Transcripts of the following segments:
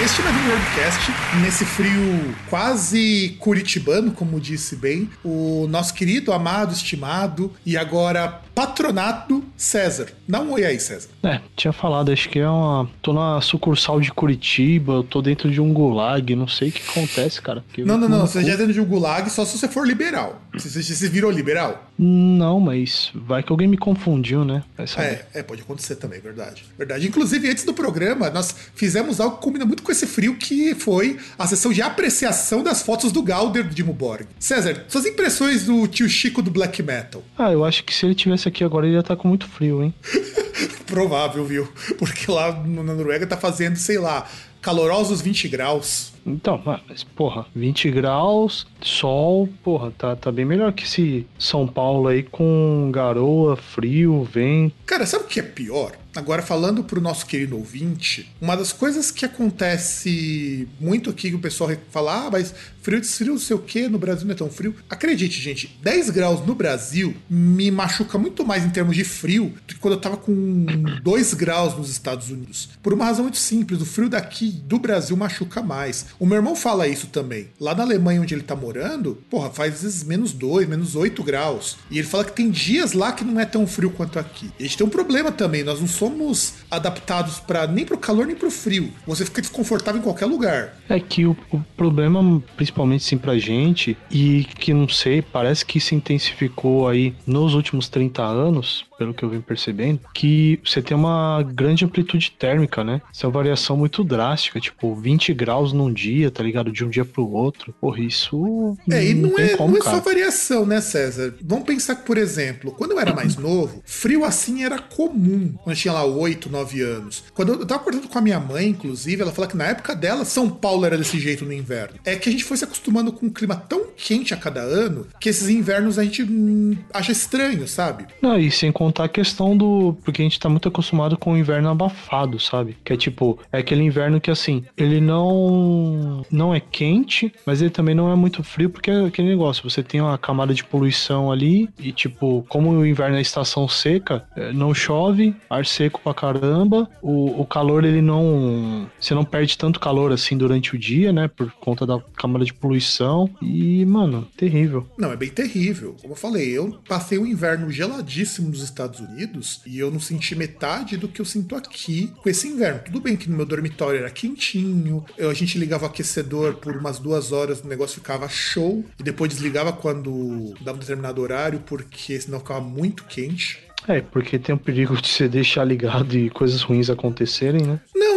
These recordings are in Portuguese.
Este é o Wordcast, nesse frio quase curitibano, como disse bem, o nosso querido, amado, estimado e agora patronato César. Dá um oi aí, César. É, tinha falado, acho que é uma. Tô na sucursal de Curitiba, tô dentro de um gulag, não sei o que acontece, cara. Não, não, não, você já é dentro de um gulag só se você for liberal. Você, você, você virou liberal? Não, mas vai que alguém me confundiu, né? É, é, pode acontecer também, verdade. Verdade. Inclusive, antes do programa, nós fizemos algo que combina muito com esse frio, que foi a sessão de apreciação das fotos do Galder de Muborg. César, suas impressões do tio Chico do Black Metal? Ah, eu acho que se ele tivesse aqui agora, ele ia estar tá com muito frio, hein? Provável, viu? Porque lá na Noruega tá fazendo, sei lá, calorosos 20 graus. Então, mas porra, 20 graus, sol, porra, tá, tá bem melhor que esse São Paulo aí com garoa, frio, vento. Cara, sabe o que é pior? Agora, falando pro nosso querido ouvinte, uma das coisas que acontece muito aqui que o pessoal fala, ah, mas frio de frio, sei o que, no Brasil não é tão frio. Acredite, gente, 10 graus no Brasil me machuca muito mais em termos de frio do que quando eu tava com 2 graus nos Estados Unidos. Por uma razão muito simples, o frio daqui do Brasil machuca mais. O meu irmão fala isso também. Lá na Alemanha, onde ele tá morando, porra, faz vezes menos 2, menos 8 graus. E ele fala que tem dias lá que não é tão frio quanto aqui. E a gente tem um problema também, nós não somos adaptados para nem pro calor nem pro frio. Você fica desconfortável em qualquer lugar. É que o, o problema, principalmente sim pra gente, e que não sei, parece que se intensificou aí nos últimos 30 anos, pelo que eu vim percebendo, que você tem uma grande amplitude térmica, né? Essa é uma variação muito drástica, tipo 20 graus num dia, tá ligado? De um dia pro outro. Porra, isso. É, e não, não é, como, não é só variação, né, César? Vamos pensar que, por exemplo, quando eu era mais novo, frio assim era comum. Quando tinha lá 8, 9 anos. Quando eu tava acordando com a minha mãe, inclusive, ela fala que na época dela, São Paulo era desse jeito no inverno. É que a gente foi se acostumando com um clima tão quente a cada ano que esses invernos a gente hum, acha estranho, sabe? Não, e sem contar a questão do. Porque a gente tá muito acostumado com o inverno abafado, sabe? Que é tipo, é aquele inverno que assim, ele não. não é quente, mas ele também não é muito frio, porque é aquele negócio, você tem uma camada de poluição ali, e tipo, como o inverno é estação seca, é, não chove, ar seco pra caramba, o, o calor ele não. Você não perde tanto calor assim durante o dia, né? Por conta da camada de poluição. E, mano, terrível. Não, é bem terrível. Como eu falei, eu passei um inverno geladíssimo nos Estados Unidos e eu não senti metade do que eu sinto aqui com esse inverno. Tudo bem que no meu dormitório era quentinho, eu, a gente ligava o aquecedor por umas duas horas, o negócio ficava show, e depois desligava quando dava um determinado horário, porque senão ficava muito quente. É, porque tem o perigo de você deixar ligado e coisas ruins acontecerem, né? Não,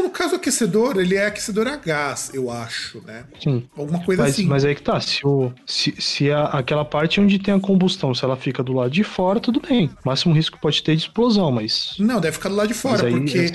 aquecedor, ele é aquecedor a gás, eu acho, né? Sim. Alguma coisa mas, assim. Mas aí que tá, se, o, se, se a, aquela parte onde tem a combustão, se ela fica do lado de fora, tudo bem. O máximo risco pode ter de explosão, mas... Não, deve ficar do lado de fora, aí, porque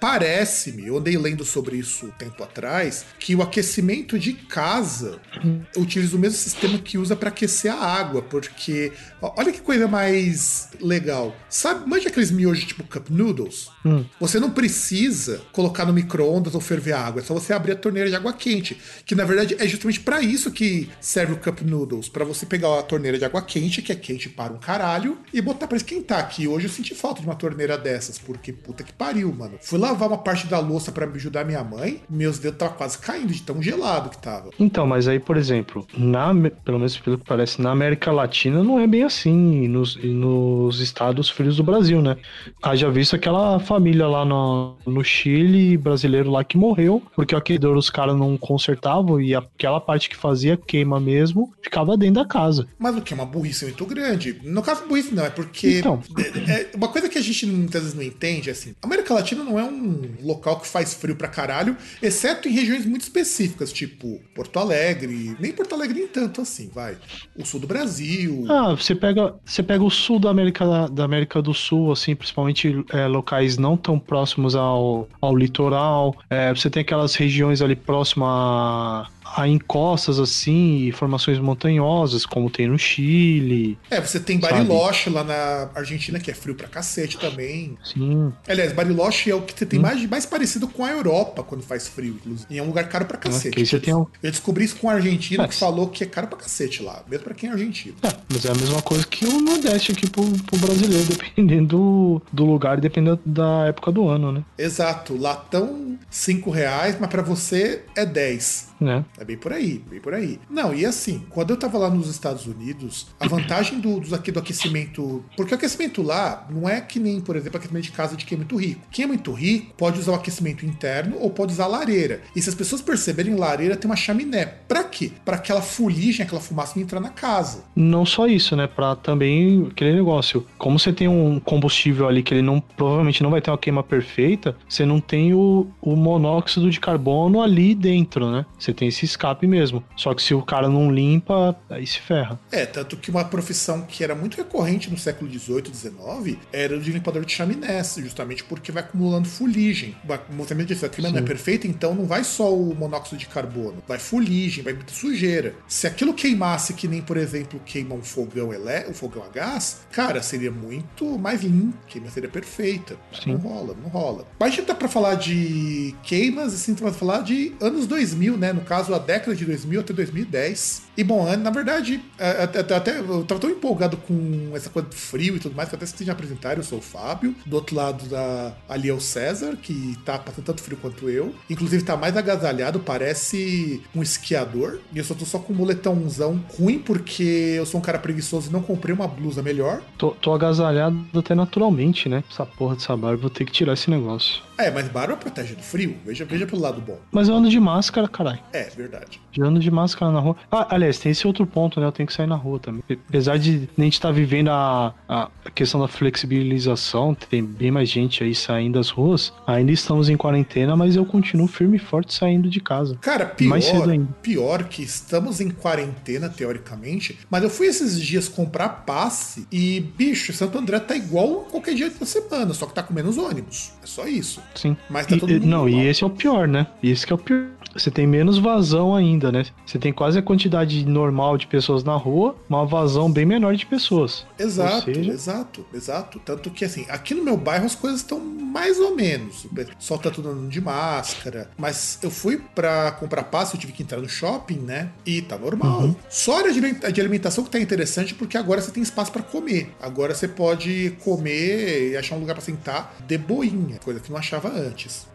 parece-me, eu andei lendo sobre isso um tempo atrás, que o aquecimento de casa hum. utiliza o mesmo sistema que usa para aquecer a água, porque olha que coisa mais legal Sabe, manja aqueles miojos tipo cup noodles? Hum. Você não precisa colocar no micro-ondas ou ferver a água, é só você abrir a torneira de água quente. Que na verdade é justamente para isso que serve o cup noodles. para você pegar a torneira de água quente, que é quente para um caralho, e botar para esquentar. Que hoje eu senti falta de uma torneira dessas, porque puta que pariu, mano. Fui lavar uma parte da louça para me ajudar minha mãe, meus dedos estavam quase caindo de tão gelado que tava. Então, mas aí, por exemplo, na, pelo menos pelo que parece, na América Latina não é bem assim. Nos, nos estados frios do Brasil, né? Haja visto aquela família lá no, no Chile, brasileiro lá que morreu, porque o aquecedor os caras não consertavam e aquela parte que fazia queima mesmo ficava dentro da casa. Mas o que é uma burrice muito grande. No caso, burrice não, é porque. Então. É, é, uma coisa que a gente muitas vezes não entende é assim: a América Latina não é um local que faz frio pra caralho, exceto em regiões muito específicas, tipo Porto Alegre. Nem Porto Alegre, nem tanto assim, vai. O sul do Brasil. Ah, você pega, você pega o sul da América, da América do Sul, assim, principalmente é, locais não tão próximos ao, ao litoral. É, você tem aquelas regiões ali próximas a encostas assim, formações montanhosas, como tem no Chile. É, você tem Bariloche lá na Argentina, que é frio pra cacete também. Sim. Aliás, Bariloche é o que você tem mais, mais parecido com a Europa quando faz frio, inclusive. E é um lugar caro pra cacete. Você tem um... Eu descobri isso com um argentino que falou que é caro pra cacete lá, mesmo pra quem é argentino. É, mas é a mesma coisa que o Nordeste aqui pro, pro brasileiro, dependendo do, lugar e dependendo da época do ano, né? Exato. Lá tão 5 reais, mas pra você é 10. Né? É bem por aí, bem por aí. Não, e assim, quando eu tava lá nos Estados Unidos, a vantagem do, do, aqui, do aquecimento. Porque o aquecimento lá não é que nem, por exemplo, aquecimento de casa de quem é muito rico. Quem é muito rico pode usar o aquecimento interno ou pode usar lareira. E se as pessoas perceberem, lareira tem uma chaminé. Pra quê? Pra aquela fuligem, aquela fumaça não entrar na casa. Não só isso, né? Pra também aquele negócio. Como você tem um combustível ali que ele não provavelmente não vai ter uma queima perfeita, você não tem o, o monóxido de carbono ali dentro, né? Você tem esse escape mesmo. Só que se o cara não limpa, aí se ferra. É, tanto que uma profissão que era muito recorrente no século XVIII, XIX, era o de limpador de chaminés, justamente porque vai acumulando fuligem. O movimento disse, a clima não é perfeito, então não vai só o monóxido de carbono, vai fuligem, vai muita sujeira. Se aquilo queimasse que nem, por exemplo, queima um fogão elé um fogão a gás, cara, seria muito mais limpo, queima seria perfeita. Sim. Não rola, não rola. Mas a gente tá pra falar de queimas, assim, tá pra falar de anos 2000, né? No caso, a década de 2000 até 2010. E bom, na verdade, é, até, até eu tava tão empolgado com essa coisa de frio e tudo mais, que até se de apresentar, eu sou o Fábio. Do outro lado da, ali é o César, que tá passando tanto frio quanto eu. Inclusive tá mais agasalhado, parece um esquiador. E eu só tô só com um moletãozão ruim, porque eu sou um cara preguiçoso e não comprei uma blusa melhor. Tô, tô agasalhado até naturalmente, né? Essa porra dessa barba, vou ter que tirar esse negócio. É, mas barba protege do frio. Veja, veja pelo lado bom. Mas eu ando de máscara, caralho. É, verdade. Eu ando de máscara na rua. Ah, aliás, tem esse outro ponto, né? Eu tenho que sair na rua também. Apesar de a gente estar tá vivendo a, a questão da flexibilização, tem bem mais gente aí saindo das ruas. Ainda estamos em quarentena, mas eu continuo firme e forte saindo de casa. Cara, pior, mais cedo ainda. pior que estamos em quarentena, teoricamente, mas eu fui esses dias comprar passe e, bicho, Santo André tá igual qualquer dia da semana, só que tá com menos ônibus. É só isso. Sim. Mas tá todo mundo. Não, igual. e esse é o pior, né? Esse que é o pior. Você tem menos vazão ainda, né? Você tem quase a quantidade normal de pessoas na rua, uma vazão bem menor de pessoas. Exato, seja... exato, exato. Tanto que, assim, aqui no meu bairro as coisas estão mais ou menos. O pessoal tá tudo andando de máscara. Mas eu fui pra comprar passe, eu tive que entrar no shopping, né? E tá normal. Uhum. Só a área de alimentação que tá interessante porque agora você tem espaço para comer. Agora você pode comer e achar um lugar para sentar de boinha, coisa que não achava antes.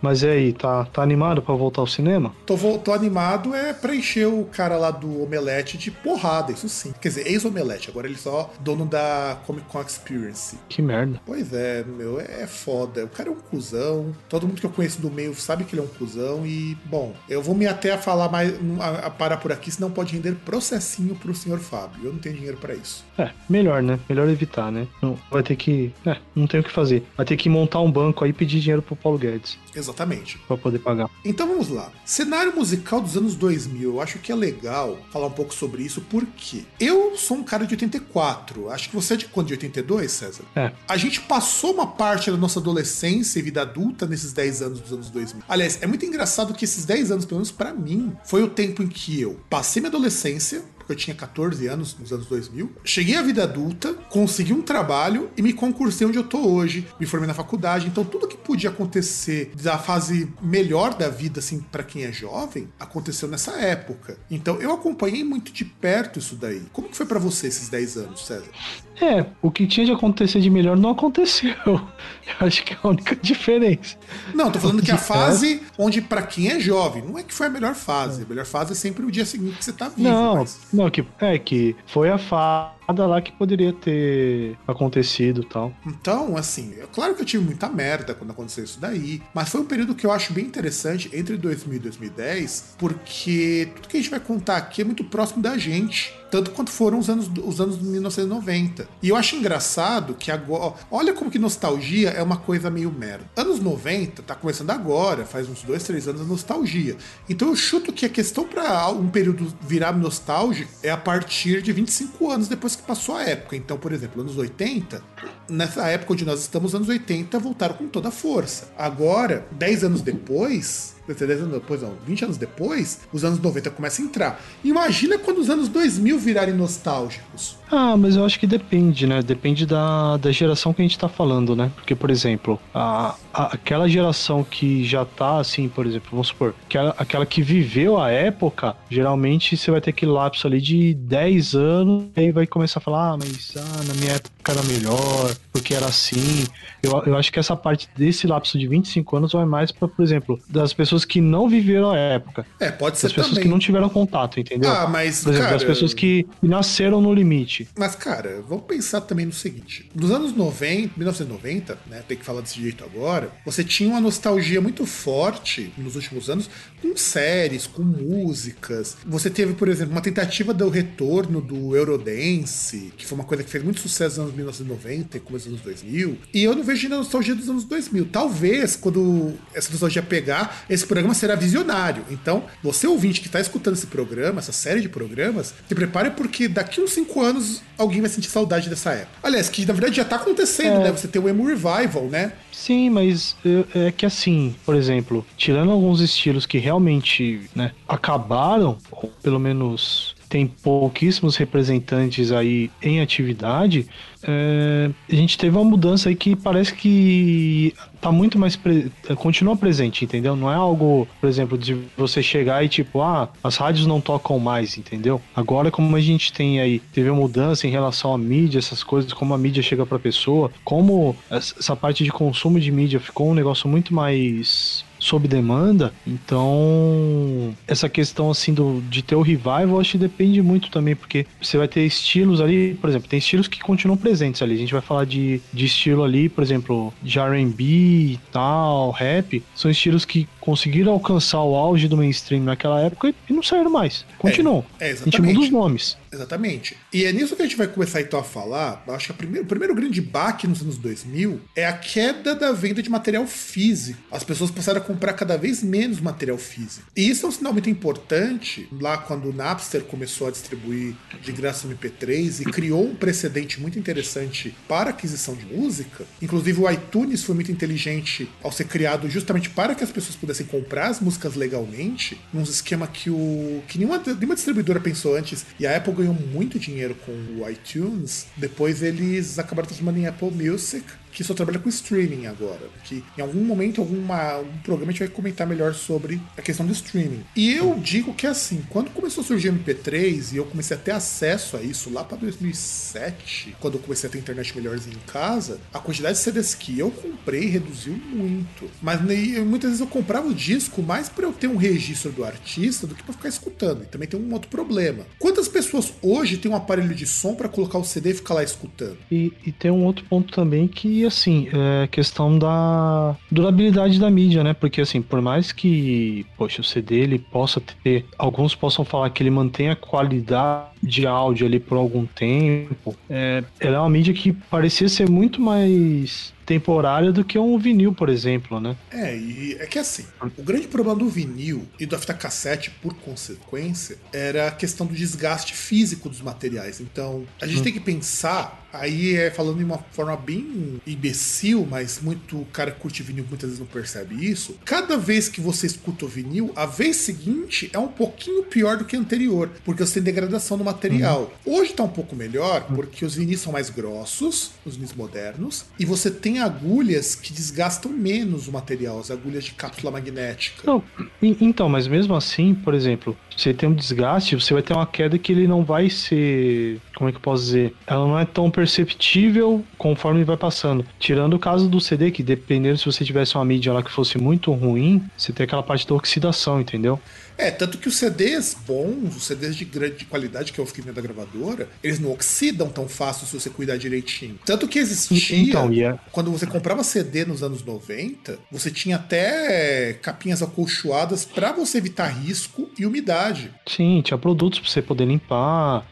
Mas e aí, tá, tá animado para voltar ao cinema? Tô, tô animado é pra encher o cara lá do Omelete de porrada, isso sim. Quer dizer, ex-Omelete, agora ele só dono da Comic Con Experience. Que merda. Pois é, meu, é foda. O cara é um cuzão. Todo mundo que eu conheço do meio sabe que ele é um cuzão. E, bom, eu vou me até a falar mais, a, a parar por aqui, senão pode render processinho pro senhor Fábio. Eu não tenho dinheiro para isso. É, melhor, né? Melhor evitar, né? Não, vai ter que. É, não tem o que fazer. Vai ter que montar um banco aí e pedir dinheiro pro Paulo Guedes. Exatamente. Pra poder pagar. Então vamos lá. Cenário musical dos anos 2000. Eu acho que é legal falar um pouco sobre isso, porque eu sou um cara de 84. Acho que você é de quando? De 82, César? É. A gente passou uma parte da nossa adolescência e vida adulta nesses 10 anos dos anos 2000. Aliás, é muito engraçado que esses 10 anos, pelo menos para mim, foi o tempo em que eu passei minha adolescência, eu tinha 14 anos, nos anos 2000. Cheguei à vida adulta, consegui um trabalho e me concursei onde eu tô hoje. Me formei na faculdade. Então, tudo que podia acontecer da fase melhor da vida, assim, para quem é jovem, aconteceu nessa época. Então, eu acompanhei muito de perto isso daí. Como que foi para você esses 10 anos, César? É, o que tinha de acontecer de melhor não aconteceu. Eu acho que é a única diferença. Não, tô falando que a fase onde para quem é jovem, não é que foi a melhor fase. A melhor fase é sempre o dia seguinte que você tá vivo. Não, mas... não que, é que foi a fase nada lá que poderia ter acontecido tal. Então, assim, é claro que eu tive muita merda quando aconteceu isso daí, mas foi um período que eu acho bem interessante entre 2000 e 2010, porque tudo que a gente vai contar aqui é muito próximo da gente tanto quanto foram os anos, os anos de 1990. E eu acho engraçado que agora. Olha como que nostalgia é uma coisa meio merda. Anos 90, tá começando agora, faz uns dois, três anos a nostalgia. Então eu chuto que a questão para um período virar nostálgico é a partir de 25 anos depois que passou a época. Então, por exemplo, anos 80, nessa época onde nós estamos, anos 80, voltaram com toda a força. Agora, 10 anos depois, 10 anos depois, não, 20 anos depois, os anos 90 começam a entrar. Imagina quando os anos 2000 virarem nostálgicos. Ah, mas eu acho que depende, né? Depende da, da geração que a gente tá falando, né? Porque, por exemplo, a, a, aquela geração que já tá assim, por exemplo, vamos supor, aquela, aquela que viveu a época, geralmente você vai ter aquele lapso ali de 10 anos, e aí vai começar a falar, ah, mas ah, na minha época era melhor, porque era assim. Eu, eu acho que essa parte desse lapso de 25 anos vai mais para, por exemplo, das pessoas que não viveram a época. É, pode ser das pessoas também. que não tiveram contato, entendeu? Ah, mas, por exemplo, cara... das pessoas que nasceram no limite. Mas, cara, vamos pensar também no seguinte: nos anos 90, 1990, né? Tem que falar desse jeito agora, você tinha uma nostalgia muito forte nos últimos anos com séries, com músicas. Você teve, por exemplo, uma tentativa do retorno do Eurodance, que foi uma coisa que fez muito sucesso nos anos 1990 e começo dos anos 2000. E eu não vejo ainda a nostalgia dos anos 2000. Talvez, quando essa nostalgia pegar, esse programa será visionário. Então, você ouvinte que está escutando esse programa, essa série de programas, se prepare porque daqui uns 5 anos alguém vai sentir saudade dessa época. Aliás, que na verdade já tá acontecendo, é. né? Você tem o emo revival, né? Sim, mas é que assim, por exemplo, tirando alguns estilos que realmente, né, acabaram, ou pelo menos tem pouquíssimos representantes aí em atividade, é, a gente teve uma mudança aí que parece que tá muito mais pre... continua presente, entendeu? Não é algo, por exemplo, de você chegar e tipo, ah, as rádios não tocam mais, entendeu? Agora como a gente tem aí, teve uma mudança em relação à mídia, essas coisas, como a mídia chega para pessoa, como essa parte de consumo de mídia ficou um negócio muito mais sob demanda. Então, essa questão assim do, de ter o revival, acho que depende muito também, porque você vai ter estilos ali, por exemplo, tem estilos que continuam presentes ali. A gente vai falar de, de estilo ali, por exemplo, de RB e tal, rap, são estilos que conseguiram alcançar o auge do mainstream naquela época e não saíram mais. Continuam. É, é a gente muda os nomes. Exatamente. E é nisso que a gente vai começar então a falar. Acho que o primeiro grande baque nos anos 2000 é a queda da venda de material físico. As pessoas passaram a comprar cada vez menos material físico. E isso é um sinal muito importante lá quando o Napster começou a distribuir de graça o MP3 e criou um precedente muito interessante para aquisição de música. Inclusive o iTunes foi muito inteligente ao ser criado justamente para que as pessoas pudessem comprar as músicas legalmente, num esquema que o que nenhuma, nenhuma distribuidora pensou antes. E a Apple ganhou muito dinheiro com o iTunes. Depois eles acabaram transformando em Apple Music que só trabalha com streaming agora. Que em algum momento, alguma, algum programa a gente vai comentar melhor sobre a questão do streaming. E eu digo que assim, quando começou a surgir o MP3 e eu comecei a ter acesso a isso lá para 2007, quando eu comecei a ter internet melhorzinha em casa, a quantidade de CDs que eu comprei reduziu muito. Mas muitas vezes eu comprava o disco mais para eu ter um registro do artista do que para ficar escutando. E também tem um outro problema. Quantas pessoas hoje têm um aparelho de som para colocar o CD e ficar lá escutando? E, e tem um outro ponto também que e assim, é questão da durabilidade da mídia, né? Porque assim, por mais que, poxa, o CD ele possa ter, alguns possam falar que ele mantém a qualidade de áudio ali por algum tempo, é, ela é uma mídia que parecia ser muito mais temporária do que um vinil, por exemplo, né? É, e é que assim, o grande problema do vinil e do fita cassete, por consequência, era a questão do desgaste físico dos materiais. Então, a gente hum. tem que pensar, aí é falando de uma forma bem imbecil, mas muito cara que curte vinil muitas vezes não percebe isso. Cada vez que você escuta o vinil, a vez seguinte é um pouquinho pior do que a anterior, porque você tem degradação no material. Uhum. Hoje tá um pouco melhor, porque os vinis são mais grossos, os vinis modernos, e você tem agulhas que desgastam menos o material, as agulhas de cápsula magnética. Não, então, mas mesmo assim, por exemplo, você tem um desgaste, você vai ter uma queda que ele não vai ser. Como é que eu posso dizer? Ela não é tão perceptível conforme vai passando. Tirando o caso do CD, que dependendo se você tivesse uma mídia lá que fosse muito ruim, você tem aquela parte da oxidação, entendeu? É, tanto que os CDs bons, os CDs de grande qualidade, que é o fiquei da gravadora, eles não oxidam tão fácil se você cuidar direitinho. Tanto que existia. Então, yeah. Quando você comprava CD nos anos 90, você tinha até capinhas acolchoadas para você evitar risco e umidade. Sim, tinha produtos para você poder limpar.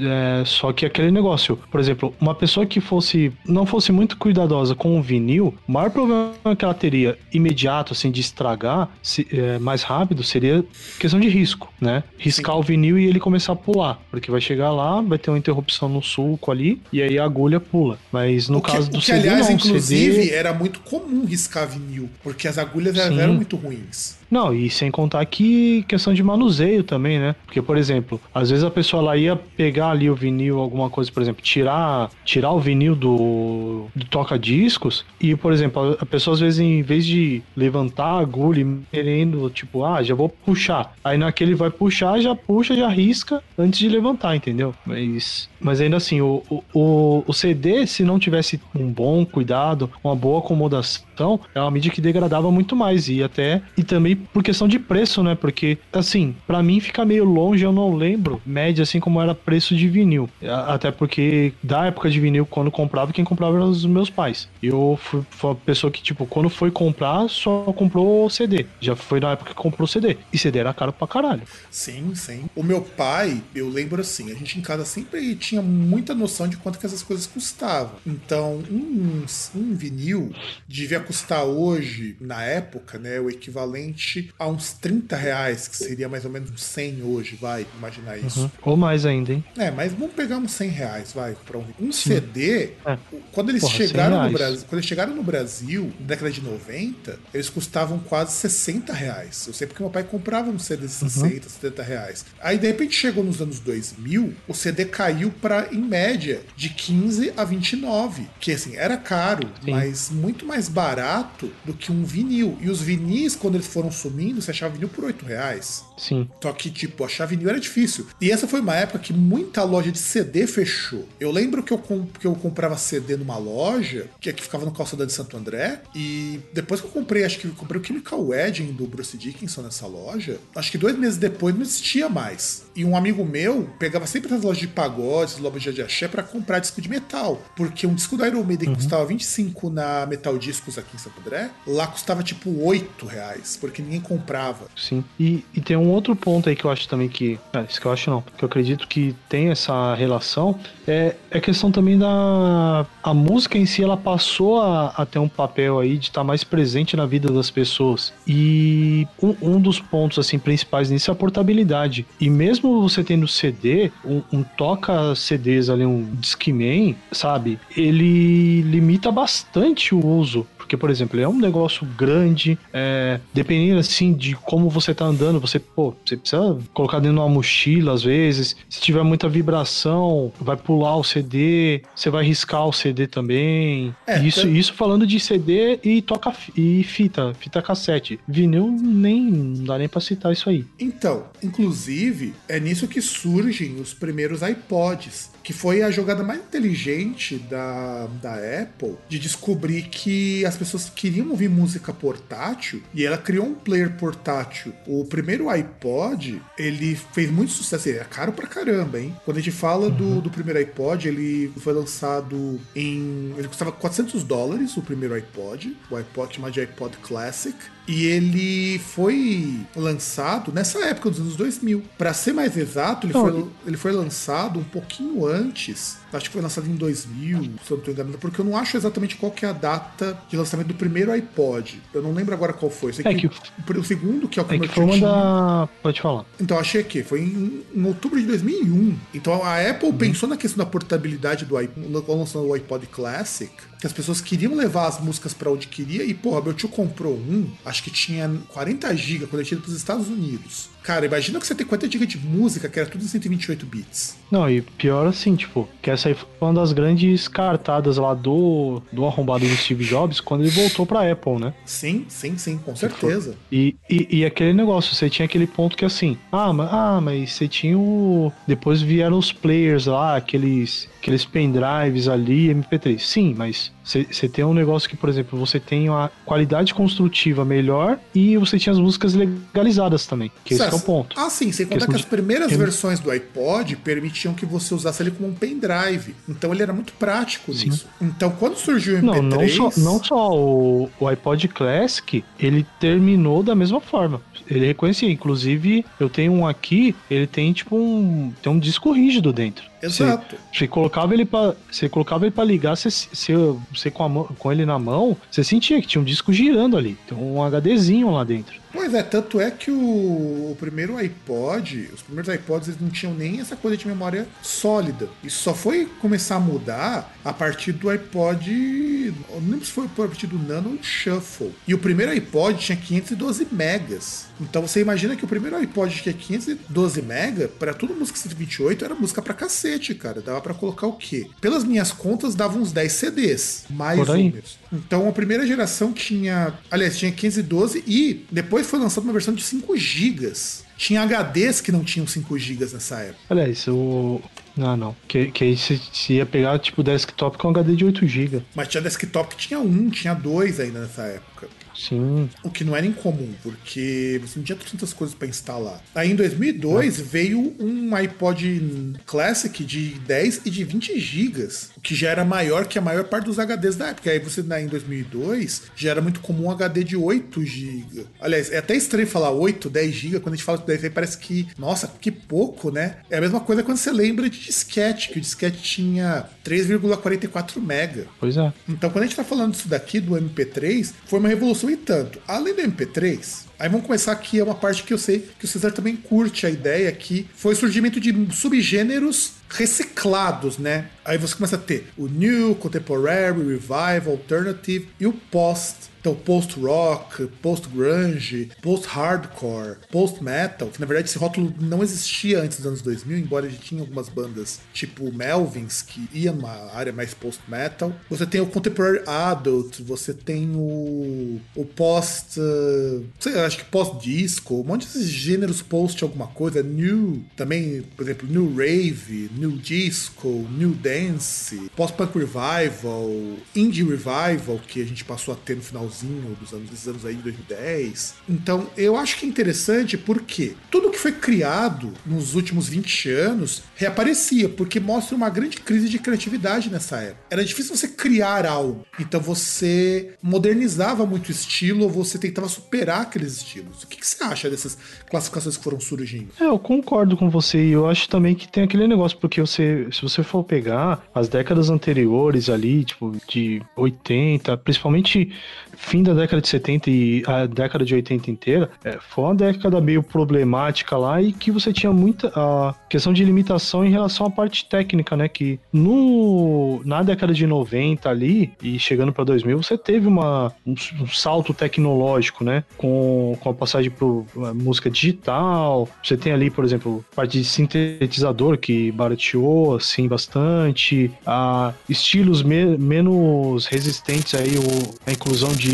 É, só que aquele negócio, por exemplo, uma pessoa que fosse não fosse muito cuidadosa com o vinil, o maior problema que ela teria imediato, assim, de estragar se, é, mais rápido seria questão de risco, né? Riscar Sim. o vinil e ele começar a pular, porque vai chegar lá, vai ter uma interrupção no sulco ali e aí a agulha pula. Mas no que, caso do que, CD, aliás, não, inclusive, CD... era muito comum riscar vinil, porque as agulhas eram muito ruins. Não, e sem contar que questão de manuseio também, né? Porque, por exemplo, às vezes a pessoa lá ia pegar ali o vinil, alguma coisa, por exemplo, tirar, tirar o vinil do, do toca-discos e, por exemplo, a pessoa às vezes em vez de levantar a agulha querendo, tipo, ah, já vou puxar. Aí naquele vai puxar, já puxa, já risca antes de levantar, entendeu? Mas, mas ainda assim, o, o, o CD, se não tivesse um bom cuidado, uma boa acomodação, é uma mídia que degradava muito mais e até e também por questão de preço, né? Porque, assim, para mim fica meio longe, eu não lembro média assim como era preço de vinil. Até porque da época de vinil, quando comprava, quem comprava eram os meus pais. Eu fui, fui a pessoa que, tipo, quando foi comprar, só comprou CD. Já foi na época que comprou CD. E CD era caro pra caralho. Sim, sim. O meu pai, eu lembro assim, a gente em casa sempre tinha muita noção de quanto que essas coisas custavam. Então, um, um vinil devia custar hoje, na época, né, o equivalente a uns 30 reais, que seria mais ou menos uns 100 hoje, vai, imaginar uhum. isso. Uhum. Ou mais ainda, hein? É, mas vamos pegar uns 100 reais, vai, para um, um CD. É. Quando eles Porra, chegaram no Brasil, quando eles chegaram no Brasil, na década de 90, eles custavam quase 60 reais. Eu sei porque meu pai comprava um CD de 60, uhum. 70 reais. Aí de repente chegou nos anos 2000, o CD caiu para em média de 15 a 29, que assim era caro, Sim. mas muito mais barato do que um vinil. E os vinis quando eles foram sumindo, você achava vinil por 8 reais. Sim. Só que, tipo, achar vinil era difícil. E essa foi uma época que muita loja de CD fechou. Eu lembro que eu, que eu comprava CD numa loja, que aqui ficava no calçadão de Santo André, e depois que eu comprei, acho que eu comprei o Chemical Wedding do Bruce Dickinson nessa loja, acho que dois meses depois não existia mais. E um amigo meu pegava sempre nas lojas de pagodes, lojas de axé, para comprar disco de metal. Porque um disco do Iron Maiden uhum. custava 25 na Metal Discos aqui em Santo André, lá custava tipo 8 reais, porque ninguém comprava. Sim. E, e tem um outro ponto aí que eu acho também que. É, isso que eu acho não. Que eu acredito que tem essa relação. É, é questão também da. A música em si, ela passou a, a ter um papel aí de estar tá mais presente na vida das pessoas. E um, um dos pontos, assim, principais nisso é a portabilidade. E mesmo você tendo CD, um, um toca CDs ali, um Discman, sabe? Ele limita bastante o uso. Porque, por exemplo, é um negócio grande, é, dependendo assim de como você tá andando, você, pô, você precisa colocar dentro de uma mochila às vezes. Se tiver muita vibração, vai pular o CD, você vai riscar o CD também. É, isso, isso falando de CD e toca e fita, fita cassete. Vinil nem não dá nem para citar isso aí. Então, inclusive, é nisso que surgem os primeiros iPods que foi a jogada mais inteligente da, da Apple de descobrir que as pessoas queriam ouvir música portátil e ela criou um player portátil. O primeiro iPod, ele fez muito sucesso, ele é caro pra caramba, hein? Quando a gente fala uhum. do, do primeiro iPod, ele foi lançado em. Ele custava 400 dólares, o primeiro iPod, o iPod chamado de iPod Classic. E ele foi lançado nessa época dos anos 2000. Para ser mais exato, ele, foi, ele foi lançado um pouquinho antes Acho que foi lançado em 2000, se eu não estou enganado, porque eu não acho exatamente qual que é a data de lançamento do primeiro iPod. Eu não lembro agora qual foi. é que, o, o, segundo, que é o que, é que foi uma da... Pode falar. Então, achei que foi em, em, outubro de 2001. Então, a Apple uhum. pensou na questão da portabilidade do iPod, lançando o iPod Classic, que as pessoas queriam levar as músicas para onde queria, e, porra, meu tio comprou um, acho que tinha 40 GB quando para os Estados Unidos. Cara, imagina que você tem quanta giga de música, que era tudo em 128 bits. Não, e pior assim, tipo, que essa aí foi uma das grandes cartadas lá do, do arrombado do Steve Jobs quando ele voltou pra Apple, né? Sim, sim, sim, com certeza. E, e, e aquele negócio, você tinha aquele ponto que assim, ah, mas, ah, mas você tinha o. Depois vieram os players lá, aqueles aqueles pendrives ali, MP3. Sim, mas você tem um negócio que, por exemplo, você tem uma qualidade construtiva melhor e você tinha as músicas legalizadas também, que esse é o ponto. Ah, sim, sem contar que as primeiras de... versões do iPod permitiam que você usasse ele como um pendrive. Então ele era muito prático sim. nisso. Então quando surgiu o MP3... Não, não só, não só o, o iPod Classic, ele terminou da mesma forma. Ele reconhecia, inclusive eu tenho um aqui, ele tem tipo um, tem um disco rígido dentro. Exato. Você, você colocava ele para você colocava ele para ligar, você, você, você com, mão, com ele na mão, você sentia que tinha um disco girando ali, tem um HDzinho lá dentro. Pois é, tanto é que o, o, primeiro iPod, os primeiros iPods eles não tinham nem essa coisa de memória sólida. Isso só foi começar a mudar a partir do iPod, não lembro se foi a partir do Nano Shuffle. E o primeiro iPod tinha 512 megas. Então você imagina que o primeiro iPod tinha 512 mega, para tudo música 128 era música pra cacete, cara. Dava para colocar o quê? Pelas minhas contas dava uns 10 CDs, mais ou menos. Então a primeira geração tinha, aliás, tinha 512 e depois foi lançada uma versão de 5 GB. Tinha HDs que não tinham 5 GB nessa época. Aliás, o. Ah, não. Que, que aí você ia pegar tipo desktop com HD de 8 GB. Mas tinha desktop que tinha um, tinha dois ainda nessa época. Sim. O que não era incomum, porque você não tinha tantas coisas para instalar. Aí em 2002 veio um iPod Classic de 10 e de 20 gigas, o que já era maior que a maior parte dos HDs da época. Aí você, né, em 2002, já era muito comum um HD de 8 GB. Aliás, é até estranho falar 8, 10 GB, quando a gente fala de 10 parece que, nossa, que pouco, né? É a mesma coisa quando você lembra de disquete, que o disquete tinha 3,44 mega. Pois é. Então, quando a gente tá falando disso daqui, do MP3, foi uma revolução no entanto, além do MP3, Aí vamos começar aqui, é uma parte que eu sei que o Cesar também curte a ideia que foi o surgimento de subgêneros reciclados, né? Aí você começa a ter o New, Contemporary, Revival, Alternative e o Post. Então, post-rock, post-grunge, post-hardcore, post-metal, que na verdade esse rótulo não existia antes dos anos 2000, embora gente tinha algumas bandas tipo Melvins, que iam numa área mais post-metal. Você tem o contemporary adult, você tem o, o post... Uh, sei lá, acho que post-disco, um monte desses gêneros post alguma coisa, new, também, por exemplo, new rave, new disco, new dance, post-punk revival, indie revival, que a gente passou a ter no finalzinho dos anos, desses anos aí de 2010. Então, eu acho que é interessante porque tudo que foi criado nos últimos 20 anos reaparecia, porque mostra uma grande crise de criatividade nessa época. Era difícil você criar algo, então você modernizava muito o estilo você tentava superar aqueles estilos. O que, que você acha dessas classificações que foram surgindo? É, eu concordo com você e eu acho também que tem aquele negócio, porque você, se você for pegar as décadas anteriores ali, tipo, de 80, principalmente fim da década de 70 e a década de 80 inteira, é, foi uma década meio problemática lá e que você tinha muita a questão de limitação em relação à parte técnica, né? Que no, na década de 90 ali e chegando para 2000, você teve uma, um, um, salto tecnológico, né? Com, com a passagem para música digital. Você tem ali, por exemplo, parte de sintetizador que barateou assim bastante, a estilos me, menos resistentes aí o, a inclusão de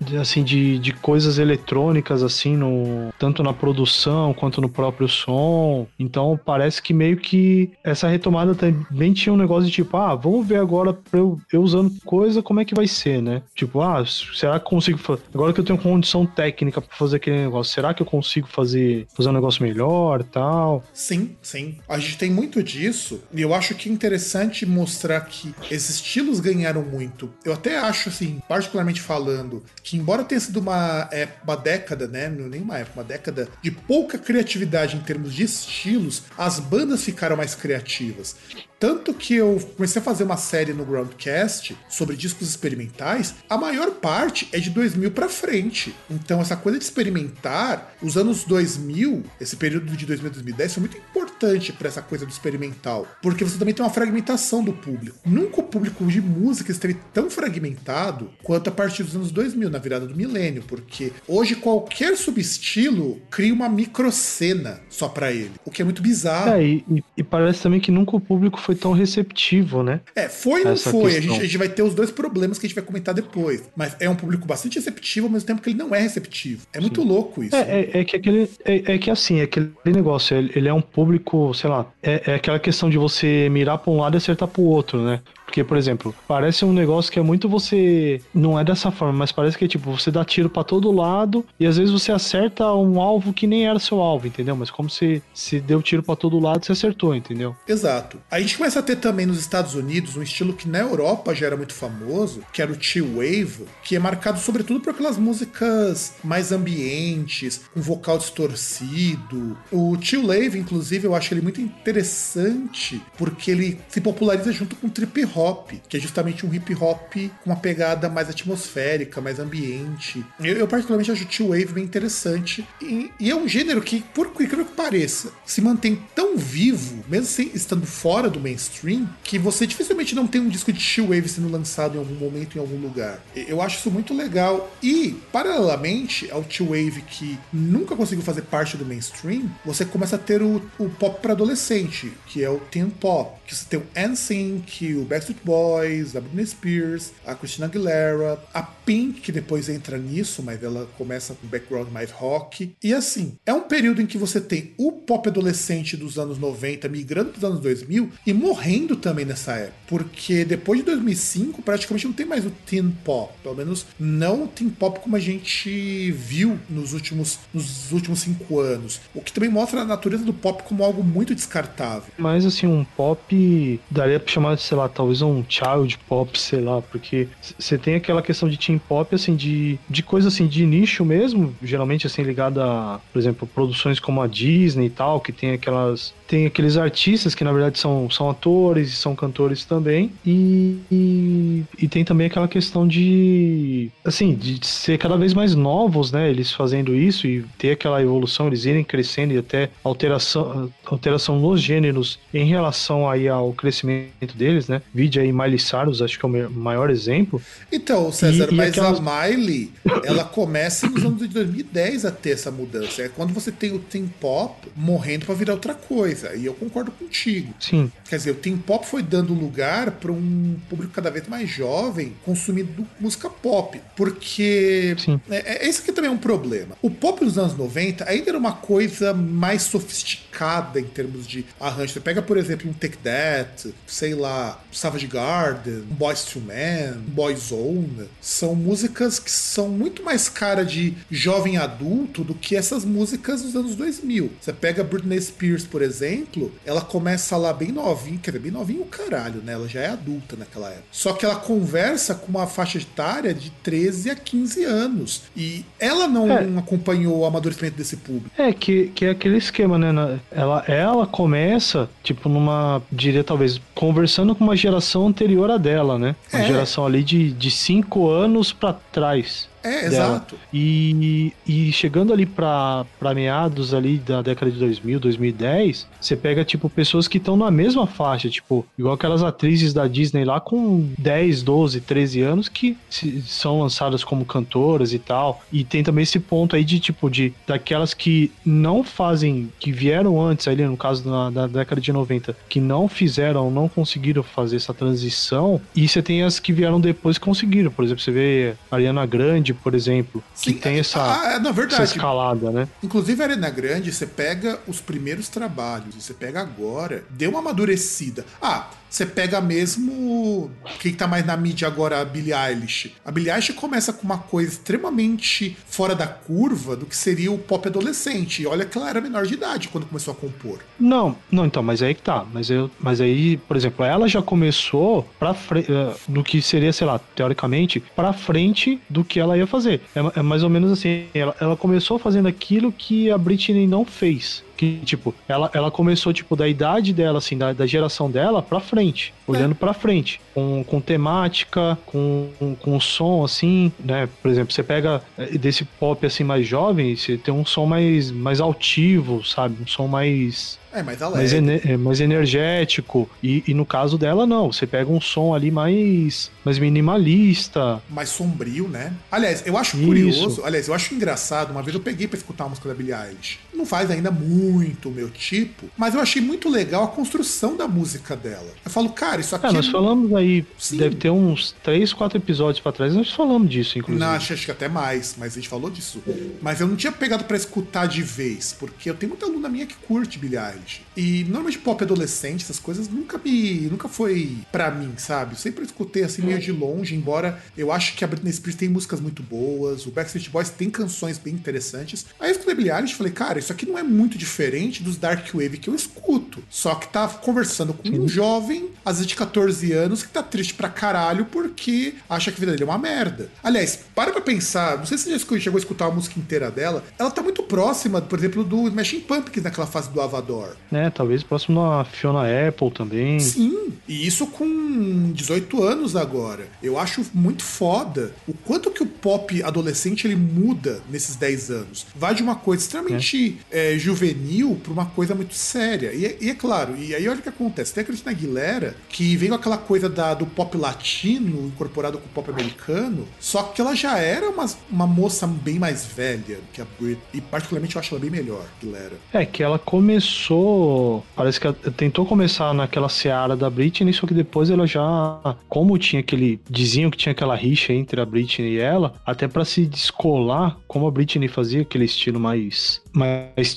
de, assim de, de coisas eletrônicas assim no tanto na produção quanto no próprio som. Então parece que meio que essa retomada também tinha um negócio de tipo, ah, vamos ver agora eu, eu usando coisa como é que vai ser, né? Tipo, ah, será que consigo? Agora que eu tenho condição técnica para fazer aquele negócio, será que eu consigo fazer fazer um negócio melhor, tal? Sim, sim. A gente tem muito disso e eu acho que é interessante mostrar que esses estilos ganharam muito. Eu até acho assim, particularmente falando falando que, embora tenha sido uma, é, uma década, né? Não nem uma época, uma década de pouca criatividade em termos de estilos, as bandas ficaram mais criativas. Tanto que eu comecei a fazer uma série no Groundcast sobre discos experimentais, a maior parte é de 2000 para frente. Então essa coisa de experimentar, os anos 2000, esse período de 2000 a 2010 foi muito importante para essa coisa do experimental, porque você também tem uma fragmentação do público. Nunca o público de música esteve tão fragmentado quanto a partir dos anos 2000, na virada do milênio, porque hoje qualquer subestilo cria uma microcena só para ele, o que é muito bizarro. É, e, e, parece também que nunca o público foi tão receptivo, né? É, foi ou não foi. A gente, a gente, vai ter os dois problemas que a gente vai comentar depois. Mas é um público bastante receptivo, ao mesmo tempo que ele não é receptivo. É muito Sim. louco isso. É, é, é, que aquele. É, é, que assim, é aquele negócio, ele, ele é um público, sei lá, é, é aquela questão de você mirar pra um lado e acertar pro outro, né? Porque, por exemplo, parece um negócio que é muito você. Não é dessa forma, mas parece que é tipo, você dá tiro para todo lado e às vezes você acerta um alvo que nem era seu alvo, entendeu? Mas como se, se deu tiro para todo lado, você acertou, entendeu? Exato. A gente começa a ter também nos Estados Unidos um estilo que na Europa já era muito famoso, que era o T-Wave, que é marcado sobretudo por aquelas músicas mais ambientes, com vocal distorcido. O T-Wave, inclusive, eu acho ele muito interessante porque ele se populariza junto com o trip hop que é justamente um hip hop com uma pegada mais atmosférica, mais ambiente. Eu, eu particularmente acho o T-Wave bem interessante. E, e, é um gênero que, por incrível que pareça, se mantém tão vivo, mesmo sem, estando fora do mainstream, que você dificilmente não tem um disco de T-Wave sendo lançado em algum momento, em algum lugar. Eu acho isso muito legal. E, paralelamente ao T-Wave que nunca conseguiu fazer parte do mainstream, você começa a ter o, o pop para adolescente, que é o teen pop. Que você tem o NSYNC, o Backstreet Boys, a Britney Spears, a Christina Aguilera, a Pink, que depois entra nisso, mas ela começa com background mais rock. E assim, é um período em que você tem o pop adolescente dos anos 90 migrando para os anos 2000 e morrendo também nessa época. Porque depois de 2005, praticamente não tem mais o teen pop. Pelo menos não o teen pop como a gente viu nos últimos, nos últimos cinco anos. O que também mostra a natureza do pop como algo muito descartável. Mas assim, um pop daria para chamar, sei lá, talvez um child pop, sei lá, porque você tem aquela questão de teen pop, assim, de, de coisa assim, de nicho mesmo, geralmente assim, ligada a, por exemplo, produções como a Disney e tal, que tem aquelas. Tem aqueles artistas que na verdade são, são atores e são cantores também. E, e, e tem também aquela questão de. Assim, de ser cada vez mais novos, né? Eles fazendo isso e ter aquela evolução, eles irem crescendo e até alteração, alteração nos gêneros em relação aí ao crescimento deles, né? Vide aí Miley Cyrus, acho que é o maior exemplo. Então, César, e, mas aquelas... a Miley, ela começa nos anos de 2010 a ter essa mudança. É quando você tem o Teen Pop morrendo para virar outra coisa. E eu concordo contigo. Sim. Quer dizer, o Teen Pop foi dando lugar para um público cada vez mais jovem consumindo música pop. Porque Sim. É, é, esse aqui também é um problema. O pop dos anos 90 ainda era uma coisa mais sofisticada em termos de arranjo. Você pega, por exemplo, um Take That, sei lá, Savage Garden, Boys to Man, Boyzone, são músicas que são muito mais cara de jovem adulto do que essas músicas dos anos 2000. Você pega Britney Spears, por exemplo, ela começa lá bem novinha, quer dizer, bem novinha o caralho, né? Ela já é adulta naquela época. Só que ela conversa com uma faixa etária de 13 a 15 anos. E ela não é. acompanhou o amadurecimento desse público. É, que, que é aquele esquema, né? Ela, ela começa, tipo, numa, diria talvez, conversando com uma geração anterior a dela, né? Uma é. geração ali de, de cinco anos para trás. É, dela. exato. E, e chegando ali para meados ali da década de 2000, 2010, você pega, tipo, pessoas que estão na mesma faixa, tipo, igual aquelas atrizes da Disney lá com 10, 12, 13 anos que se, são lançadas como cantoras e tal. E tem também esse ponto aí de, tipo, de daquelas que não fazem, que vieram antes ali, no caso da, da década de 90, que não fizeram, não conseguiram fazer essa transição. E você tem as que vieram depois que conseguiram. Por exemplo, você vê Ariana Grande, Grande, por exemplo, Sim, que tem essa, ah, na verdade, essa escalada, né? Inclusive a Arena Grande, você pega os primeiros trabalhos, você pega agora, deu uma amadurecida. Ah, você pega mesmo quem tá mais na mídia agora, a Billie Eilish. A Billie Eilish começa com uma coisa extremamente fora da curva do que seria o pop adolescente. E olha que ela era menor de idade quando começou a compor. Não, não, então, mas aí que tá. Mas, eu, mas aí, por exemplo, ela já começou pra frente, do que seria, sei lá, teoricamente, pra frente do que ela ia fazer. É, é mais ou menos assim, ela, ela começou fazendo aquilo que a Britney não fez que tipo, ela, ela começou, tipo, da idade dela, assim, da, da geração dela pra frente. Olhando é. pra frente. Com, com temática, com, com, com som, assim, né? Por exemplo, você pega eh, desse pop, assim, mais jovem, você tem um som mais, mais altivo, sabe? Um som mais é, mais alegre. Mais, ener é, mais energético. E, e, no caso dela, não. Você pega um som ali mais, mais minimalista. Mais sombrio, né? Aliás, eu acho Isso. curioso. Aliás, eu acho engraçado. Uma vez eu peguei pra escutar a música da Billie Eilish. Não faz ainda muito o meu tipo, mas eu achei muito legal a construção da música dela. Eu falo, cara, isso aqui. É, nós falamos aí. Sim. Deve ter uns 3, 4 episódios pra trás. Nós falamos disso, inclusive. Não, acho, acho que até mais, mas a gente falou disso. Mas eu não tinha pegado para escutar de vez, porque eu tenho muita aluna minha que curte Billie Eilish. E normalmente pop adolescente, essas coisas nunca me. nunca foi para mim, sabe? Eu sempre escutei assim meio de longe, embora eu acho que a Britney Spears tem músicas muito boas, o Backstreet Boys tem canções bem interessantes. Aí eu e falei, cara, isso aqui não é muito diferente dos Dark Wave que eu escuto. Só que tá conversando com um jovem, às vezes de 14 anos, que tá triste pra caralho porque acha que a vida dele é uma merda. Aliás, para pra pensar, não sei se você já chegou a escutar a música inteira dela, ela tá muito próxima, por exemplo, do Smashing Pumpkins naquela fase do Avador. É, talvez próximo da Fiona Apple também. Sim, e isso com 18 anos agora. Eu acho muito foda o quanto que o pop adolescente ele muda nesses 10 anos. Vai de uma coisa extremamente é. É, juvenil pra uma coisa muito séria. E, é, e, é claro, e aí olha o que acontece. Tem a Cristina Aguilera, que veio aquela coisa da, do pop latino incorporado com o pop americano, só que ela já era uma, uma moça bem mais velha que a Britney. E particularmente eu acho ela bem melhor, Aguilera. É, que ela começou Parece que ela tentou começar naquela seara da Britney, só que depois ela já. Como tinha aquele. Diziam que tinha aquela rixa entre a Britney e ela, até para se descolar, como a Britney fazia aquele estilo mais mais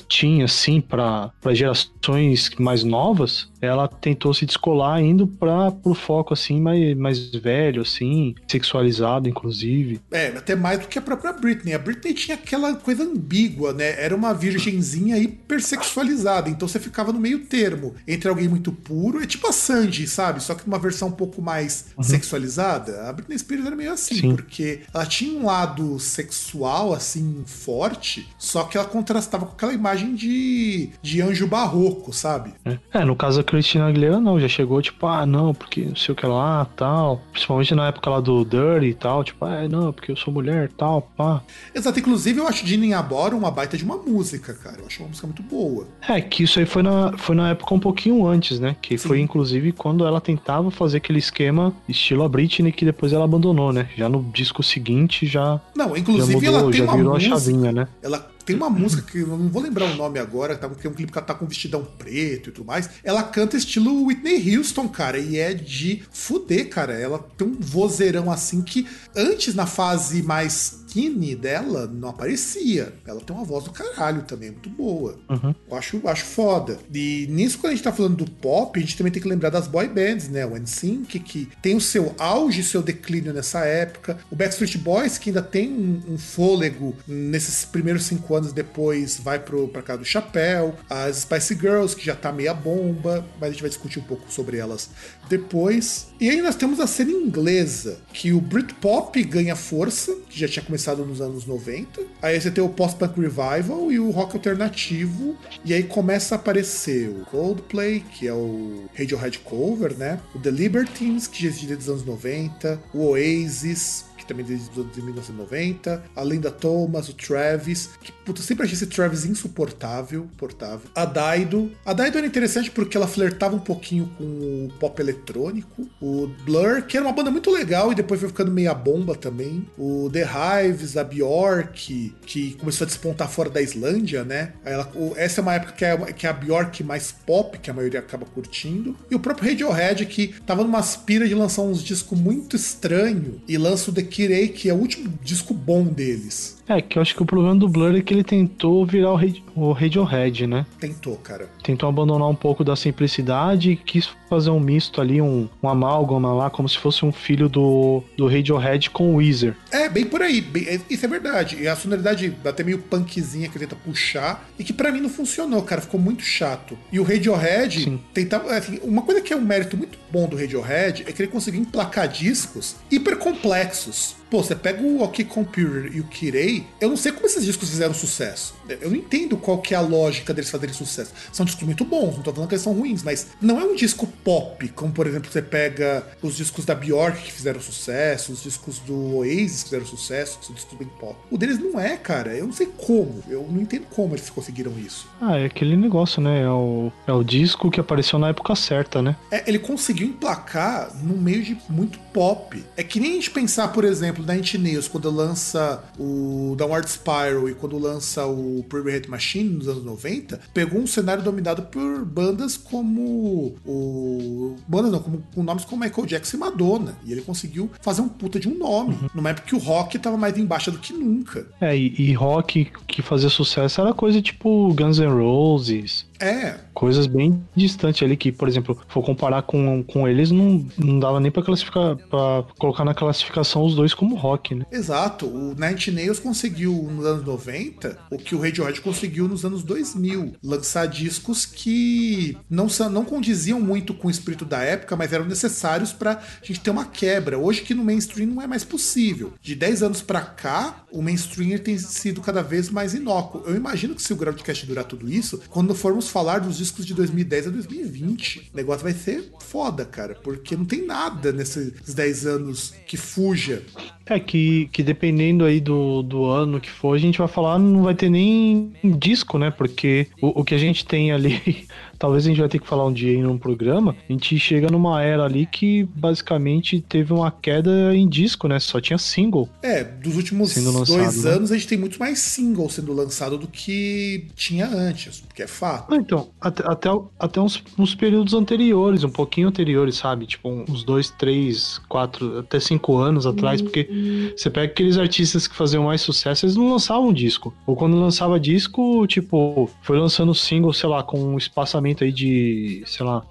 tinha assim para gerações mais novas, ela tentou se descolar indo para pro foco assim mais, mais velho assim, sexualizado inclusive. É, até mais do que a própria Britney. A Britney tinha aquela coisa ambígua, né? Era uma virgenzinha hipersexualizada, então você ficava no meio termo entre alguém muito puro, é tipo a Sandy, sabe? Só que uma versão um pouco mais uhum. sexualizada. A Britney Spears era meio assim, Sim. porque ela tinha um lado sexual assim forte, só que ela contrastava tava com aquela imagem de, de anjo barroco, sabe? É. é, no caso da Cristina Aguilera, não, já chegou tipo, ah, não, porque não sei o que lá, tal. Principalmente na época lá do Dirty e tal, tipo, ah, não, porque eu sou mulher tal, pá. Exato, inclusive eu acho Dinin Abora uma baita de uma música, cara. Eu acho uma música muito boa. É, que isso aí foi na, foi na época um pouquinho antes, né? Que Sim. foi inclusive quando ela tentava fazer aquele esquema estilo a Britney que depois ela abandonou, né? Já no disco seguinte já. Não, inclusive já mudou, ela tem já uma virou música, a chavinha, né? Ela tem uma música que eu não vou lembrar o nome agora, tá, porque é um clipe que ela tá com um vestidão preto e tudo mais. Ela canta estilo Whitney Houston, cara, e é de fuder, cara. Ela tem um vozeirão assim que antes, na fase mais skinny dela não aparecia. Ela tem uma voz do caralho também, muito boa. Uhum. Eu acho, acho foda. E nisso, quando a gente tá falando do pop, a gente também tem que lembrar das boy bands, né? O NSYNC, que tem o seu auge, seu declínio nessa época. O Backstreet Boys, que ainda tem um, um fôlego nesses primeiros cinco anos depois, vai pro, pra cá do chapéu. As Spice Girls, que já tá meia bomba, mas a gente vai discutir um pouco sobre elas depois. E aí nós temos a cena inglesa, que o Britpop ganha força, que já tinha começado nos anos 90. Aí você tem o post-punk revival e o rock alternativo. E aí começa a aparecer o Coldplay, que é o Radiohead cover, né? O The Libertines, que já existe dos anos 90. O Oasis, que também desde 1990, a Linda Thomas, o Travis, que puta, eu sempre achei esse Travis insuportável, portável. A Daido. A Daido era interessante porque ela flertava um pouquinho com o pop eletrônico. O Blur, que era uma banda muito legal e depois foi ficando meia bomba também. O The Hives, a Bjork, que começou a despontar fora da Islândia, né? Ela, essa é uma época que é, que é a Bjork mais pop, que a maioria acaba curtindo. E o próprio Radiohead, que tava numa aspira de lançar uns discos muito estranho e lança o The Kirei, que é o último disco bom deles. É, que eu acho que o problema do Blur é que ele tentou virar o, Radio, o Radiohead, né? Tentou, cara. Tentou abandonar um pouco da simplicidade e quis fazer um misto ali, um, um amálgama lá, como se fosse um filho do, do Radiohead com o Weezer. É, bem por aí. Bem, é, isso é verdade. E a sonoridade até meio punkzinha que tenta puxar e que para mim não funcionou, cara. Ficou muito chato. E o Radiohead tentava... Assim, uma coisa que é um mérito muito bom do Radiohead é que ele conseguiu emplacar discos hiper complexos. Pô, você pega o OK Computer e o Kirei, eu não sei como esses discos fizeram sucesso. Eu não entendo qual que é a lógica deles fazerem sucesso. São discos muito bons, não tô falando que eles são ruins, mas não é um disco pop, como por exemplo você pega os discos da Bjork que fizeram sucesso, os discos do Oasis que fizeram sucesso, que são discos bem pop. O deles não é, cara. Eu não sei como. Eu não entendo como eles conseguiram isso. Ah, é aquele negócio, né? É o, é o disco que apareceu na época certa, né? É, ele conseguiu emplacar no meio de muito pop. É que nem a gente pensar, por exemplo, Inch Nails, quando lança o Downward Spiral e quando lança o Pretty Hate Machine nos anos 90, pegou um cenário dominado por bandas como o. Bandas não, como, com nomes como Michael Jackson e Madonna. E ele conseguiu fazer um puta de um nome. Uhum. Numa época que o rock tava mais embaixo do que nunca. É, e, e rock que fazia sucesso era coisa tipo Guns N' Roses. É. Coisas bem distantes ali que, por exemplo, for comparar com, com eles, não, não dava nem pra classificar, para colocar na classificação os dois como rock, né? Exato. O Nine Nails conseguiu nos anos 90 o que o Radiohead conseguiu nos anos 2000. Lançar discos que não, não condiziam muito com o espírito da época, mas eram necessários pra gente ter uma quebra. Hoje que no mainstream não é mais possível. De 10 anos pra cá, o mainstream tem sido cada vez mais inócuo. Eu imagino que se o Groundcast durar tudo isso, quando formos falar dos discos de 2010 a 2020. O negócio vai ser foda, cara, porque não tem nada nesses 10 anos que fuja. É que, que dependendo aí do, do ano que for, a gente vai falar, não vai ter nem disco, né? Porque o, o que a gente tem ali talvez a gente vai ter que falar um dia em um programa, a gente chega numa era ali que basicamente teve uma queda em disco, né? Só tinha single. É, dos últimos lançado, dois né? anos a gente tem muito mais single sendo lançado do que tinha antes, porque é fato. Ah, então, até, até, até uns, uns, períodos anteriores, um pouquinho anteriores, sabe? Tipo, uns dois, três, quatro, até cinco anos atrás, porque você pega aqueles artistas que faziam mais sucesso, eles não lançavam disco. Ou quando lançava disco, tipo, foi lançando single, sei lá, com um espaçamento aí de, sei lá,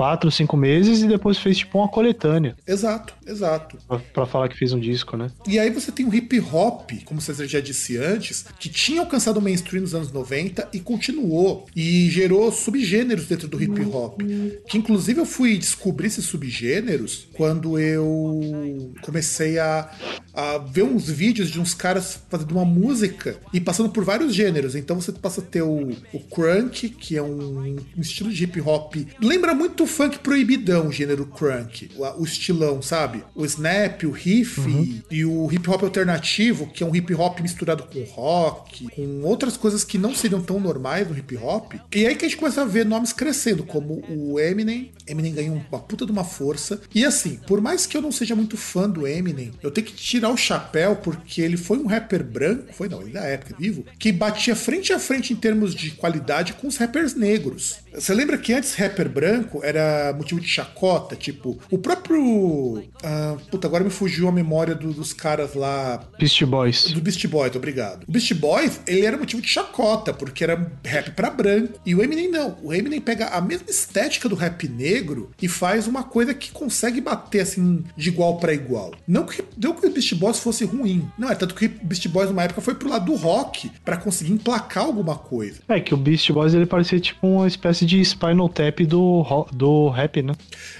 quatro, cinco meses e depois fez tipo uma coletânea. Exato, exato. Pra, pra, falar que fez um disco, né? E aí você tem o hip hop, como você já disse antes, que tinha alcançado o mainstream nos anos 90 e continuou. E gerou subgêneros dentro do hip hop. Que inclusive eu fui descobrir esses subgêneros quando eu comecei a, a ver uns vídeos de uns caras fazendo uma música e passando por vários gêneros. Então você passa a ter o, o crunk, que é um, um estilo de hip hop. Lembra muito funk proibidão, gênero crunk, o, o, estilão, sabe? O snap, o riff uhum. e o hip hop alternativo, que é um hip hop misturado com rock, com outras coisas que não seriam tão normais no hip hop. E aí que a gente começa a ver nomes crescendo, como o Eminem. Eminem ganhou uma puta de uma força. E assim, por mais que eu não seja muito fã do Eminem, eu tenho que tirar o chapéu porque ele foi um rapper branco, foi não, ele da época vivo, que batia frente a frente em termos de qualidade com os rappers negros. Você lembra que antes rapper branco era motivo de chacota? Tipo, o próprio. Uh, puta, agora me fugiu a memória do, dos caras lá. Beast Boys. Do Beast Boys, obrigado. O Beast Boys, ele era motivo de chacota, porque era rap pra branco. E o Eminem não. O Eminem pega a mesma estética do rap negro e faz uma coisa que consegue bater assim de igual para igual. Não que, não que o Beast Boys fosse ruim. Não, é tanto que o Beast Boys numa época foi pro lado do rock para conseguir emplacar alguma coisa. É que o Beast Boys ele parecia tipo uma espécie de Spinal Tap do, do rap, né?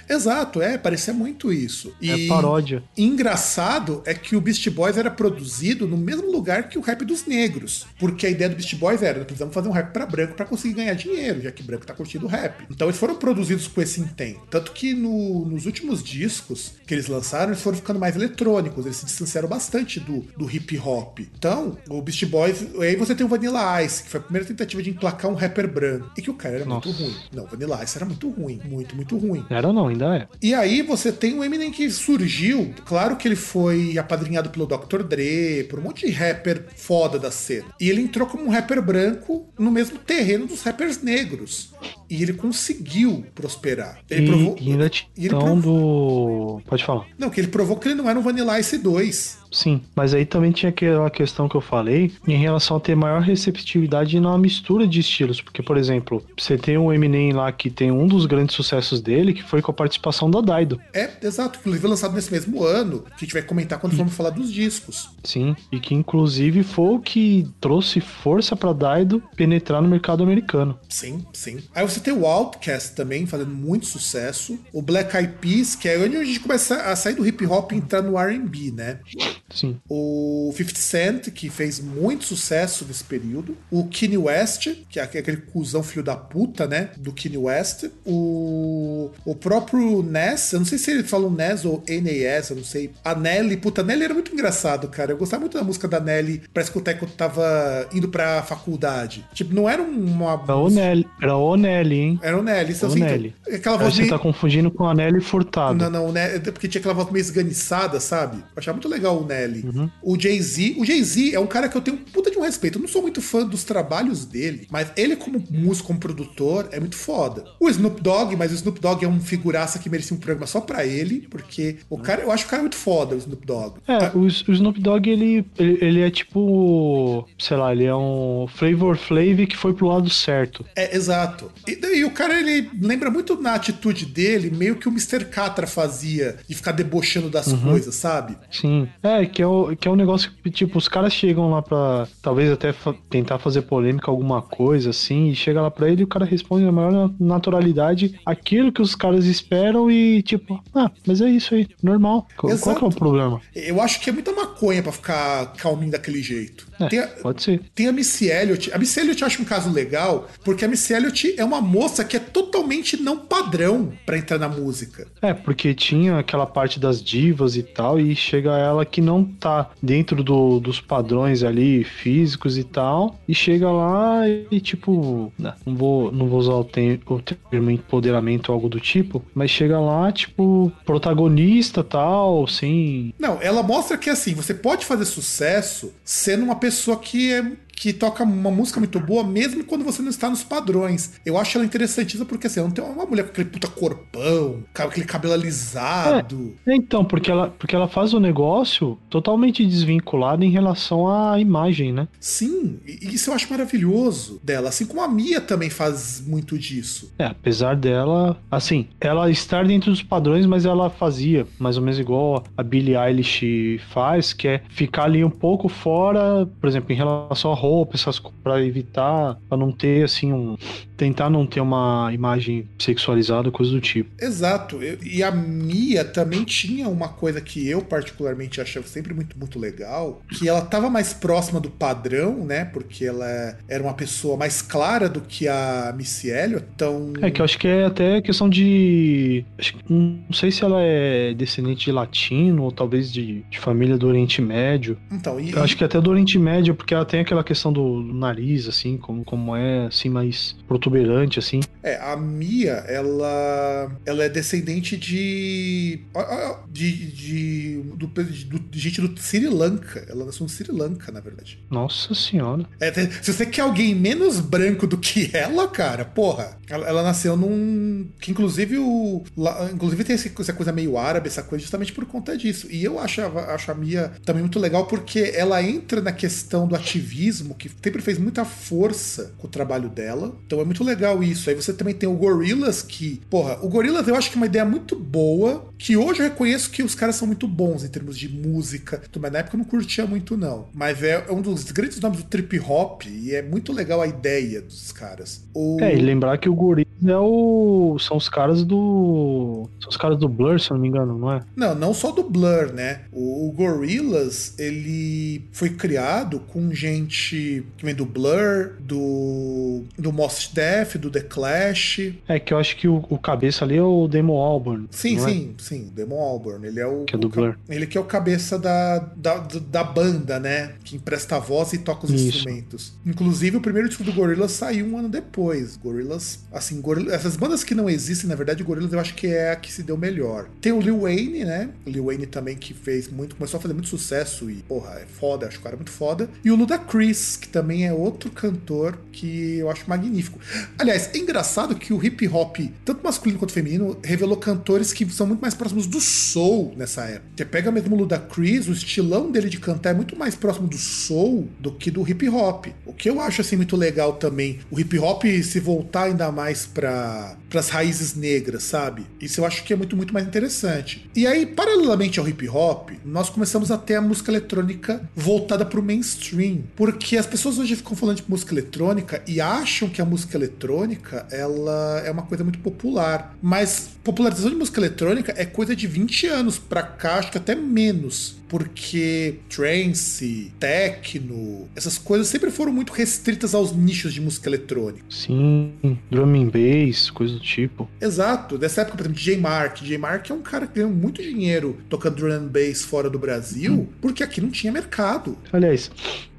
Exato, é, parecia muito isso. É e é paródia. engraçado é que o Beast Boys era produzido no mesmo lugar que o rap dos negros. Porque a ideia do Beast Boys era, precisamos fazer um rap para branco para conseguir ganhar dinheiro, já que branco tá curtindo rap. Então eles foram produzidos com esse intento. Tanto que no, nos últimos discos que eles lançaram, eles foram ficando mais eletrônicos, eles se distanciaram bastante do, do hip hop. Então, o Beast Boys, aí você tem o Vanilla Ice, que foi a primeira tentativa de emplacar um rapper branco. E que o cara era Nossa. muito ruim. Não, Vanilla Ice era muito ruim. Muito, muito ruim. Era não, ainda é. E aí você tem o Eminem que surgiu. Claro que ele foi apadrinhado pelo Dr. Dre, por um monte de rapper foda da cena. E ele entrou como um rapper branco no mesmo terreno dos rappers negros. E ele conseguiu prosperar. Ele e, provou. E ainda e ele provou, do. Pode falar. Não, que ele provou que ele não era um Vanilla Ice 2. Sim, mas aí também tinha aquela questão que eu falei em relação a ter maior receptividade na mistura de estilos. Porque, por exemplo, você tem o Eminem lá que tem um dos grandes sucessos dele, que foi com a participação da Daido. É, exato. Inclusive lançado nesse mesmo ano, que a gente vai comentar quando formos falar dos discos. Sim, e que inclusive foi o que trouxe força pra Daido penetrar no mercado americano. Sim, sim. Aí você tem o Outcast também fazendo muito sucesso. O Black Eyed Peas, que é onde a gente começa a sair do hip hop e entrar no R&B, né? Sim. O 50 Cent, que fez muito sucesso nesse período. O Kanye West, que é aquele cuzão filho da puta, né? Do Kanye West. O, o próprio Ness, eu não sei se ele fala Ness ou NAS, eu não sei. A Nelly, puta, a Nelly era muito engraçado, cara. Eu gostava muito da música da Nelly pra escutar quando tava indo pra faculdade. Tipo, não era uma. Era o Nelly, era o Nelly hein? Era o Nelly. Então, o assim, Nelly. Então, aquela voz Você meio... tá confundindo com a Nelly Furtado. Não, não, né? Porque tinha aquela voz meio esganiçada, sabe? Eu achava muito legal o Nelly. Uhum. O Jay-Z. O Jay-Z é um cara que eu tenho puta de um respeito. Eu não sou muito fã dos trabalhos dele, mas ele, como músico, como produtor, é muito foda. O Snoop Dogg, mas o Snoop Dogg é um figuraça que merecia um programa só pra ele, porque o cara, eu acho o cara muito foda, o Snoop Dogg. É, ah, o, o Snoop Dogg, ele, ele, ele, é tipo. Sei lá, ele é um Flavor Flav que foi pro lado certo. É, exato. E, e o cara, ele lembra muito na atitude dele, meio que o Mr. Catra fazia, de ficar debochando das uhum. coisas, sabe? Sim. É, que é, o, que é um negócio que, tipo, os caras chegam lá pra talvez até fa tentar fazer polêmica, alguma coisa assim, e chega lá pra ele e o cara responde na maior naturalidade aquilo que os caras esperam e, tipo, ah, mas é isso aí, normal. Qual que é o problema? Eu acho que é muita maconha pra ficar calminho daquele jeito. É, tem a, pode ser. Tem a Missy Elliott. A Missy Elliott eu acho um caso legal, porque a Missy Elliott é uma moça que é totalmente não padrão para entrar na música. É, porque tinha aquela parte das divas e tal, e chega ela que não tá dentro do, dos padrões ali físicos e tal, e chega lá e tipo, né, não vou, não vou usar o, o termo empoderamento ou algo do tipo, mas chega lá, tipo, protagonista tal, sim. Não, ela mostra que assim, você pode fazer sucesso sendo uma pessoa que é que toca uma música muito boa, mesmo quando você não está nos padrões. Eu acho ela interessantíssima porque assim, ela não tem uma mulher com aquele puta corpão, aquele cabelo alisado. É, então, porque ela, porque ela faz o negócio totalmente desvinculado em relação à imagem, né? Sim, e isso eu acho maravilhoso dela. Assim como a Mia também faz muito disso. É, apesar dela, assim, ela estar dentro dos padrões, mas ela fazia mais ou menos igual a Billie Eilish faz, que é ficar ali um pouco fora, por exemplo, em relação a roupa essas para evitar, para não ter assim um tentar não ter uma imagem sexualizada, coisa do tipo. Exato. E a Mia também tinha uma coisa que eu particularmente achava sempre muito muito legal, que ela estava mais próxima do padrão, né? Porque ela era uma pessoa mais clara do que a Missy Elliott, então É que eu acho que é até questão de não sei se ela é descendente de latino ou talvez de, de família do Oriente Médio. Então, e, eu acho que até do Oriente Médio, porque ela tem aquela questão questão do, nariz, assim, como, como é, assim, mais protuberante, assim. É, a Mia, ela, ela é descendente de. de. de, do, do, de gente do Sri Lanka. Ela nasceu no Sri Lanka, na verdade. Nossa senhora. É, se você quer alguém menos branco do que ela, cara, porra, ela, ela nasceu num. Que inclusive o. Lá, inclusive tem essa coisa meio árabe, essa coisa, justamente por conta disso. E eu acho, acho a Mia também muito legal porque ela entra na questão do ativismo que sempre fez muita força com o trabalho dela. Então é muito legal isso. Aí você também tem o Gorillaz, que, porra, o Gorillaz eu acho que é uma ideia muito boa, que hoje eu reconheço que os caras são muito bons em termos de música. Mas na época eu não curtia muito, não. Mas é, é um dos grandes nomes do trip hop e é muito legal a ideia dos caras. O... É, e lembrar que o Gorillaz é o. São os caras do. São os caras do Blur, se eu não me engano, não é? Não, não só do Blur, né? O, o Gorillaz, ele foi criado com gente que vem do Blur, do, do Mos Def, do The Clash. É que eu acho que o, o cabeça ali é o Damon Albarn. Sim, sim, é? sim, Damon Albarn. Ele é o. Que é do o, Blur. Ele que é o cabeça da, da, da banda, né? Que empresta a voz e toca os Isso. instrumentos. Inclusive, o primeiro disco do Gorillaz saiu um ano depois. Gorillaz, assim, Gorillaz, essas bandas que não existem, na verdade, Gorillaz eu acho que é a que se deu melhor. Tem o Lil Wayne, né? O Lil Wayne também que fez muito, começou a fazer muito sucesso e, porra, é foda, acho o cara muito foda. E o Ludacris, que também é outro cantor que eu acho magnífico. Aliás, é engraçado que o hip hop, tanto masculino quanto feminino, revelou cantores que são muito mais próximos do soul nessa época. Você pega mesmo o Ludacris, o estilão dele de cantar é muito mais próximo do soul do que do hip hop. O que eu acho assim muito legal também, o hip hop se voltar ainda mais para as raízes negras, sabe? Isso eu acho que é muito, muito mais interessante. E aí, paralelamente ao hip hop, nós começamos a ter a música eletrônica voltada para o mainstream. Porque as pessoas hoje ficam falando de música eletrônica e acham que a música eletrônica ela é uma coisa muito popular. Mas popularização de música eletrônica é coisa de 20 anos pra cá, acho que até menos porque trance, techno, essas coisas sempre foram muito restritas aos nichos de música eletrônica. Sim, drum and bass, coisa do tipo. Exato. Dessa época, por exemplo, DJ Mark. DJ Mark é um cara que ganhou muito dinheiro tocando drum and bass fora do Brasil, hum. porque aqui não tinha mercado. Aliás,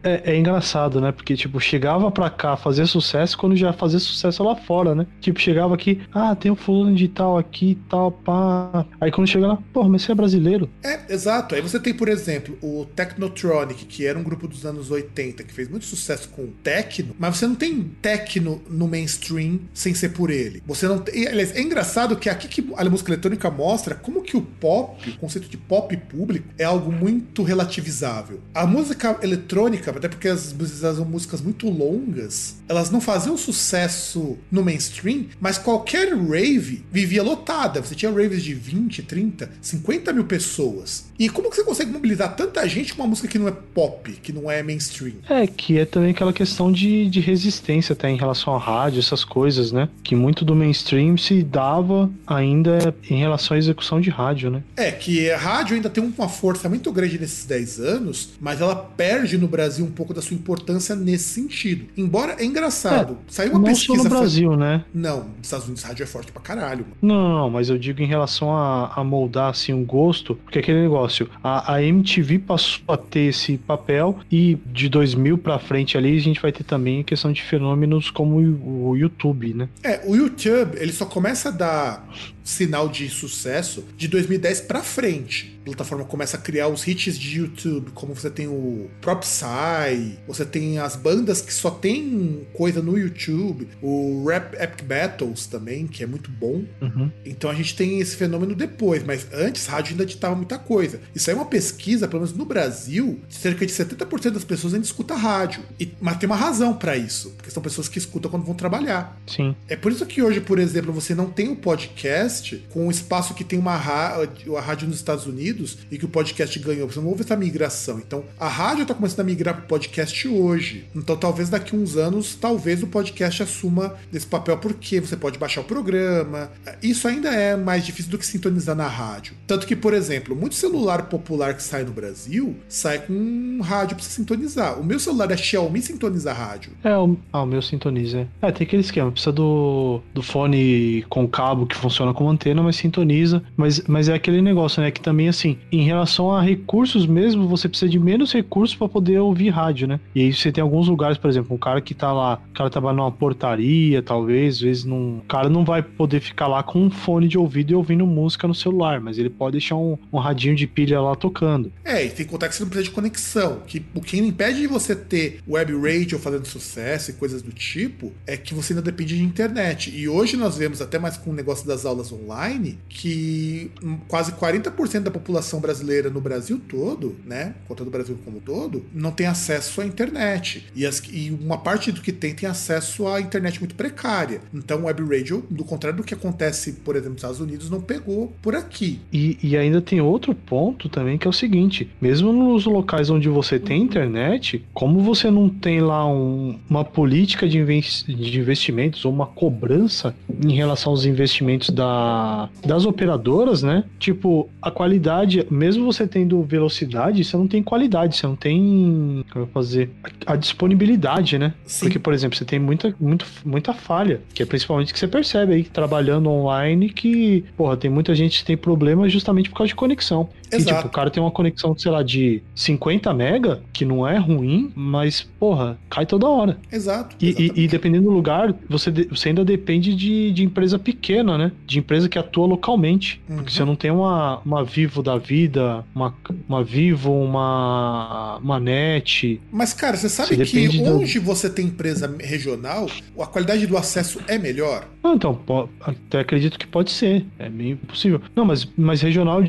é, é, engraçado, né? Porque, tipo, chegava pra cá fazer sucesso quando já fazia sucesso lá fora, né? Tipo, chegava aqui, ah, tem um fulano de tal aqui tal, pá. Aí quando chega lá, porra, mas você é brasileiro. É, exato. Aí você tem, por exemplo, o Technotronic, que era um grupo dos anos 80, que fez muito sucesso com techno, mas você não tem techno no mainstream sem ser por ele. Você não tem. Aliás, é engraçado que aqui que a música eletrônica mostra como que o pop, o conceito de pop público, é algo muito relativizável. A música eletrônica até porque as músicas são músicas muito longas, elas não faziam sucesso no mainstream, mas qualquer rave vivia lotada. Você tinha raves de 20, 30, 50 mil pessoas. E como que você consegue mobilizar tanta gente com uma música que não é pop, que não é mainstream? É, que é também aquela questão de, de resistência até em relação à rádio, essas coisas, né? Que muito do mainstream se dava ainda em relação à execução de rádio, né? É, que a rádio ainda tem uma força muito grande nesses 10 anos, mas ela perde no Brasil um pouco da sua importância nesse sentido. Embora é engraçado, é, saiu uma não pesquisa. Só no Brasil, fa... né? Não, nos Estados Unidos rádio é forte pra caralho. Mano. Não, não, mas eu digo em relação a, a moldar assim um gosto, porque aquele negócio, a, a MTV passou a ter esse papel e de 2000 para frente ali a gente vai ter também a questão de fenômenos como o, o YouTube, né? É, o YouTube, ele só começa a dar sinal de sucesso de 2010 para frente. A plataforma começa a criar os hits de YouTube, como você tem o Prop Psy, você tem as bandas que só tem coisa no YouTube, o Rap Epic Battles também, que é muito bom. Uhum. Então a gente tem esse fenômeno depois, mas antes rádio ainda ditava muita coisa. Isso aí é uma pesquisa, pelo menos no Brasil, cerca de 70% das pessoas ainda escuta rádio. E, mas tem uma razão para isso, porque são pessoas que escutam quando vão trabalhar. Sim. É por isso que hoje, por exemplo, você não tem o podcast com o espaço que tem uma rádio, a rádio nos Estados Unidos e que o podcast ganhou. Você não houve essa migração. Então, a rádio está começando a migrar para o podcast hoje. Então, talvez daqui a uns anos, talvez o podcast assuma esse papel porque você pode baixar o programa. Isso ainda é mais difícil do que sintonizar na rádio. Tanto que, por exemplo, muito celular popular que sai no Brasil sai com um rádio para você sintonizar. O meu celular é Xiaomi sintoniza rádio. É, o, ah, o meu sintoniza. É, tem aquele esquema, precisa do, do fone com cabo que funciona com com antena, mas sintoniza. Mas, mas é aquele negócio, né? Que também, assim, em relação a recursos mesmo, você precisa de menos recursos para poder ouvir rádio, né? E aí você tem alguns lugares, por exemplo, um cara que tá lá, o cara trabalha numa portaria, talvez, às vezes não. O cara não vai poder ficar lá com um fone de ouvido e ouvindo música no celular, mas ele pode deixar um, um radinho de pilha lá tocando. É, e tem que contar que você não precisa de conexão. Que o que impede de você ter web radio fazendo sucesso e coisas do tipo é que você ainda depende de internet. E hoje nós vemos, até mais com o negócio das aulas online que quase 40% da população brasileira no Brasil todo, né, contando o Brasil como todo, não tem acesso à internet. E, as, e uma parte do que tem tem acesso à internet muito precária. Então, web radio, do contrário do que acontece, por exemplo, nos Estados Unidos, não pegou por aqui. E, e ainda tem outro ponto também que é o seguinte: mesmo nos locais onde você tem internet, como você não tem lá um, uma política de, de investimentos ou uma cobrança em relação aos investimentos da das operadoras, né? Tipo, a qualidade, mesmo você tendo velocidade, você não tem qualidade, você não tem, como eu fazer, a, a disponibilidade, né? Sim. Porque, por exemplo, você tem muita, muito, muita falha, que é principalmente que você percebe aí trabalhando online que, porra, tem muita gente que tem problemas justamente por causa de conexão. Exato. E, tipo, o cara tem uma conexão, sei lá, de 50 mega, que não é ruim, mas, porra, cai toda hora. Exato. E, e, e dependendo do lugar, você, você ainda depende de, de empresa pequena, né? De empresa que atua localmente. Uhum. Porque você não tem uma, uma Vivo da vida, uma, uma Vivo, uma, uma NET. Mas, cara, você sabe você que onde do... você tem empresa regional, a qualidade do acesso é melhor? Não, então, até acredito que pode ser. É meio possível. Não, mas, mas regional,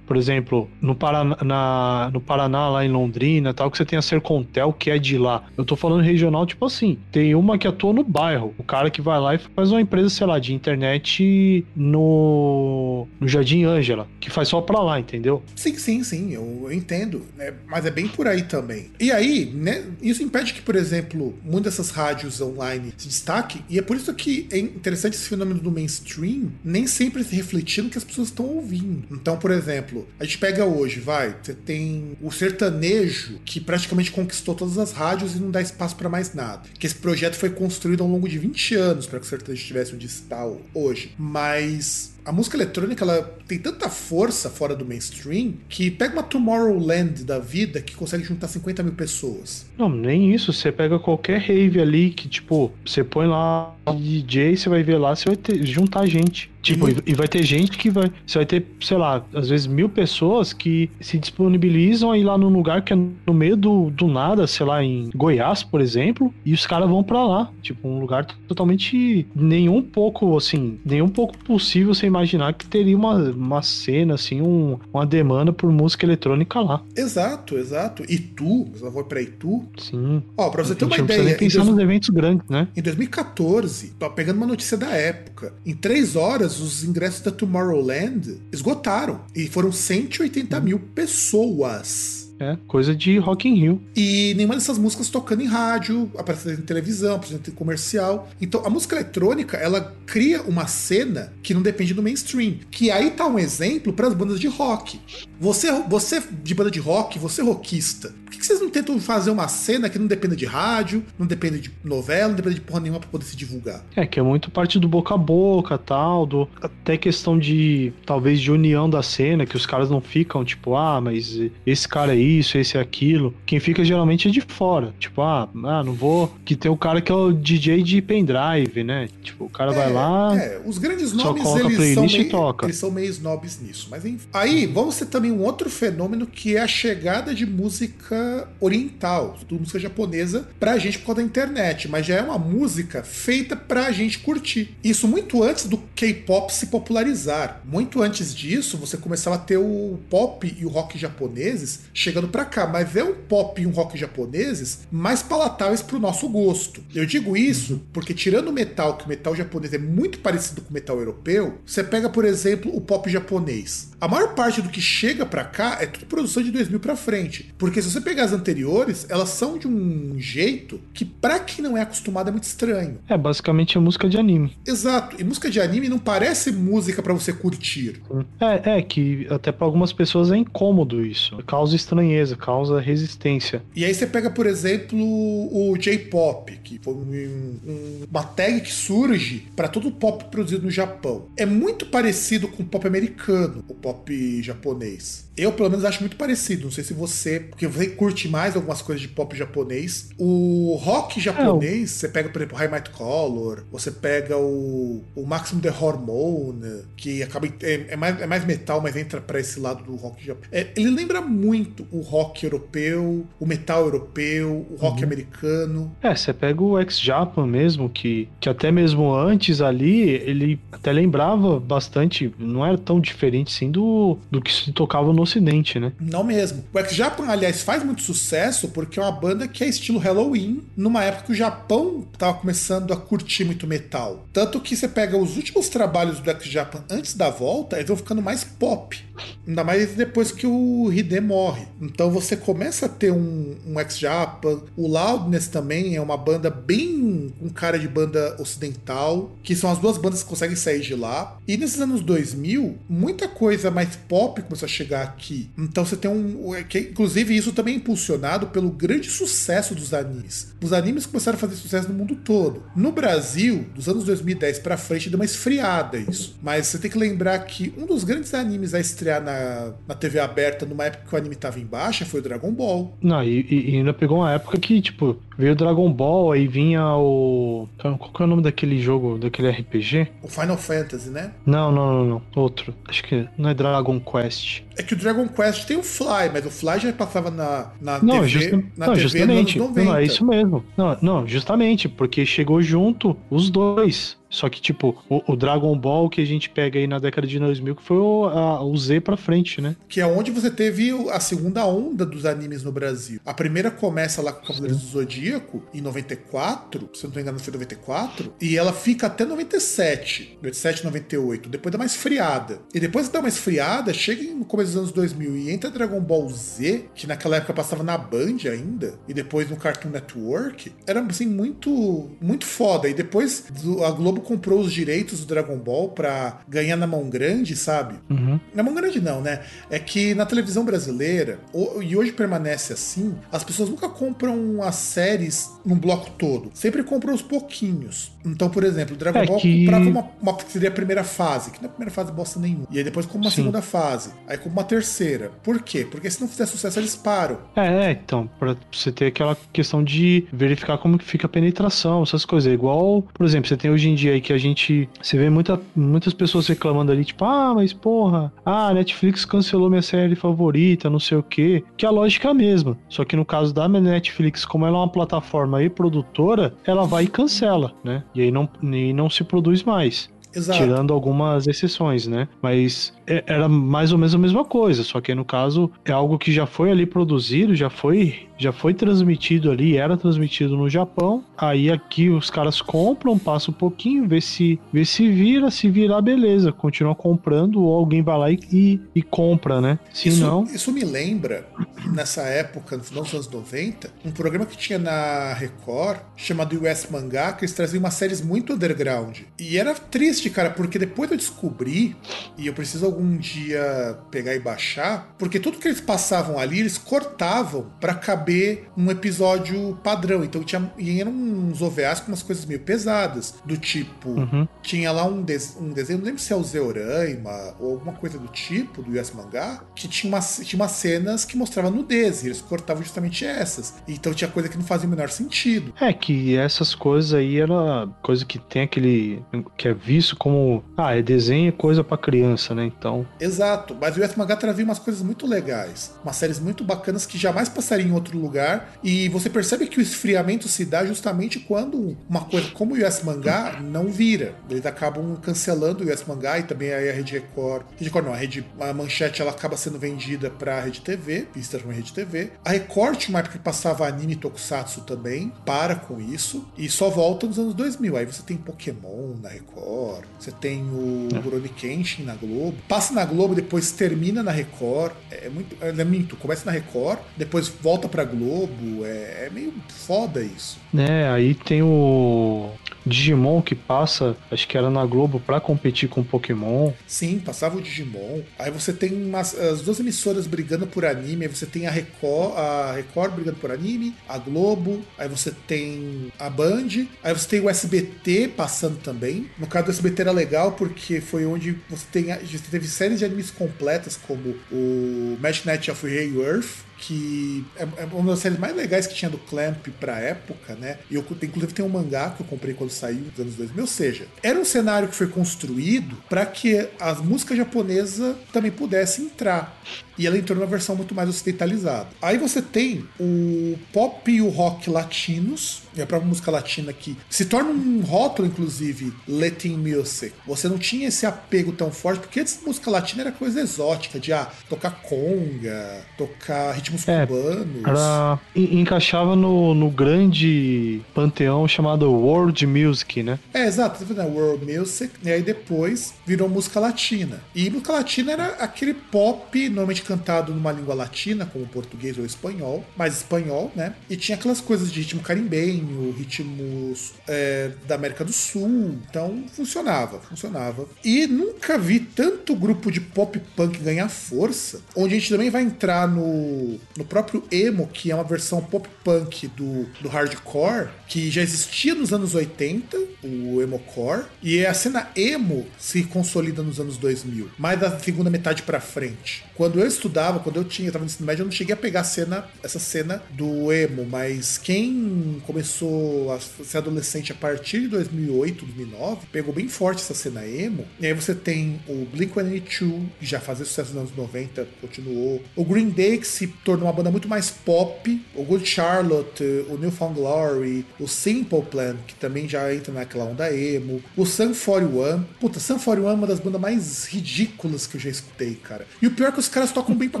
por exemplo, no Paraná, na, no Paraná, lá em Londrina tal, que você tem a Sercontel, que é de lá. Eu tô falando regional, tipo assim, tem uma que atua no bairro. O cara que vai lá e faz uma empresa, sei lá, de internet no, no Jardim Ângela, que faz só pra lá, entendeu? Sim, sim, sim, eu, eu entendo. Né? Mas é bem por aí também. E aí, né, isso impede que, por exemplo, muitas dessas rádios online se destaquem, e é por isso que é interessante esse fenômeno do mainstream nem sempre se refletir no que as pessoas estão ouvindo. Então, por exemplo, a gente pega hoje, vai, você tem o sertanejo que praticamente conquistou todas as rádios e não dá espaço para mais nada. Que esse projeto foi construído ao longo de 20 anos para que o sertanejo tivesse onde está hoje. Mas a música eletrônica ela tem tanta força fora do mainstream que pega uma Tomorrowland da vida que consegue juntar 50 mil pessoas. Não, nem isso. Você pega qualquer rave ali que, tipo, você põe lá DJ, você vai ver lá, você vai ter, juntar gente. Tipo, uhum. e vai ter gente que vai. Você vai ter, sei lá, às vezes mil pessoas que se disponibilizam a ir lá num lugar que é no meio do, do nada, sei lá, em Goiás, por exemplo, e os caras vão para lá. Tipo, um lugar totalmente. nenhum pouco, assim, nenhum pouco possível você imaginar que teria uma, uma cena, assim, um, uma demanda por música eletrônica lá. Exato, exato. E tu, você vai pra Itu? Sim. Ó, pra você ter uma ideia. Nem pensar dois... nos eventos grandes, né? Em 2014, tô pegando uma notícia da época. Em três horas, os ingressos da Tomorrowland esgotaram. E foram 180 hum. mil pessoas. É, coisa de Rock in Rio. E nenhuma dessas músicas tocando em rádio, aparecendo em televisão, aparecendo em comercial. Então, a música eletrônica, ela cria uma cena que não depende do mainstream. Que aí tá um exemplo para as bandas de rock. Você, você de banda de rock, você rockista, por que vocês não tentam fazer uma cena que não dependa de rádio, não depende de novela, não depende de porra nenhuma pra poder se divulgar? É, que é muito parte do boca a boca, tal, do, até questão de, talvez, de união da cena, que os caras não ficam, tipo, ah, mas esse cara aí isso, esse é aquilo. Quem fica geralmente é de fora. Tipo, ah, ah não vou. Que tem o cara que é o DJ de pendrive, né? Tipo, o cara é, vai lá. É, os grandes nomes eles são, meio, toca. eles são meio snobs nisso. Mas enfim. Aí, vamos ter também um outro fenômeno que é a chegada de música oriental, música japonesa, pra gente por causa da internet. Mas já é uma música feita pra gente curtir. Isso muito antes do K-pop se popularizar. Muito antes disso, você começava a ter o pop e o rock japoneses chegando para cá, mas é um pop e um rock japoneses mais palatáveis pro nosso gosto. Eu digo isso porque, tirando o metal, que o metal japonês é muito parecido com o metal europeu, você pega, por exemplo, o pop japonês. A maior parte do que chega para cá é tudo produção de 2000 para frente. Porque se você pegar as anteriores, elas são de um jeito que, para quem não é acostumado, é muito estranho. É, basicamente é música de anime. Exato. E música de anime não parece música para você curtir. É, é que até para algumas pessoas é incômodo isso. Causa estranheza, causa resistência. E aí você pega, por exemplo, o J-pop, que foi um, um, uma tag que surge para todo o pop produzido no Japão. É muito parecido com o pop americano, o pop japonês. Eu, pelo menos, acho muito parecido. Não sei se você. Porque você curte mais algumas coisas de pop japonês. O rock japonês, é, você pega, por exemplo, High Might Color, você pega o, o Maximum The Hormone, que acaba. É, é, mais, é mais metal, mas entra para esse lado do rock japonês. É, ele lembra muito o rock europeu, o metal europeu, o rock uhum. americano. É, você pega o X-Japan mesmo, que, que até mesmo antes ali, ele até lembrava bastante, não era tão diferente assim do, do que se tocava no Ocidente, né? Não mesmo. O X-Japan, aliás, faz muito sucesso porque é uma banda que é estilo Halloween, numa época que o Japão tava começando a curtir muito metal. Tanto que você pega os últimos trabalhos do X-Japan antes da volta, eles vão ficando mais pop. Ainda mais depois que o Hide morre. Então você começa a ter um, um X-Japan. O Loudness também é uma banda bem um cara de banda ocidental, que são as duas bandas que conseguem sair de lá. E nesses anos 2000, muita coisa mais pop começou a chegar aqui. Então você tem um. Que, inclusive, isso também impulsionado pelo grande sucesso dos animes. Os animes começaram a fazer sucesso no mundo todo. No Brasil, dos anos 2010 para frente, deu uma esfriada isso. Mas você tem que lembrar que um dos grandes animes a estrear na, na TV aberta numa época que o anime tava em baixa foi o Dragon Ball. Não, e, e ainda pegou uma época que, tipo, veio o Dragon Ball, aí vinha o. Qual que é o nome daquele jogo, daquele RPG? O Final Fantasy, né? Não, não, não, não. Outro. Acho que não é Dragon Quest. É que o Dragon Quest tem o Fly, mas o Fly já passava na, na não, TV, justa, na não, TV justamente. nos anos 90. Não, é isso mesmo. Não, não, justamente, porque chegou junto os dois. Só que, tipo, o, o, Dragon Ball que a gente pega aí na década de 2000, que foi o, a, o Z pra frente, né? Que é onde você teve a segunda onda dos animes no Brasil. A primeira começa lá com Cavaleiros do Zodíaco, em 94, se eu não tô enganado foi 94, e ela fica até 97, 97, 98, depois dá uma esfriada. E depois dá uma esfriada, chega no começo dos anos 2000 e entra Dragon Ball Z, que naquela época passava na Band ainda, e depois no Cartoon Network, era assim muito, muito foda. E depois a Globo comprou os direitos do Dragon Ball pra ganhar na mão grande, sabe? Uhum. Na mão grande não, né? É que na televisão brasileira, e hoje permanece assim, as pessoas nunca compram as séries num bloco todo. Sempre compram os pouquinhos. Então, por exemplo, o Dragon é Ball que... comprava uma, uma que seria a primeira fase, que não é primeira fase bosta nenhuma. E aí depois como uma Sim. segunda fase. Aí como uma terceira. Por quê? Porque se não fizer sucesso, eles param. É, então, pra você ter aquela questão de verificar como que fica a penetração, essas coisas. É igual, por exemplo, você tem hoje em dia aí que a gente. Você vê muita, muitas pessoas reclamando ali, tipo, ah, mas porra, ah, Netflix cancelou minha série favorita, não sei o quê. Que a lógica é a mesma. Só que no caso da Netflix, como ela é uma plataforma e produtora, ela vai e cancela, né? E aí não, e não se produz mais. Exato. Tirando algumas exceções, né? Mas era mais ou menos a mesma coisa, só que no caso é algo que já foi ali produzido, já foi já foi transmitido ali, era transmitido no Japão. Aí aqui os caras compram, passa um pouquinho, vê se vê se vira, se virar, beleza, continua comprando ou alguém vai lá e, e, e compra, né? Se isso, não. Isso me lembra, nessa época, no final dos anos 90, um programa que tinha na Record chamado US Mangá, que eles traziam umas séries muito underground. E era triste, cara, porque depois eu descobri, e eu preciso algum dia pegar e baixar, porque tudo que eles passavam ali, eles cortavam para caber um episódio padrão. Então tinha e eram uns OVAs com umas coisas meio pesadas, do tipo, uhum. tinha lá um, de, um desenho, não lembro se é o Zeoraima ou alguma coisa do tipo, do Yes Mangá, que tinha, uma, tinha umas cenas que mostravam nudez, e eles cortavam justamente essas. Então tinha coisa que não fazia o menor sentido. É que essas coisas aí era coisa que tem aquele que é visto como, ah, é desenho, é coisa para criança, né? Então. Exato, mas o Yes Mangá trazia umas coisas muito legais, umas séries muito bacanas que jamais passariam em outro lugar. E você percebe que o esfriamento se dá justamente quando uma coisa como o US Mangá não vira. Eles acabam cancelando o US Mangá e também a Rede Record. Rede Record não, a Rede a Manchete ela acaba sendo vendida pra Rede TV, vista como Rede TV. A Record tinha uma época que passava anime Tokusatsu também, para com isso, e só volta nos anos 2000. Aí você tem Pokémon na Record, você tem o é. Rurouni Kenshin na Globo. Passa na Globo, depois termina na Record. É muito. É minto, começa na Record, depois volta pra Globo. É, é meio foda isso. É, aí tem o Digimon que passa, acho que era na Globo para competir com Pokémon. Sim, passava o Digimon. Aí você tem umas, as duas emissoras brigando por anime, aí você tem a Record, a Record brigando por anime, a Globo, aí você tem a Band, aí você tem o SBT passando também. No caso do SBT era legal porque foi onde você, tem, você teve séries de animes completas como o Match Night of Ray Earth, que é, é uma das séries mais legais que tinha do Clamp pra época, né? E eu, inclusive tem um mangá que eu comprei quando saiu nos anos 2000. Ou seja, era um cenário que foi construído para que as músicas japonesas também pudessem entrar. E ela entrou numa versão muito mais ocidentalizada. Aí você tem o pop e o rock latinos, e a própria música latina que se torna um rótulo, inclusive, Latin Music. Você não tinha esse apego tão forte, porque antes música latina era coisa exótica, de ah, tocar conga, tocar ritmos é, cubanos. Era, encaixava no, no grande panteão chamado World Music, né? É, exato, tá World Music, e aí depois virou música latina. E música latina era aquele pop, normalmente cantado numa língua latina, como português ou espanhol, mais espanhol, né? E tinha aquelas coisas de ritmo carimbenho, ritmos é, da América do Sul. Então funcionava, funcionava. E nunca vi tanto grupo de pop punk ganhar força, onde a gente também vai entrar no, no próprio emo, que é uma versão pop punk do, do hardcore, que já existia nos anos 80, o emo-core, e a cena emo se consolida nos anos 2000, mais da segunda metade para frente. Quando eu estudava, quando eu tinha, eu tava no ensino médio, eu não cheguei a pegar a cena, essa cena do emo, mas quem começou a ser adolescente a partir de 2008, 2009, pegou bem forte essa cena emo. E aí você tem o Blink-182, que já fazia sucesso nos anos 90, continuou. O Green Day, que se tornou uma banda muito mais pop. O Good Charlotte, o New Found Glory, o Simple Plan, que também já entra naquela onda emo, o Sun 41. Puta, Sun 41 é uma das bandas mais ridículas que eu já escutei, cara. E o pior é que os caras tocam bem pra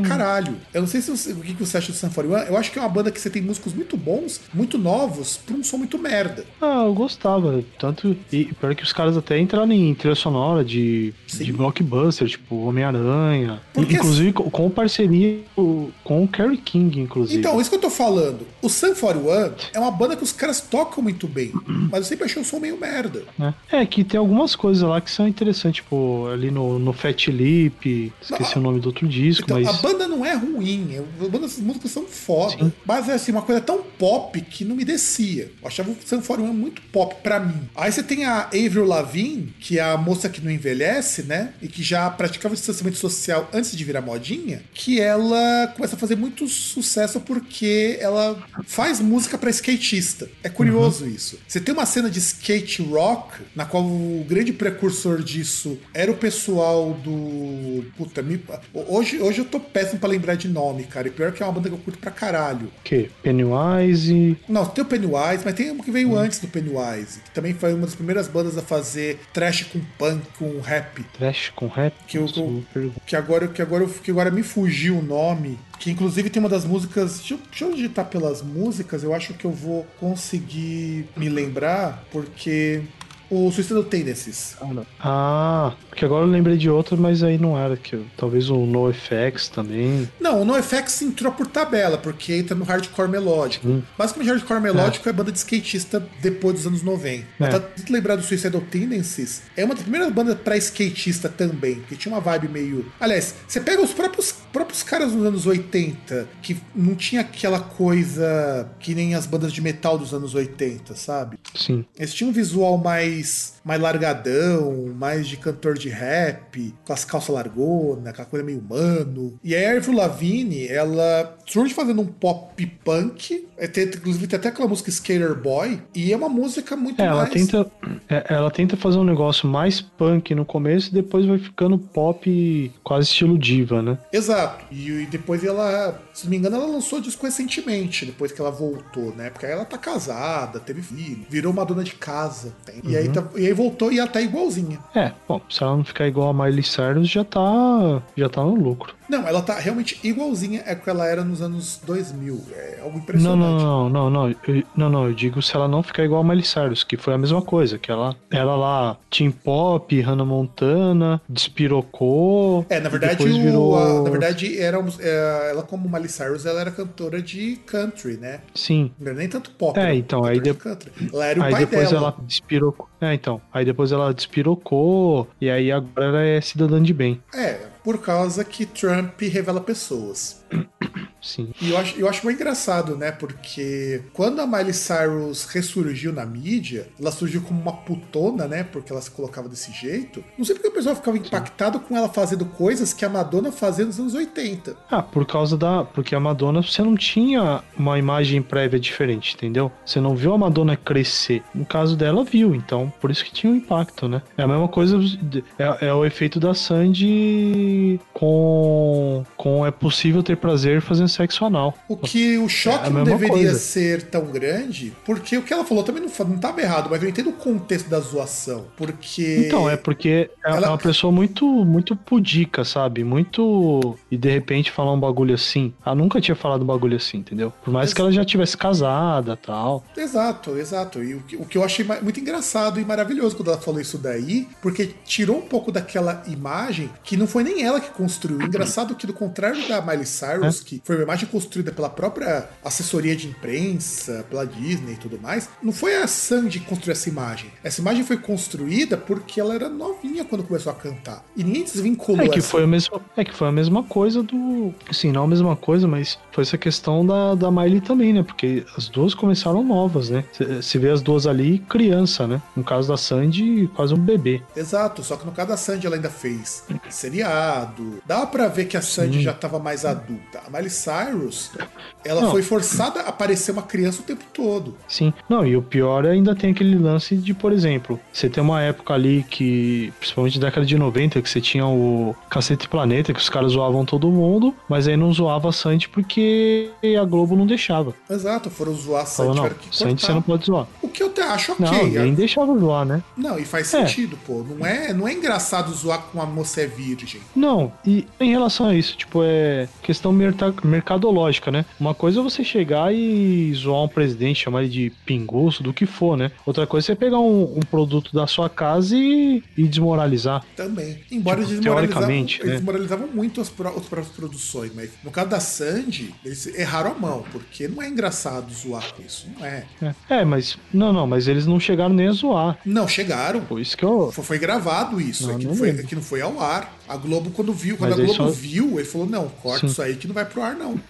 caralho. Eu não sei se você, o que você acha do Sun 41. Eu acho que é uma banda que você tem músicos muito bons, muito novos, pra um som muito merda. Ah, eu gostava. Tanto. E pior que os caras até entraram em trilha sonora de, de blockbuster, tipo Homem-Aranha. Inclusive assim... com parceria com o Kerry King, inclusive. Então, isso que eu tô falando. O Sun 41 é uma banda que os caras tocam muito bem, mas eu sempre achei o som meio merda. É, é que tem algumas coisas lá que são interessantes, tipo, ali no, no Fat Lip, esqueci não, o nome do outro disco, então, mas... A banda não é ruim, a banda, as músicas são foda, Sim. mas é assim, uma coisa tão pop que não me descia. Eu achava o 41 muito pop pra mim. Aí você tem a Avril Lavigne, que é a moça que não envelhece, né, e que já praticava distanciamento social antes de virar modinha, que ela começa a fazer muito sucesso porque ela faz música para skatista. É curioso uhum. isso. Você tem uma cena de skate rock, na qual o grande precursor disso era o pessoal do. Puta, me... hoje, hoje eu tô péssimo para lembrar de nome, cara. E pior que é uma banda que eu curto pra caralho. Que? Pennywise? Não, tem o Pennywise, mas tem uma que veio uhum. antes do Pennywise, que também foi uma das primeiras bandas a fazer trash com punk, com rap. Trash com rap? Que, eu, que, agora, que, agora, que agora me fugiu o nome. Que inclusive tem uma das músicas. Deixa eu, deixa eu digitar pelas músicas, eu acho que eu vou conseguir me lembrar, porque o Suicidal Tendencies. Ah, não. Ah, porque agora eu lembrei de outro, mas aí não era. que Talvez o NoFX também. Não, o NoFX entrou por tabela, porque entra no hardcore melódico. Hum. Basicamente, hardcore melódico é. é banda de skatista depois dos anos 90. É. Tá lembrar do Suicidal Tendencies? É uma das primeiras bandas pra skatista também, que tinha uma vibe meio. Aliás, você pega os próprios, próprios caras dos anos 80, que não tinha aquela coisa que nem as bandas de metal dos anos 80, sabe? Sim. Eles tinham um visual mais mais, mais largadão, mais de cantor de rap, com as calças largonas, aquela coisa meio humano. E a Avril Lavigne, ela surge fazendo um pop punk, é, tem, inclusive tem até aquela música Skater Boy, e é uma música muito é, ela mais... Tenta, é, ela tenta fazer um negócio mais punk no começo e depois vai ficando pop quase estilo diva, né? Exato. E, e depois ela, se não me engano, ela lançou disco recentemente, depois que ela voltou, né? Porque aí ela tá casada, teve filho, virou uma dona de casa. Tem. E aí aí, tá, e aí voltou e ela tá igualzinha. É, bom, se ela não ficar igual a Miley Cyrus, já tá, já tá no lucro. Não, ela tá realmente igualzinha é que ela era nos anos 2000. É algo impressionante. Não, não, não, não, não. Eu, não, não, eu digo se ela não ficar igual a Miley Cyrus, que foi a mesma coisa, que ela, ela lá, Tim Pop, Hannah Montana, despirocou. É, na verdade, o, virou... a, na verdade, era, é, ela como Miley Cyrus, ela era cantora de country, né? Sim. Não era nem tanto pop. É, então, aí, de... ela era o aí pai depois dela. ela despirocou. É, então. Aí depois ela despirocou, e aí agora ela é cidadã de bem. É, por causa que Trump revela pessoas. Sim. E eu acho, eu acho muito engraçado, né? Porque quando a Miley Cyrus ressurgiu na mídia, ela surgiu como uma putona, né? Porque ela se colocava desse jeito. Não sei porque o pessoal ficava impactado Sim. com ela fazendo coisas que a Madonna fazia nos anos 80. Ah, por causa da. Porque a Madonna, você não tinha uma imagem prévia diferente, entendeu? Você não viu a Madonna crescer. No caso dela, viu. Então, por isso que tinha um impacto, né? É a mesma coisa. É, é o efeito da Sandy com. com é possível ter prazer fazendo sexo anal. O que o choque é não deveria coisa. ser tão grande, porque o que ela falou também não, não tava errado, mas eu entendo o contexto da zoação. Porque. Então, é porque é ela... uma pessoa muito, muito pudica, sabe? Muito. E de repente falar um bagulho assim. Ela nunca tinha falado um bagulho assim, entendeu? Por mais que ela já tivesse casada tal. Exato, exato. E o que, o que eu achei muito engraçado e maravilhoso quando ela falou isso daí, porque tirou um pouco daquela imagem que não foi nem ela que construiu. Engraçado que, do contrário da Miley Cyrus, é? Que foi uma imagem construída pela própria assessoria de imprensa, pela Disney e tudo mais, não foi a Sandy que construiu essa imagem. Essa imagem foi construída porque ela era novinha quando começou a cantar. E ninguém desvinculou é que essa... foi a mesma É que foi a mesma coisa do. Assim, não a mesma coisa, mas foi essa questão da, da Miley também, né? Porque as duas começaram novas, né? Se vê as duas ali criança, né? No caso da Sandy, quase um bebê. Exato, só que no caso da Sandy ela ainda fez seriado. Dá para ver que a Sandy hum. já estava mais adulta. A Miley Cyrus, ela não. foi forçada a parecer uma criança o tempo todo. Sim. Não, e o pior ainda tem aquele lance de, por exemplo, você tem uma época ali que, principalmente na década de 90, que você tinha o Cacete Planeta, que os caras zoavam todo mundo, mas aí não zoava a Sandy porque a Globo não deixava. Exato, foram zoar a Sandy. Falou, não, Sandy você não pode zoar. O que eu até acho ok. Não, nem deixava zoar, né? Não, e faz é. sentido, pô. Não é, não é engraçado zoar com uma moça é virgem. Não, e em relação a isso, tipo, é questão mercadológica, né? Uma coisa é você chegar e zoar um presidente, chamar ele de pinguço, do que for, né? Outra coisa é você pegar um, um produto da sua casa e, e desmoralizar. Também. Embora tipo, eles, desmoralizavam, né? eles desmoralizavam muito as, as próprias produções, mas no caso da Sandy, eles erraram a mão, porque não é engraçado zoar com isso, não é. É, é mas. Não, não, mas eles não chegaram nem a zoar. Não, chegaram. Por isso que eu. Foi, foi gravado isso, não, é, que não foi, é que não foi ao ar. A Globo, quando viu, quando mas a Globo só... viu, ele falou: não, corta Sim. isso aí que não vai pro ar, não.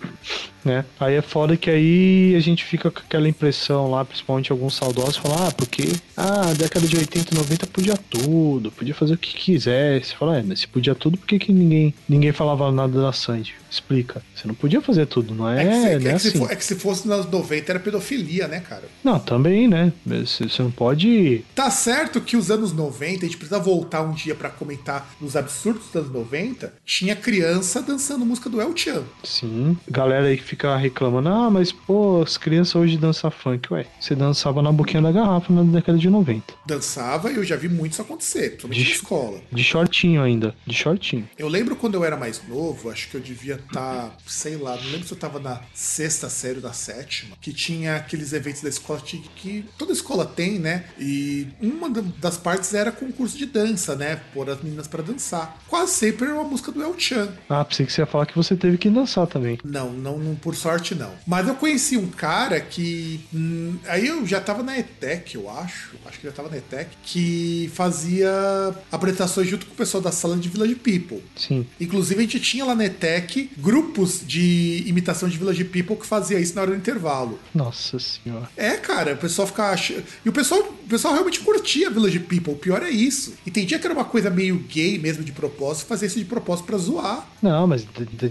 Né? Aí é foda que aí a gente fica com aquela impressão lá, principalmente alguns saudosos, falar, ah, porque ah, década de 80 e 90 podia tudo, podia fazer o que quisesse. Falar, é, mas se podia tudo, por que, que ninguém, ninguém falava nada da Sandy? Explica. Você não podia fazer tudo, não é? É que, se, é, é assim. se, for, é que se fosse nos anos 90 era pedofilia, né, cara? Não, também, né? Você não pode. Tá certo que os anos 90, a gente precisa voltar um dia para comentar nos absurdos dos anos 90, tinha criança dançando música do El Chan. Sim. Galera aí que fica reclamando, ah, mas pô, as crianças hoje dançam funk. Ué, você dançava na boquinha da garrafa na década de 90. Dançava e eu já vi muito isso acontecer, principalmente de, na escola. De shortinho ainda, de shortinho. Eu lembro quando eu era mais novo, acho que eu devia estar, tá, sei lá, não lembro se eu tava na sexta série da sétima, que tinha aqueles eventos da escola que toda escola tem, né? E uma das partes era concurso de dança, né? Pôr as meninas para dançar. Quase sempre era uma música do El Chan. Ah, pensei que você ia falar que você teve que dançar também. Não, não, não por sorte não. Mas eu conheci um cara que. Hum, aí eu já tava na ETEC, eu acho. Acho que já tava na ETEC, que fazia apresentações junto com o pessoal da sala de Village People. Sim. Inclusive, a gente tinha lá na ETEC grupos de imitação de Village People que fazia isso na hora do intervalo. Nossa senhora. É, cara, o pessoal ficava. E o pessoal, o pessoal realmente curtia Village People. O pior é isso. E tem dia que era uma coisa meio gay mesmo de propósito, fazer isso de propósito pra zoar. Não, mas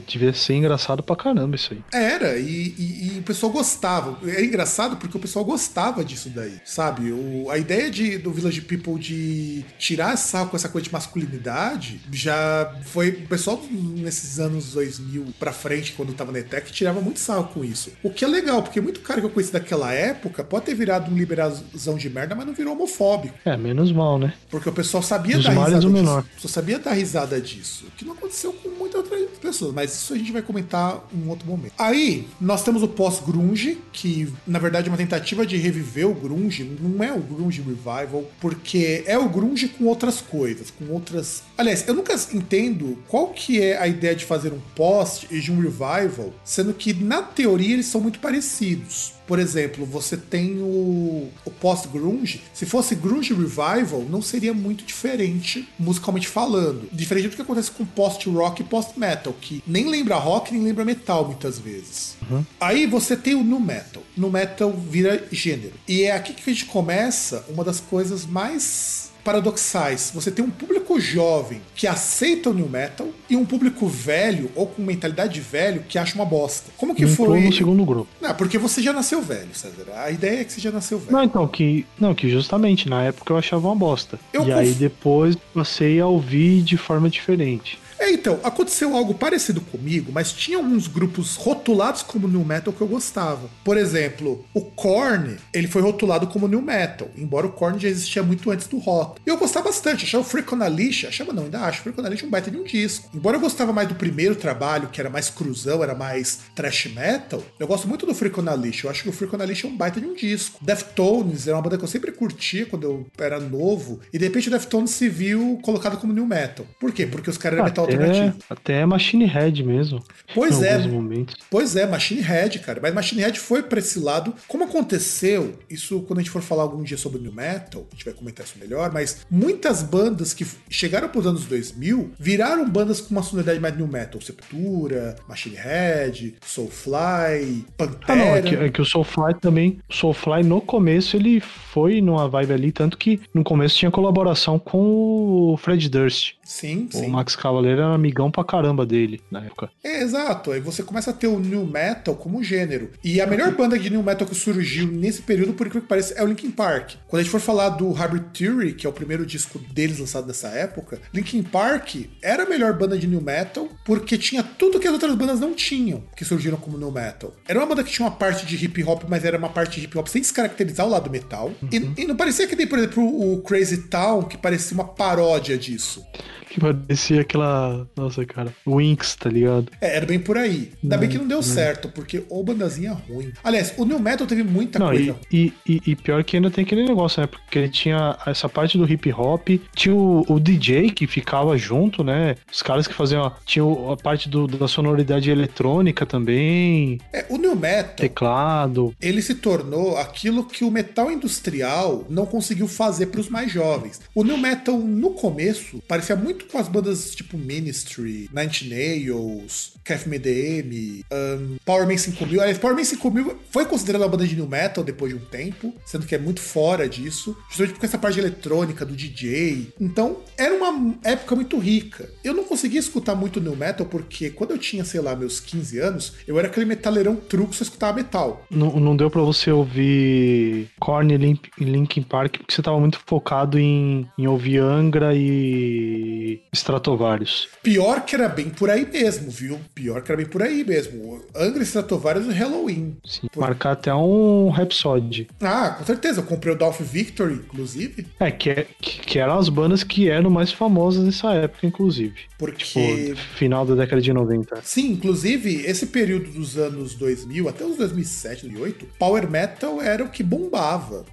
devia ser engraçado pra caramba isso aí. Era, e, e, e o pessoal gostava. É engraçado porque o pessoal gostava disso daí, sabe? O, a ideia de, do Village People de tirar essa com essa coisa de masculinidade já foi. O pessoal nesses anos 2000 pra frente, quando tava na ETEC, tirava muito sal com isso. O que é legal, porque muito cara que eu conheci daquela época pode ter virado um liberazão de merda, mas não virou homofóbico. É, menos mal, né? Porque o pessoal sabia Dos dar risada. Menor. O pessoal sabia dar risada disso. O que não aconteceu com muitas outras pessoas, mas isso a gente vai comentar em um outro momento. Aí, nós temos o pós-grunge, que na verdade é uma tentativa de reviver o grunge, não é o grunge revival, porque é o grunge com outras coisas, com outras... Aliás, eu nunca entendo qual que é a ideia de fazer um post e de um revival, sendo que na teoria eles são muito parecidos. Por exemplo, você tem o, o post-grunge. Se fosse grunge revival, não seria muito diferente musicalmente falando. Diferente do que acontece com post-rock e post-metal, que nem lembra rock, nem lembra metal muitas vezes. Uhum. Aí você tem o nu metal. No metal vira gênero. E é aqui que a gente começa uma das coisas mais paradoxais. Você tem um público jovem que aceita o new metal e um público velho ou com mentalidade de velho que acha uma bosta. Como que foi? no segundo grupo. Não, porque você já nasceu velho, César. A ideia é que você já nasceu velho. Não, então que não que justamente na época eu achava uma bosta. Eu e conf... aí depois passei a ouvir de forma diferente. É, então, aconteceu algo parecido comigo, mas tinha alguns grupos rotulados como new metal que eu gostava. Por exemplo, o Korn, ele foi rotulado como new metal, embora o Korn já existia muito antes do rock. E eu gostava bastante, achava o Freak on a Leash, achava não, ainda acho o Freak on a Leash um baita de um disco. Embora eu gostava mais do primeiro trabalho, que era mais cruzão, era mais thrash metal, eu gosto muito do Freak on a Leash, eu acho que o Freak on a Leash é um baita de um disco. Deftones era uma banda que eu sempre curtia quando eu era novo, e de repente o Deftones se viu colocado como new metal. Por quê? Porque os caras eram metal alternativo. Até Machine Head mesmo. Pois é. Pois é, Machine Head, cara. Mas Machine Head foi pra esse lado. Como aconteceu, isso quando a gente for falar algum dia sobre New Metal, a gente vai comentar isso melhor, mas muitas bandas que chegaram pros anos 2000 viraram bandas com uma sonoridade mais New Metal. Sepultura, Machine Head, Soulfly, Pantera. Ah, não, é que, é que o Soulfly também, o Soulfly no começo ele foi numa vibe ali, tanto que no começo tinha colaboração com o Fred Durst. Sim, o sim. Max Cavaleiro era amigão pra caramba dele na época. É, exato. Aí você começa a ter o New Metal como gênero. E a melhor banda de New Metal que surgiu nesse período, por incrível que pareça, é o Linkin Park. Quando a gente for falar do Hybrid Theory, que é o primeiro disco deles lançado nessa época, Linkin Park era a melhor banda de New Metal porque tinha tudo que as outras bandas não tinham, que surgiram como New Metal. Era uma banda que tinha uma parte de hip hop, mas era uma parte de hip hop sem descaracterizar o lado metal. Uhum. E, e, não parecia que nem, por exemplo, o Crazy Town, que parecia uma paródia disso. Que parecia aquela. Nossa, cara. Winx, tá ligado? É, era bem por aí. Ainda não, bem que não deu não. certo, porque o bandazinha ruim. Aliás, o New Metal teve muita não, coisa. E, e, e, pior que ainda tem aquele negócio, né? Porque ele tinha essa parte do hip hop, tinha o, o DJ que ficava junto, né? Os caras que faziam. Tinha a parte do, da sonoridade eletrônica também. É, o New Metal. Teclado. Ele se tornou aquilo que o metal industrial não conseguiu fazer para os mais jovens. O New Metal, no começo, parecia muito com as bandas tipo Ministry, Nine Nails, KFMDM, um, Power Man 5000. Aliás, Power Man 5000 foi considerada uma banda de new metal depois de um tempo, sendo que é muito fora disso, justamente porque essa parte eletrônica do DJ. Então, era uma época muito rica. Eu não conseguia escutar muito new metal porque quando eu tinha, sei lá, meus 15 anos, eu era aquele metaleirão truco só escutava metal. Não, não deu para você ouvir Korn e Linkin Park porque você tava muito focado em, em ouvir Angra e Stratovarius. Pior que era bem por aí mesmo, viu? Pior que era bem por aí mesmo. Angra, Stratovarius e Halloween. Sim, por... marcar até um Rhapsody. Ah, com certeza. Eu comprei o Dolph Victory, inclusive. É, que, é, que, que eram as bandas que eram mais famosas nessa época, inclusive. Porque... Tipo, final da década de 90. Sim, inclusive, esse período dos anos 2000 até os 2007, 2008, Power Metal era o que bombava.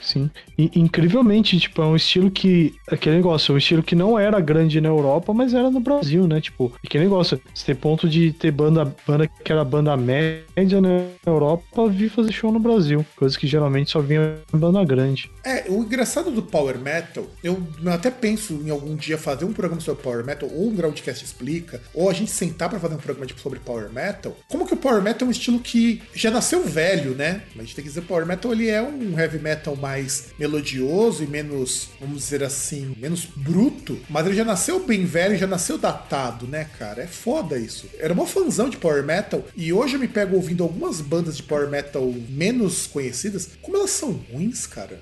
Sim. E, incrivelmente, tipo, é um estilo que. Aquele negócio, é um estilo que não era grande na Europa, mas era no Brasil, né? Tipo, aquele negócio, você ponto de ter banda, banda que era banda média na Europa, vir fazer show no Brasil. Coisa que geralmente só vinha banda grande. É, o engraçado do Power Metal, eu até penso em algum dia fazer um programa sobre Power Metal, ou um Groundcast explica, ou a gente sentar para fazer um programa tipo, sobre Power Metal. Como que o Power Metal é um estilo que já nasceu velho, né? A gente tem que dizer Power Metal ele é um heavy metal mais melodioso e menos, vamos dizer assim, menos bruto, mas ele já nasceu bem velho, já nasceu datado, né, cara? É foda isso. Era uma fanzão de power metal e hoje eu me pego ouvindo algumas bandas de power metal menos conhecidas, como elas são ruins, cara.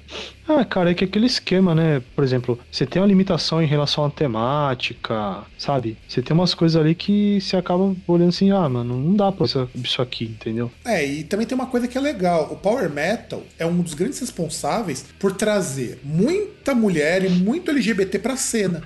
Ah, cara, é que aquele esquema, né? Por exemplo, você tem uma limitação em relação à temática, sabe? Você tem umas coisas ali que você acaba olhando assim, ah, mano, não dá pra isso aqui, entendeu? É, e também tem uma coisa que é legal. O Power Metal é um dos grandes responsáveis por trazer muita mulher e muito LGBT pra cena.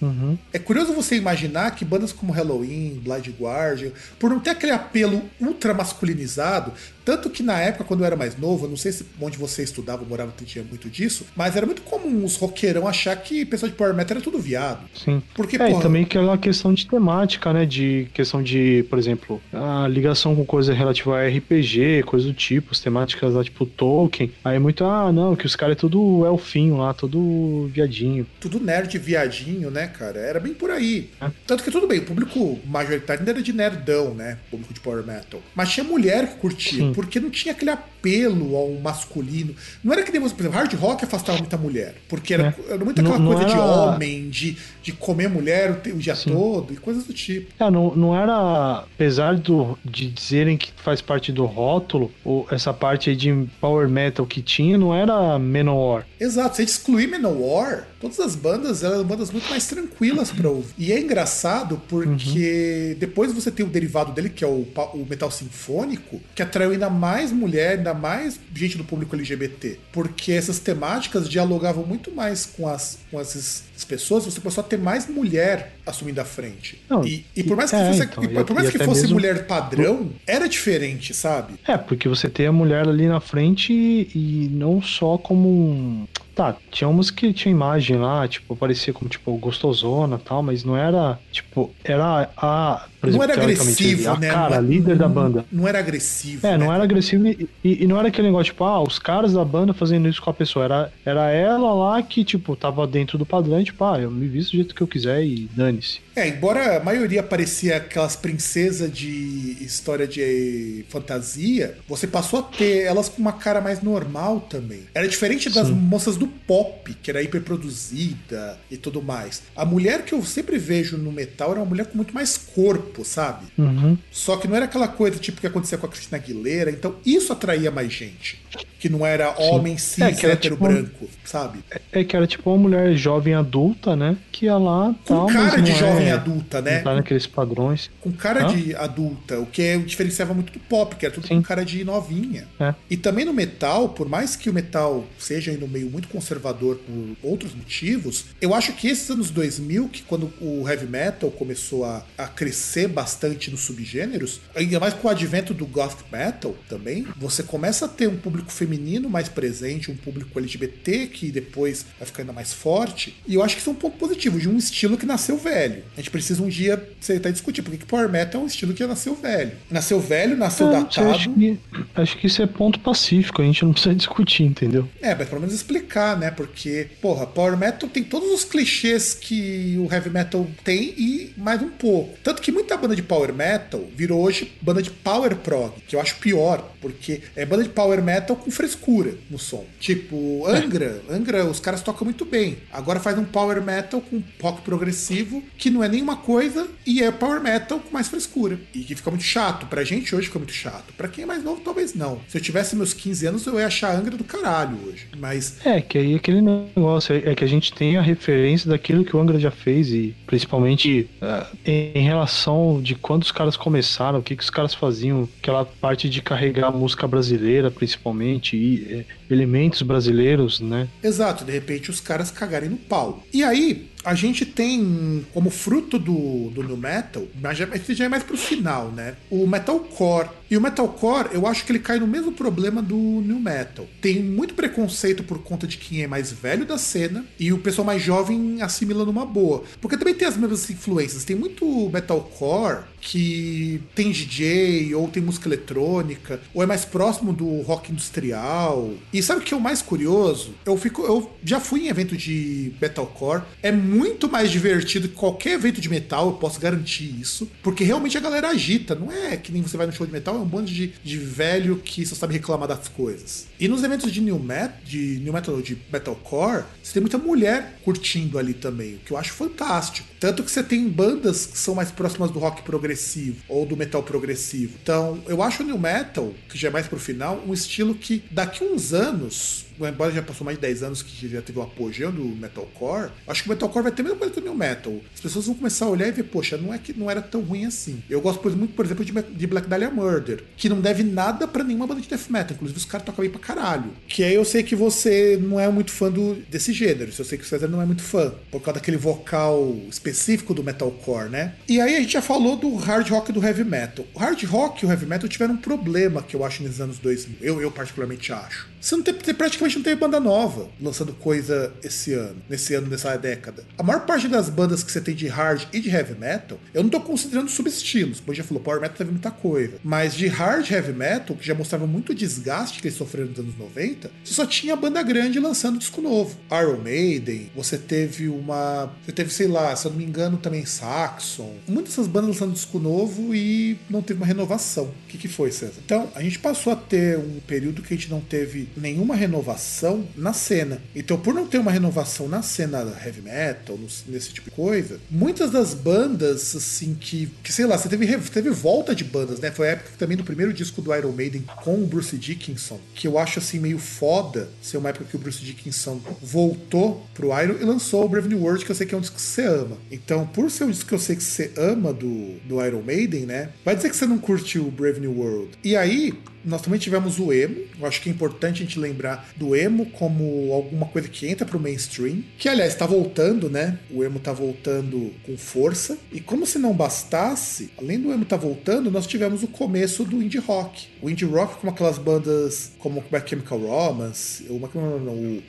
Uhum. É curioso você imaginar que bandas como Halloween, Blind Guardian, por não ter aquele apelo ultra masculinizado, tanto que na época, quando eu era mais novo, eu não sei se onde você estudava, morava, tinha muito disso, mas era muito comum os roqueirão achar que pessoal de Power Metal era tudo viado. Sim. Porque, é, porra... e também que é uma questão de temática, né? De questão de, por exemplo, a ligação com coisa relativa a RPG, coisa do tipo, as temáticas lá, tipo Tolkien. Aí muito, ah, não, que os caras é tudo elfinho lá, tudo viadinho. Tudo nerd viadinho, né, cara? Era bem por aí. É. Tanto que tudo bem, o público majoritário ainda era de nerdão, né? O público de Power Metal. Mas tinha mulher que curtia, Sim. porque não tinha aquele apelo ao masculino. Não era que nem você, por exemplo, hard rock afastava muita mulher. Porque era, é. era muito aquela não, coisa não era... de homem, de, de comer mulher o, o dia Sim. todo e coisas do tipo. É, não, não era, apesar do, de dizerem que faz parte do rótulo, ou essa parte aí de power metal que tinha, não era Menor. Exato, se a gente excluir Menor, todas as bandas eram bandas muito mais tranquilas para ouvir. E é engraçado porque uhum. depois você tem o derivado dele, que é o, o metal sinfônico, que atraiu ainda mais mulher, ainda mais gente do público LGBT. Porque essas temáticas dialogavam muito mais com as, com as pessoas, você começou a ter mais mulher assumindo a frente. Não, e, e, por mais que é, fosse, então, e, por mais que fosse mesmo... mulher padrão, era diferente, sabe? É, porque você tem a mulher ali na frente e, e não só como um Tá, tinha umas que tinha imagem lá, tipo, parecia como, tipo, gostosona e tal, mas não era, tipo, era a. Exemplo, não era agressivo, a né? cara, não, líder da banda. Não era agressivo. É, né? não era agressivo e, e, e, não era aquele negócio, tipo, ah, os caras da banda fazendo isso com a pessoa. Era, era ela lá que, tipo, tava dentro do padrão, tipo, ah, eu me visto do jeito que eu quiser e Peace. É, embora a maioria parecia aquelas princesas de história de fantasia, você passou a ter elas com uma cara mais normal também. Era diferente das Sim. moças do pop, que era hiperproduzida e tudo mais. A mulher que eu sempre vejo no metal era uma mulher com muito mais corpo, sabe? Uhum. Só que não era aquela coisa tipo que acontecia com a Cristina Aguilera, então isso atraía mais gente que não era Sim. homem cis, é, hétero tipo, branco, sabe? É, é, que era tipo uma mulher jovem adulta, né? Que ia lá. Com tal, cara de jovem é, adulta, né? Naqueles padrões. Com cara Hã? de adulta, o que diferenciava muito do pop, que era tudo Sim. com cara de novinha. É. E também no metal, por mais que o metal seja no meio muito conservador por outros motivos, eu acho que esses anos 2000, que quando o heavy metal começou a, a crescer bastante nos subgêneros, ainda mais com o advento do goth metal também, você começa a ter um público feminino mais presente, um público LGBT que depois vai ficar ainda mais forte. E eu acho que isso é um ponto positivo de um estilo que nasceu velho. A gente precisa um dia sentar e discutir por que Power Metal é um estilo que nasceu velho. Nasceu velho, nasceu é, datado. Acho que, acho que isso é ponto pacífico, a gente não precisa discutir, entendeu? É, mas pelo menos explicar, né? Porque, porra, Power Metal tem todos os clichês que o Heavy Metal tem e mais um pouco. Tanto que muita banda de Power Metal virou hoje banda de Power Prog, que eu acho pior, porque é banda de Power Metal com frescura no som. Tipo, Angra, Angra, os caras tocam muito bem. Agora faz um power metal com rock progressivo, que não é nenhuma coisa, e é power metal com mais frescura. E que fica muito chato. Pra gente hoje fica muito chato. Pra quem é mais novo, talvez não. Se eu tivesse meus 15 anos, eu ia achar Angra do caralho hoje. Mas. É, que aí aquele negócio é que a gente tem a referência daquilo que o Angra já fez, e principalmente uh, em relação de quando os caras começaram, o que, que os caras faziam, aquela parte de carregar a música brasileira, principalmente e é, elementos brasileiros, né? Exato, de repente os caras cagarem no pau. E aí, a gente tem como fruto do, do New Metal, mas já, já é mais pro final, né? O Metalcore. E o Metalcore, eu acho que ele cai no mesmo problema do New Metal. Tem muito preconceito por conta de quem é mais velho da cena e o pessoal mais jovem assimila numa boa. Porque também tem as mesmas influências. Tem muito Metalcore que tem DJ ou tem música eletrônica, ou é mais próximo do rock industrial. E sabe o que é o mais curioso? Eu fico eu já fui em evento de metalcore, é mais divertido que qualquer evento de metal, eu posso garantir isso, porque realmente a galera agita, não é que nem você vai no show de metal, é um bando de, de velho que só sabe reclamar das coisas. E nos eventos de new metal, de new metal, de metalcore, você tem muita mulher curtindo ali também, o que eu acho fantástico. Tanto que você tem bandas que são mais próximas do rock progressivo ou do metal progressivo. Então, eu acho o new metal, que já é mais pro final, um estilo que daqui uns anos embora já passou mais de 10 anos que já teve um apogeu do metalcore, acho que o metalcore vai ter a mesma coisa que o new metal. As pessoas vão começar a olhar e ver, poxa, não é que não era tão ruim assim. Eu gosto muito, por exemplo, de, Black Dahlia Murder, que não deve nada para nenhuma banda de death metal. Inclusive, os caras tocam bem pra caralho. Que aí eu sei que você não é muito fã do, desse gênero. Eu sei que o César não é muito fã, por causa daquele vocal específico do metalcore, né? E aí a gente já falou do hard rock e do heavy metal. O hard rock e o heavy metal tiveram um problema que eu acho nos anos 2000. Eu, eu particularmente acho. Você não tem, você praticamente não teve banda nova lançando coisa esse ano, nesse ano, nessa década. A maior parte das bandas que você tem de hard e de heavy metal, eu não tô considerando subestilos, como já falou, power metal teve muita coisa. Mas de hard heavy metal, que já mostrava muito desgaste que eles sofreram nos anos 90, você só tinha banda grande lançando disco novo. Iron Maiden, você teve uma. Você teve, sei lá, se eu não me engano, também Saxon. Muitas dessas bandas lançando disco novo e não teve uma renovação. O que, que foi, César? Então, a gente passou a ter um período que a gente não teve nenhuma renovação na cena. Então, por não ter uma renovação na cena heavy metal, nesse tipo de coisa, muitas das bandas, assim, que, que sei lá, você teve, teve volta de bandas, né? Foi a época também do primeiro disco do Iron Maiden com o Bruce Dickinson, que eu acho, assim, meio foda ser uma época que o Bruce Dickinson voltou pro Iron e lançou o Brave New World, que eu sei que é um disco que você ama. Então, por ser um disco que eu sei que você ama do, do Iron Maiden, né? Vai dizer que você não curte o Brave New World. E aí, nós também tivemos o emo. Eu acho que é importante a gente lembrar do emo como alguma coisa que entra pro mainstream. Que, aliás, tá voltando, né? O emo tá voltando com força. E como se não bastasse, além do emo tá voltando, nós tivemos o começo do indie rock. O indie rock com aquelas bandas como o Chemical Romance, o,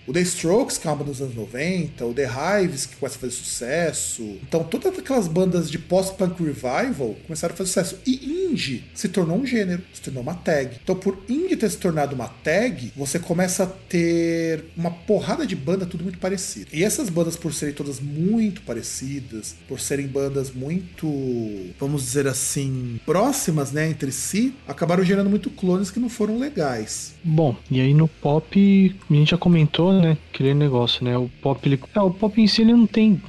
o The Strokes, que é uma banda dos anos 90, o The Hives, que começa a fazer sucesso. Então, todas aquelas bandas de post-punk revival começaram a fazer sucesso. E indie se tornou um gênero, se tornou uma tag. Então, por indie ter se tornado uma tag, você começa a ter uma porrada de banda tudo muito parecida. E essas bandas, por serem todas muito parecidas, por serem bandas muito, vamos dizer assim, próximas, né, entre si, acabaram gerando muito clones que não foram legais. Bom, e aí no pop, a gente já comentou, né, aquele negócio, né, o pop, ele, é, o pop em si ele não tem,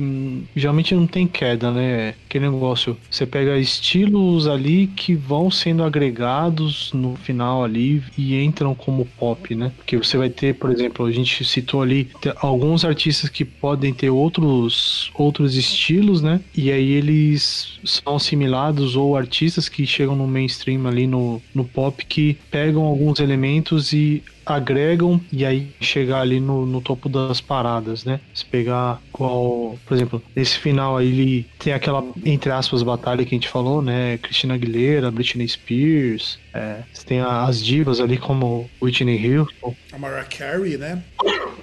geralmente não tem queda, né, aquele negócio, você pega estilos ali que vão sendo agregados no final ali e entram como pop, né, porque você vai ter, por exemplo, a gente citou ali alguns artistas que podem ter outros, outros estilos, né, e aí eles são assimilados ou artistas que chegam no mainstream ali no, no pop que pegam alguns elementos e agregam e aí chegar ali no, no topo das paradas, né? Se pegar qual, por exemplo, nesse final aí ele tem aquela, entre aspas, batalha que a gente falou, né? Christina Aguilera, Britney Spears, é, você tem as divas ali como Whitney Houston. A Mariah Carey, né?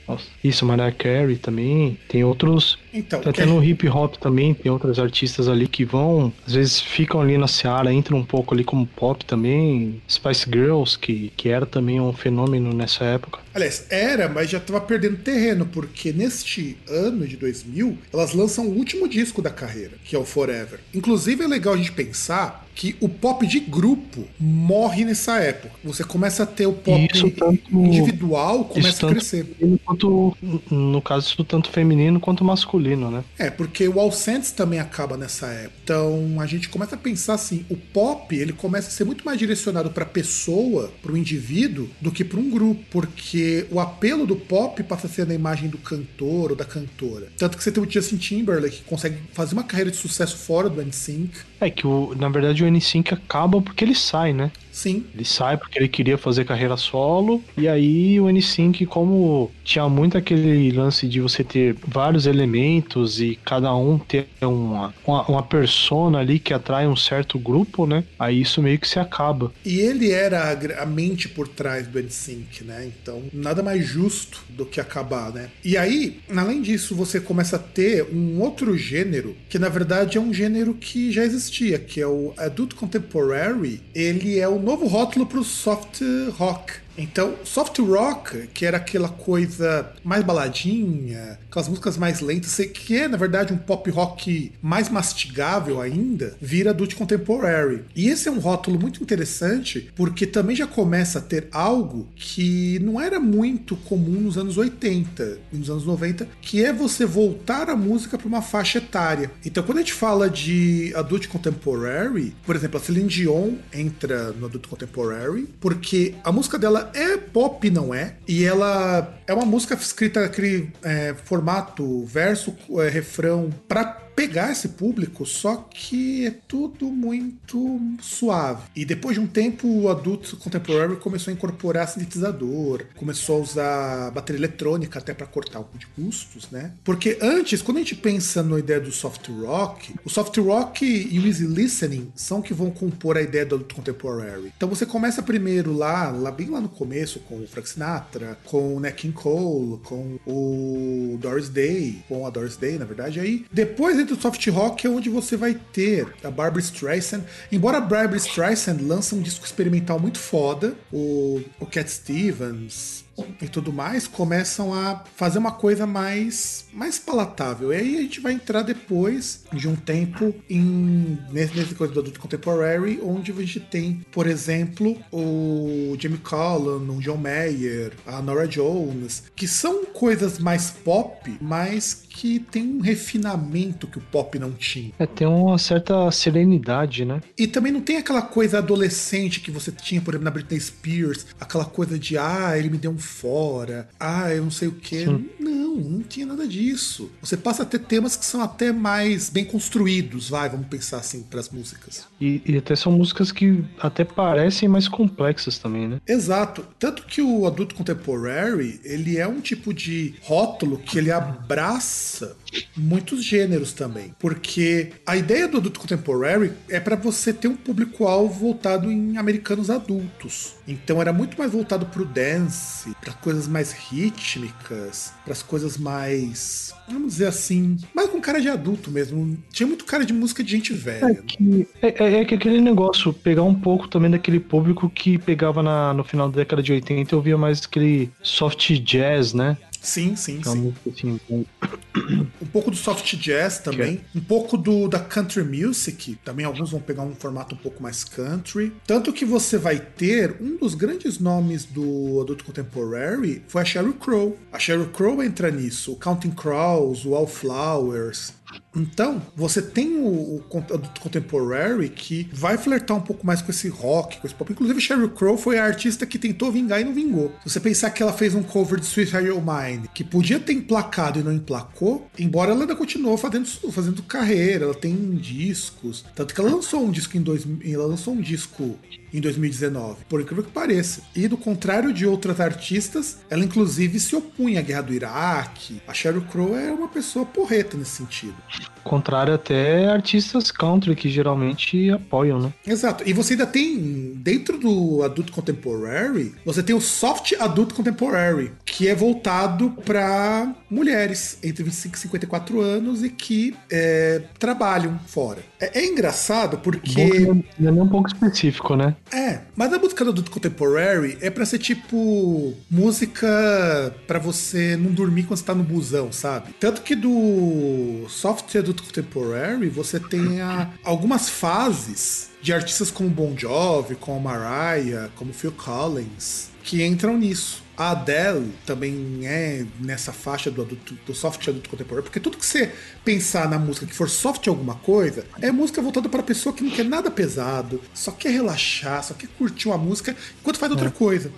Nossa, isso, Mariah Carey também. Tem outros. Então, até no hip hop também tem outros artistas ali que vão, às vezes ficam ali na seara, entram um pouco ali como pop também. Spice Girls, que, que era também um fenômeno nessa época. Aliás, era, mas já estava perdendo terreno, porque neste ano de 2000, elas lançam o último disco da carreira, que é o Forever. Inclusive, é legal a gente pensar que o pop de grupo morre nessa época. Você começa a ter o pop individual, começa a crescer. Quanto, no caso, isso tanto feminino quanto masculino, né? É, porque o All Saints também acaba nessa época. Então a gente começa a pensar assim: o pop ele começa a ser muito mais direcionado para a pessoa, para o indivíduo, do que para um grupo. Porque o apelo do pop passa a ser na imagem do cantor ou da cantora. Tanto que você tem o Justin Timberlake que consegue fazer uma carreira de sucesso fora do NSYNC. É que, o, na verdade, o N5 acaba porque ele sai, né? Sim. Ele sai porque ele queria fazer carreira solo. E aí o N5, como tinha muito aquele lance de você ter vários elementos e cada um ter uma, uma, uma persona ali que atrai um certo grupo, né? Aí isso meio que se acaba. E ele era a, a mente por trás do N5, né? Então nada mais justo do que acabar, né? E aí, além disso, você começa a ter um outro gênero que na verdade é um gênero que já existia, que é o Adult Contemporary. Ele é o novo rótulo para o soft rock. Então, soft rock, que era aquela coisa mais baladinha, aquelas músicas mais lentas, que é, na verdade, um pop rock mais mastigável ainda, vira adult contemporary. E esse é um rótulo muito interessante, porque também já começa a ter algo que não era muito comum nos anos 80 e nos anos 90, que é você voltar a música para uma faixa etária. Então, quando a gente fala de adult contemporary, por exemplo, a Celine Dion entra no adult contemporary, porque a música dela é pop, não é? E ela é uma música escrita naquele é, formato verso, é, refrão, pra pegar esse público, só que é tudo muito suave. E depois de um tempo, o adulto contemporâneo começou a incorporar sintetizador, começou a usar bateria eletrônica até para cortar um de custos, né? Porque antes, quando a gente pensa na ideia do soft rock, o soft rock e o easy listening são que vão compor a ideia do adulto contemporary. Então você começa primeiro lá, lá bem lá no começo, com o Frank Sinatra, com o Nat King Cole, com o Doris Day, com a Doris Day, na verdade, aí depois dentro do soft rock é onde você vai ter a Barbara Streisand. Embora a Barbara Streisand lance um disco experimental muito foda, o, o Cat Stevens, e tudo mais começam a fazer uma coisa mais mais palatável. E aí a gente vai entrar depois de um tempo em nesse, nesse coisa do adulto contemporary, onde a gente tem, por exemplo, o Jamie Collin, o John Mayer, a Nora Jones, que são coisas mais pop, mas que tem um refinamento que o pop não tinha. É, tem uma certa serenidade, né? E também não tem aquela coisa adolescente que você tinha, por exemplo, na Britney Spears, aquela coisa de, ah, ele me deu um fora, ah, eu não sei o quê. Sim. Não, não tinha nada disso. Você passa a ter temas que são até mais bem construídos, vai, vamos pensar assim, para as músicas. E, e, até são músicas que até parecem mais complexas também, né? Exato. Tanto que o adulto contemporary, ele é um tipo de rótulo que ele abraça muitos gêneros também. Porque a ideia do adulto contemporary é para você ter um público-alvo voltado em americanos adultos. Então era muito mais voltado para o dance, para coisas mais rítmicas, para as coisas mais. Vamos dizer assim. Mais com cara de adulto mesmo. Tinha muito cara de música de gente velha. É que, é, é, é que aquele negócio, pegar um pouco também daquele público que pegava na, no final da década de 80 e ouvia mais aquele soft jazz, né? Sim, sim, sim. Assim, um... um pouco do soft jazz também, é. um pouco do da country music, também alguns vão pegar um formato um pouco mais country. Tanto que você vai ter um dos grandes nomes do adulto contemporary foi a Sheryl Crow. A Sheryl Crow entra nisso, o Counting Crows, o Wallflowers, então, você tem o, o adulto contemporary que vai flertar um pouco mais com esse rock, com esse pop. Inclusive, Sheryl Crow foi a artista que tentou vingar e não vingou. Se você pensar que ela fez um cover de Sweet High Mine, que podia ter emplacado e não emplacou, embora ela ainda continuou fazendo, fazendo carreira, ela tem discos. Tanto que ela lançou um disco em dois, ela lançou um disco em 2019, por incrível que pareça. E do contrário de outras artistas, ela inclusive se opunha à guerra do Iraque. A Sheryl Crow é uma pessoa porreta nesse sentido. Contrário até artistas country que geralmente apoiam, né? Exato. E você ainda tem, dentro do adulto contemporary, você tem o soft adulto contemporary, que é voltado para mulheres entre 25 e 54 anos e que é, trabalham fora. É, é engraçado porque. É, é um pouco específico, né? É, mas a música do adulto contemporary é para ser tipo música para você não dormir quando você tá no busão, sabe? Tanto que do soft adulto contemporary você tem a, algumas fases de artistas como Bon Jovi, como Mariah, como Phil Collins, que entram nisso. A Adele também é nessa faixa do, adulto, do soft adulto contemporâneo, porque tudo que você pensar na música que for soft alguma coisa, é música voltada para pessoa que não quer nada pesado, só quer relaxar, só quer curtir uma música enquanto faz outra é. coisa.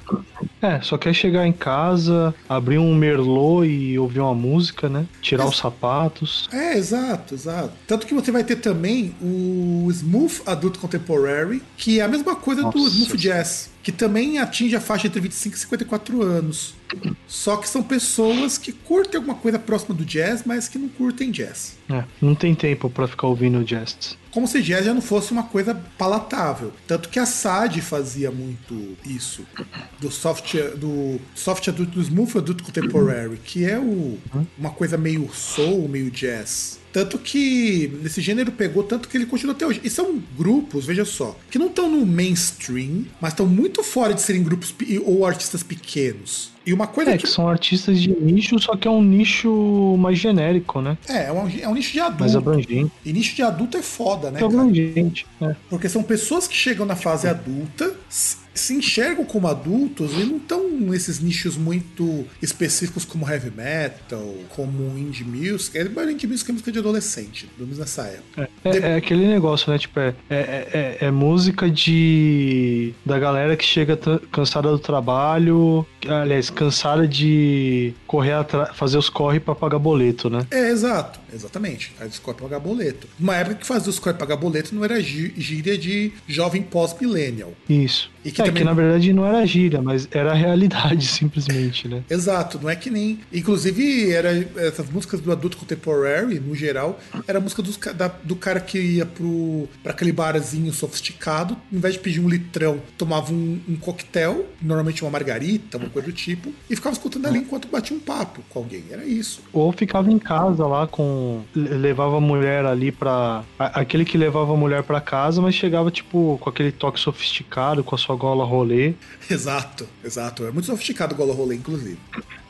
É, só quer chegar em casa, abrir um merlot e ouvir uma música, né? Tirar é. os sapatos. É, exato, exato. Tanto que você vai ter também o Smooth Adult Contemporary, que é a mesma coisa Nossa. do Smooth Jazz que também atinge a faixa entre 25 e 54 anos. Só que são pessoas que curtem alguma coisa próxima do jazz, mas que não curtem jazz. É, não tem tempo para ficar ouvindo jazz. Como se jazz já não fosse uma coisa palatável. Tanto que a SAD fazia muito isso. Do soft, do soft adulto, do smooth adulto contemporary, que é o, uma coisa meio soul, meio jazz. Tanto que nesse gênero pegou tanto que ele continua até hoje. E são grupos, veja só, que não estão no mainstream, mas estão muito fora de serem grupos ou artistas pequenos. E uma coisa é, que... que... são artistas de nicho, só que é um nicho mais genérico, né? É, é um, é um nicho de adulto. Mais abrangente. E nicho de adulto é foda, né? É abrangente, é. Porque são pessoas que chegam na fase adulta, se enxergam como adultos e não estão nesses nichos muito específicos como heavy metal, como indie music. É, indie music é música de adolescente, pelo menos nessa época. É, é, é, aquele negócio, né? Tipo, é, é, é, é música de da galera que chega cansada do trabalho, aliás, cansada de correr atrás, fazer os corre para pagar boleto, né? É, exato, exatamente. Faz os corre pra pagar boleto. Uma época que fazia os corre pra pagar boleto não era gíria de jovem pós-millennial. Isso. E que é também... que na verdade não era gíria, mas era a realidade, simplesmente, né? Exato, não é que nem. Inclusive, era essas músicas do adulto contemporary, no geral, era a música dos, da, do cara que ia pro, pra aquele barzinho sofisticado, em vez de pedir um litrão, tomava um, um coquetel, normalmente uma margarita, uma coisa do tipo, e ficava escutando ali enquanto batia um papo com alguém. Era isso. Ou ficava em casa lá com. levava a mulher ali pra. aquele que levava a mulher pra casa, mas chegava, tipo, com aquele toque sofisticado, com a sua gola rolê. Exato, exato. É muito sofisticado o gola rolê, inclusive.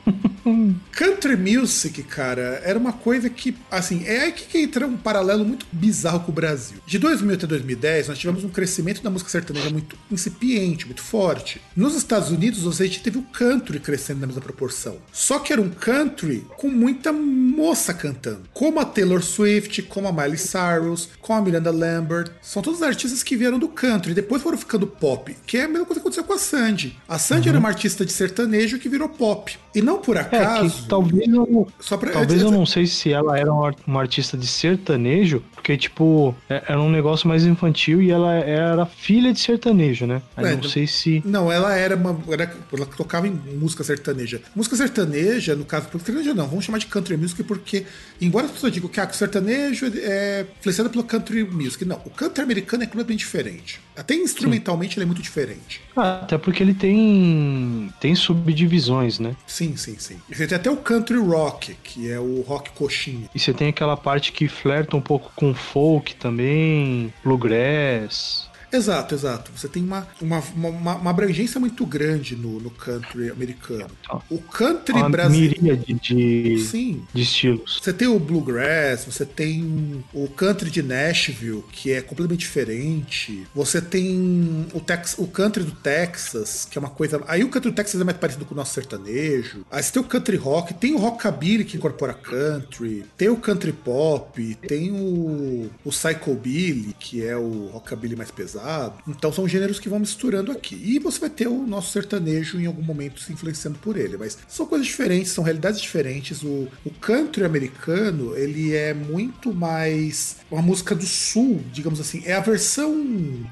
Country music, cara, era uma coisa que, assim, é aí que entra um paralelo muito bizarro com o Brasil. De 2000 até 2010, nós tivemos um crescimento da música sertaneja muito incipiente, muito forte. Nos Estados Unidos, gente teve o country crescendo na mesma proporção. Só que era um country com muita moça cantando. Como a Taylor Swift, como a Miley Cyrus, como a Miranda Lambert. São todos artistas que vieram do country e depois foram ficando pop, que é a mesma coisa que aconteceu com a Sandy. A Sandy uhum. era uma artista de sertanejo que virou pop. E não por acaso. É, talvez eu, Só pra, talvez eu não sei se ela era uma artista de sertanejo, porque, tipo, é, era um negócio mais infantil e ela era filha de sertanejo, né? É, não sei se. Não, ela era uma. Era, ela tocava em música sertaneja. Música sertaneja, no caso, sertaneja não, vamos chamar de country music, porque, embora as pessoas digam que ah, o sertanejo é influenciado pelo country music, não, o country americano é completamente diferente. Até instrumentalmente Sim. ele é muito diferente. Ah, até porque ele tem tem subdivisões, né? Sim, sim, sim. Você tem até o country rock, que é o rock coxinha. E você tem aquela parte que flerta um pouco com folk também, bluegrass. Exato, exato. Você tem uma, uma, uma, uma abrangência muito grande no, no country americano. O country brasileiro. De, de, Sim. de estilos. Você tem o bluegrass, você tem o country de Nashville, que é completamente diferente. Você tem o, tex, o country do Texas, que é uma coisa. Aí o country do Texas é mais parecido com o nosso sertanejo. Aí você tem o country rock, tem o rockabilly que incorpora country, tem o country pop, tem o, o psychobilly, que é o rockabilly mais pesado pesado. Então são gêneros que vão misturando aqui. E você vai ter o nosso sertanejo em algum momento se influenciando por ele. Mas são coisas diferentes, são realidades diferentes. O, o country americano, ele é muito mais uma música do sul, digamos assim. É a versão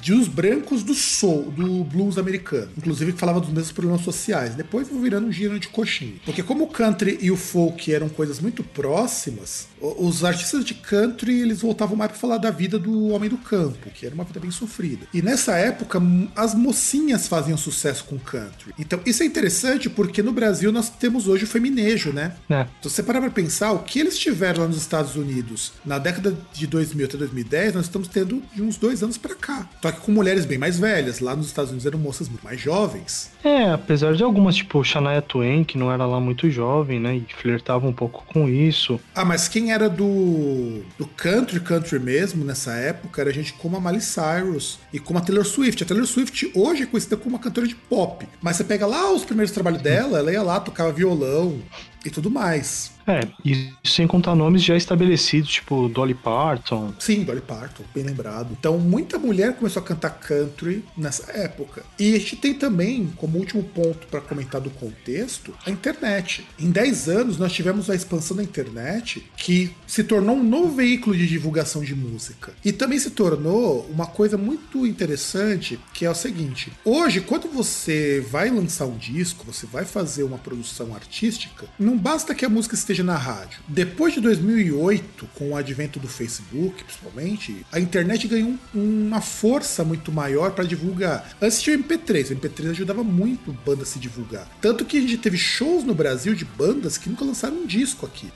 de os brancos do soul, do blues americano. Inclusive que falava dos mesmos problemas sociais. Depois vão virando um gênero de coxinha. Porque como o country e o folk eram coisas muito próximas, os artistas de country eles voltavam mais para falar da vida do homem do campo, que era uma vida bem sofrida. E nessa época, as mocinhas faziam sucesso com country. Então, isso é interessante porque no Brasil nós temos hoje o feminejo, né? É. Então, você parar pra pensar, o que eles tiveram lá nos Estados Unidos na década de 2000 até 2010, nós estamos tendo de uns dois anos para cá. Só que com mulheres bem mais velhas. Lá nos Estados Unidos eram moças muito mais jovens. É, apesar de algumas, tipo Shania Twain, que não era lá muito jovem, né? E flertava um pouco com isso. Ah, mas quem era do, do country, country mesmo, nessa época, era gente como a Miley Cyrus e como a Taylor Swift. A Taylor Swift hoje é conhecida como uma cantora de pop, mas você pega lá os primeiros trabalhos dela, ela ia lá, tocava violão e tudo mais. É, e sem contar nomes já estabelecidos, tipo Dolly Parton. Sim, Dolly Parton, bem lembrado. Então, muita mulher começou a cantar country nessa época. E a gente tem também, como último ponto para comentar do contexto, a internet. Em 10 anos, nós tivemos a expansão da internet, que se tornou um novo veículo de divulgação de música. E também se tornou uma coisa muito interessante, que é o seguinte: hoje, quando você vai lançar um disco, você vai fazer uma produção artística, não basta que a música esteja na rádio. Depois de 2008, com o advento do Facebook, principalmente, a internet ganhou uma força muito maior para divulgar. Antes tinha o MP3, o MP3 ajudava muito banda a se divulgar. Tanto que a gente teve shows no Brasil de bandas que nunca lançaram um disco aqui.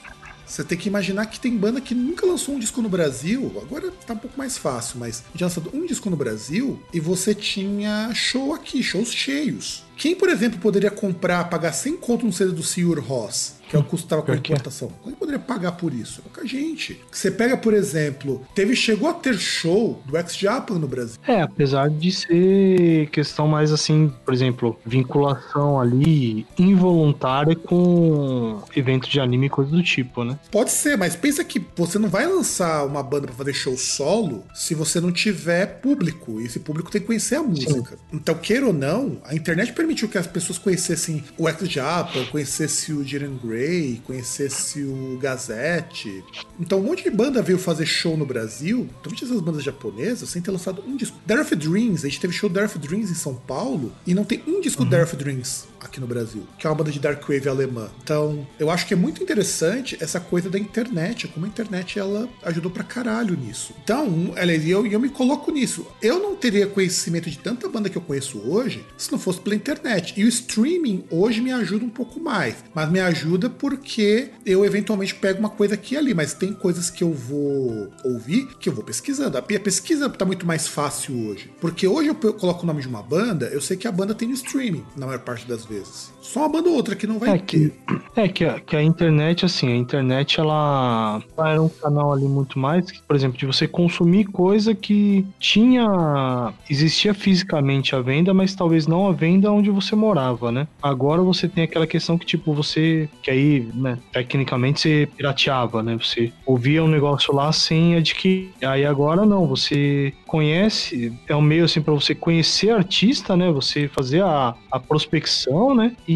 Você tem que imaginar que tem banda que nunca lançou um disco no Brasil. Agora tá um pouco mais fácil, mas tinha lançado um disco no Brasil e você tinha show aqui, shows cheios. Quem, por exemplo, poderia comprar, pagar 100 conto no CD do Sr. Ross? Que é o custo com a importação. Quem poderia pagar por isso? Pouca gente. Você pega, por exemplo, teve chegou a ter show do ex-Japan no Brasil. É, apesar de ser questão mais assim, por exemplo, vinculação ali involuntária com evento de anime e coisa do tipo, né? Pode ser, mas pensa que você não vai lançar uma banda para fazer show solo se você não tiver público. E esse público tem que conhecer a música. Sim. Então, queira ou não, a internet permitiu que as pessoas conhecessem o ex-Japan, conhecessem o Jiren Grey, Conhecesse o Gazette. Então um monte de banda veio fazer show no Brasil, principalmente essas bandas japonesas, sem ter lançado um disco. Dare of Dreams, a gente teve show Dare of Dreams em São Paulo e não tem um disco uhum. Dare of Dreams aqui no Brasil, que é uma banda de dark wave alemã. Então, eu acho que é muito interessante essa coisa da internet, como a internet ela ajudou pra caralho nisso. Então, e eu, eu me coloco nisso. Eu não teria conhecimento de tanta banda que eu conheço hoje se não fosse pela internet. E o streaming hoje me ajuda um pouco mais, mas me ajuda porque eu eventualmente pego uma coisa aqui e ali, mas tem coisas que eu vou ouvir que eu vou pesquisando. A pesquisa tá muito mais fácil hoje, porque hoje eu coloco o nome de uma banda, eu sei que a banda tem no streaming na maior parte das vezes vezes. Só uma banda ou outra que não vai é que, É que a, que a internet, assim, a internet ela, ela era um canal ali muito mais, por exemplo, de você consumir coisa que tinha. existia fisicamente a venda, mas talvez não a venda onde você morava, né? Agora você tem aquela questão que, tipo, você. que aí, né, tecnicamente você pirateava, né? Você ouvia um negócio lá sem adquirir. Aí agora não, você conhece, é um meio assim para você conhecer artista, né? Você fazer a, a prospecção né? E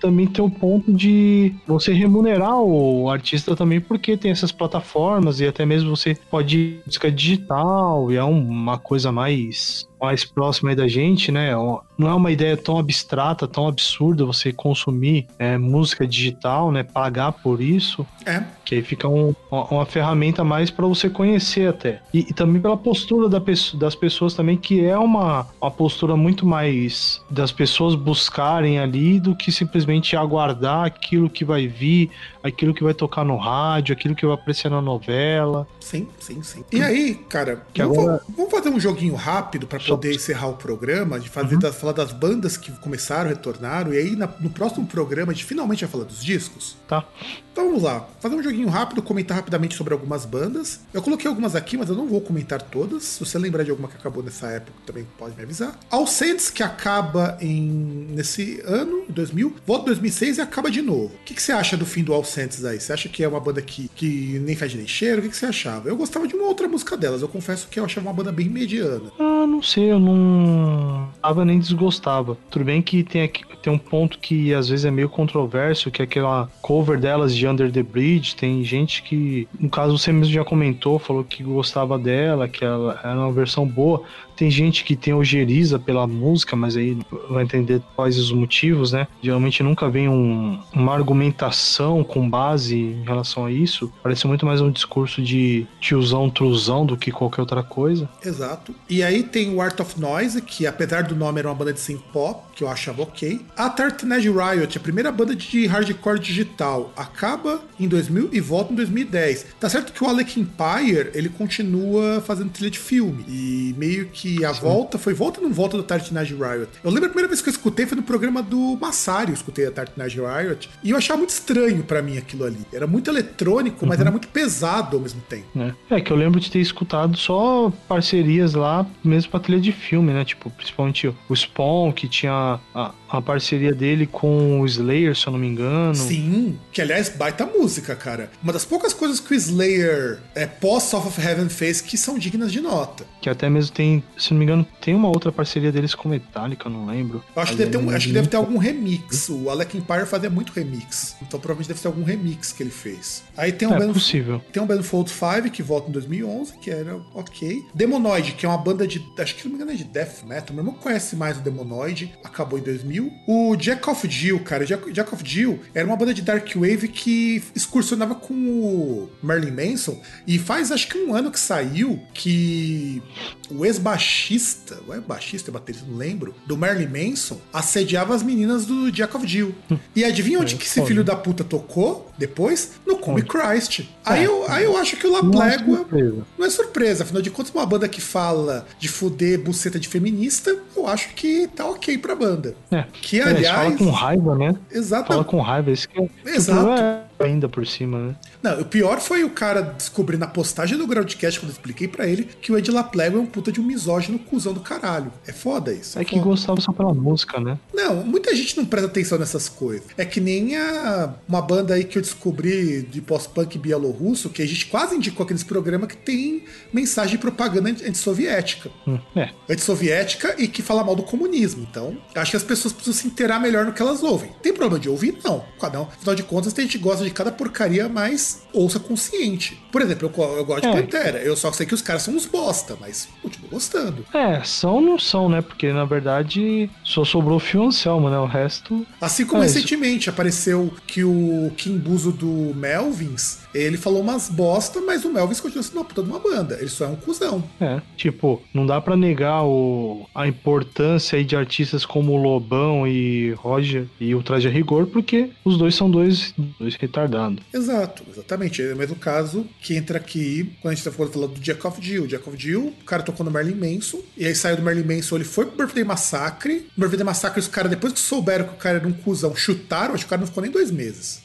também tem o ponto de você remunerar o artista também, porque tem essas plataformas e até mesmo você pode ir música digital e é uma coisa mais mais próxima aí da gente, né? Não é uma ideia tão abstrata, tão absurda você consumir é, música digital, né? Pagar por isso. É. Que aí fica um, uma ferramenta mais para você conhecer até. E, e também pela postura da, das pessoas também, que é uma, uma postura muito mais das pessoas buscarem ali do que simplesmente aguardar aquilo que vai vir, aquilo que vai tocar no rádio, aquilo que vai aparecer na novela. Sim, sim, sim. E aí, cara, vamos, agora... vamos fazer um joguinho rápido para poder encerrar o programa, de fazer uhum. das, falar das bandas que começaram, retornaram, e aí na, no próximo programa a gente finalmente vai falar dos discos. Tá. Então vamos lá, fazer um joguinho rápido, comentar rapidamente sobre algumas bandas. Eu coloquei algumas aqui, mas eu não vou comentar todas. Se você lembrar de alguma que acabou nessa época, também pode me avisar. Alcentes, que acaba em nesse ano, 2000, volta 2006 e acaba de novo. O que, que você acha do fim do Alcentes aí? Você acha que é uma banda que, que nem faz nem cheiro? O que, que você achava? Eu gostava de uma outra música delas, eu confesso que eu achava uma banda bem mediana. Ah, não sei, eu não tava nem desgostava. Tudo bem que tem, aqui, tem um ponto que às vezes é meio controverso, que é aquela cover delas de de Under the Bridge, tem gente que, no caso você mesmo já comentou, falou que gostava dela, que ela era uma versão boa. Tem gente que tem ojeriza pela música, mas aí vai entender quais os motivos, né? Geralmente nunca vem um, uma argumentação com base em relação a isso. Parece muito mais um discurso de tiozão, truzão do que qualquer outra coisa. Exato. E aí tem o Art of Noise, que apesar do nome era uma banda de synth pop, que eu achava ok. A Tartanage Riot, a primeira banda de hardcore digital, acaba em 2000 e volta em 2010. Tá certo que o Alec Empire, ele continua fazendo trilha de filme. E meio que que a Sim. volta foi volta ou não volta do Tartinage Riot. Eu lembro a primeira vez que eu escutei foi no programa do Massari, eu escutei a Tartinage Riot, e eu achava muito estranho para mim aquilo ali. Era muito eletrônico, uhum. mas era muito pesado ao mesmo tempo. É. é. que eu lembro de ter escutado só parcerias lá, mesmo pra trilha de filme, né? Tipo, principalmente o Spawn, que tinha a, a parceria dele com o Slayer, se eu não me engano. Sim, que aliás, baita música, cara. Uma das poucas coisas que o Slayer é, pós South of Heaven fez que são dignas de nota. Que até mesmo tem se não me engano, tem uma outra parceria deles com Metallica, eu não lembro. Eu acho, que deve, ter um, acho que deve ter algum remix. O Alec Empire fazia muito remix. Então provavelmente deve ter algum remix que ele fez. Aí tem um é Band, possível. Tem um Banfold 5 que volta em 2011, que era ok. Demonoid, que é uma banda de. Acho que não me engano é de death metal. Meu irmão conhece mais o Demonoid, acabou em 2000. O Jack of Jill, cara. Jack, Jack of Jill era uma banda de Dark Wave que excursionava com o Merlin Manson. E faz acho que um ano que saiu que o ex-baixista, ou é baixista, é baterista, não lembro, do Marilyn Manson, assediava as meninas do Jack of Jill. E adivinha onde é, que esse filho da puta tocou depois? No Come Christ. Aí, é. eu, aí eu acho que o La Plégua não, não é surpresa. Afinal de contas, uma banda que fala de fuder buceta de feminista, eu acho que tá ok pra banda. É. Que, aliás... É, fala com raiva, né? Exato. Fala com raiva, isso que é... Exato. Ainda por cima, né? Não, o pior foi o cara descobrir na postagem do Groundcast, quando eu expliquei para ele, que o Ed Laplego é um puta de um misógino cuzão do caralho. É foda isso. É, é que gostava só pela música, né? Não, muita gente não presta atenção nessas coisas. É que nem a, uma banda aí que eu descobri de pós-punk bielorrusso, que a gente quase indicou aqui nesse programa, que tem mensagem de propaganda antissoviética. Hum, é. Antissoviética e que fala mal do comunismo. Então, acho que as pessoas precisam se inteirar melhor no que elas ouvem. Tem problema de ouvir? Não. Cada um. Afinal de contas, a gente gosta de cada porcaria, mas ouça consciente. Por exemplo, eu, eu gosto é. de Pantera. Eu só sei que os caras são uns bosta, mas continuo gostando. É, são não são, né? Porque na verdade só sobrou o Fio Anselmo, né? O resto. Assim como é, recentemente isso. apareceu que o Kim Buzo do Melvins ele falou umas bosta, mas o Melvins continua sendo uma puta de uma banda. Ele só é um cuzão. É, tipo, não dá para negar o, a importância aí de artistas como Lobão e Roger e o Traje a Rigor, porque os dois são dois, dois retardados. Exato, exatamente. É o mesmo caso que entra aqui quando a gente tá falando do Jack of Jill. Jack of Jill, o cara tocou no Merlin Manson, e aí saiu do Merlin Manson, ele foi pro Birthday Massacre. No Birthday Massacre, os caras, depois que souberam que o cara era um cuzão, chutaram, acho que o cara não ficou nem dois meses.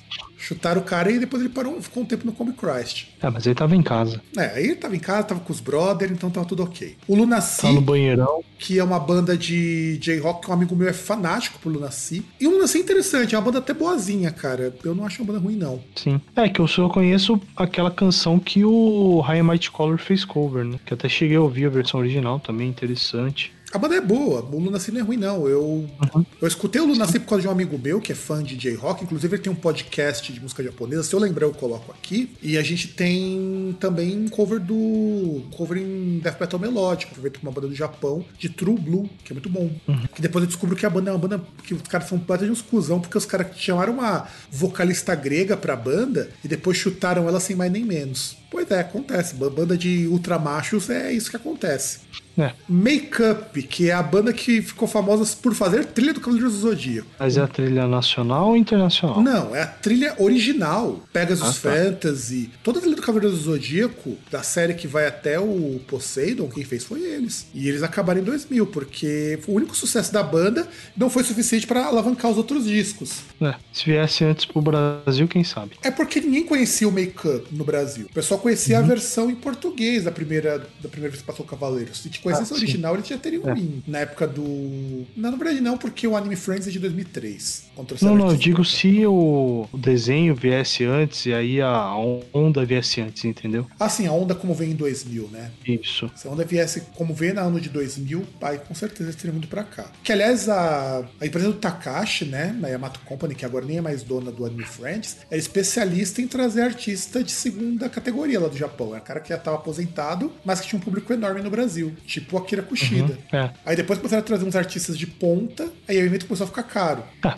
Chutaram o cara e depois ele parou, ficou um tempo no Come Christ. É, mas ele tava em casa. É, aí ele tava em casa, tava com os brothers, então tava tudo ok. O Lunacy. Tá no banheirão. que é uma banda de J-Rock, que um amigo meu é fanático por Lunacy. E o Lunacy é interessante, é uma banda até boazinha, cara. Eu não acho uma banda ruim, não. Sim. É que eu só conheço aquela canção que o High Might Color fez cover, né? Que até cheguei a ouvir a versão original também, interessante. A banda é boa, o Lunacy não é ruim, não. Eu, uhum. eu escutei o Lunacy por causa de um amigo meu que é fã de J-Rock. Inclusive, ele tem um podcast de música japonesa. Se eu lembrar, eu coloco aqui. E a gente tem também um cover do. cover em Death Metal Melódico, feito por uma banda do Japão, de True Blue, que é muito bom. Uhum. Que depois eu descubro que a banda é uma banda. que os caras são banda de uns cuzão, porque os caras chamaram uma vocalista grega pra banda e depois chutaram ela sem mais nem menos. Pois é, acontece. Banda de ultramachos é isso que acontece. É. Makeup, que é a banda que ficou famosa por fazer trilha do Cavaleiro do Zodíaco. Mas é a trilha nacional ou internacional? Não, é a trilha original. Pegasus ah, tá. Fantasy. Toda a trilha do Cavaleiro do Zodíaco, da série que vai até o Poseidon, quem fez foi eles. E eles acabaram em 2000, porque o único sucesso da banda não foi suficiente para alavancar os outros discos. É, se viesse antes pro Brasil, quem sabe? É porque ninguém conhecia o Makeup no Brasil. O pessoal conhecia uhum. a versão em português da primeira, da primeira vez que passou o Cavaleiro. Te conhecesse ah, original, ele já teria um é. Na época do. Não, na verdade, não, porque o Anime Friends é de 2003. Não, não, eu digo se o desenho viesse antes e aí a onda viesse antes, entendeu? Ah, sim, a onda como vem em 2000, né? Isso. Se a onda viesse como vem na ano de 2000, aí com certeza teria muito pra cá. Que aliás, a, a empresa do Takashi, né, na Yamato Company, que agora nem é mais dona do Anime Friends, é especialista em trazer artista de segunda categoria lá do Japão. É um cara que já tava aposentado, mas que tinha um público enorme no Brasil. Tipo Akira Kushida. Uhum, é. Aí depois começaram a trazer uns artistas de ponta, aí o evento começou a ficar caro. Tá,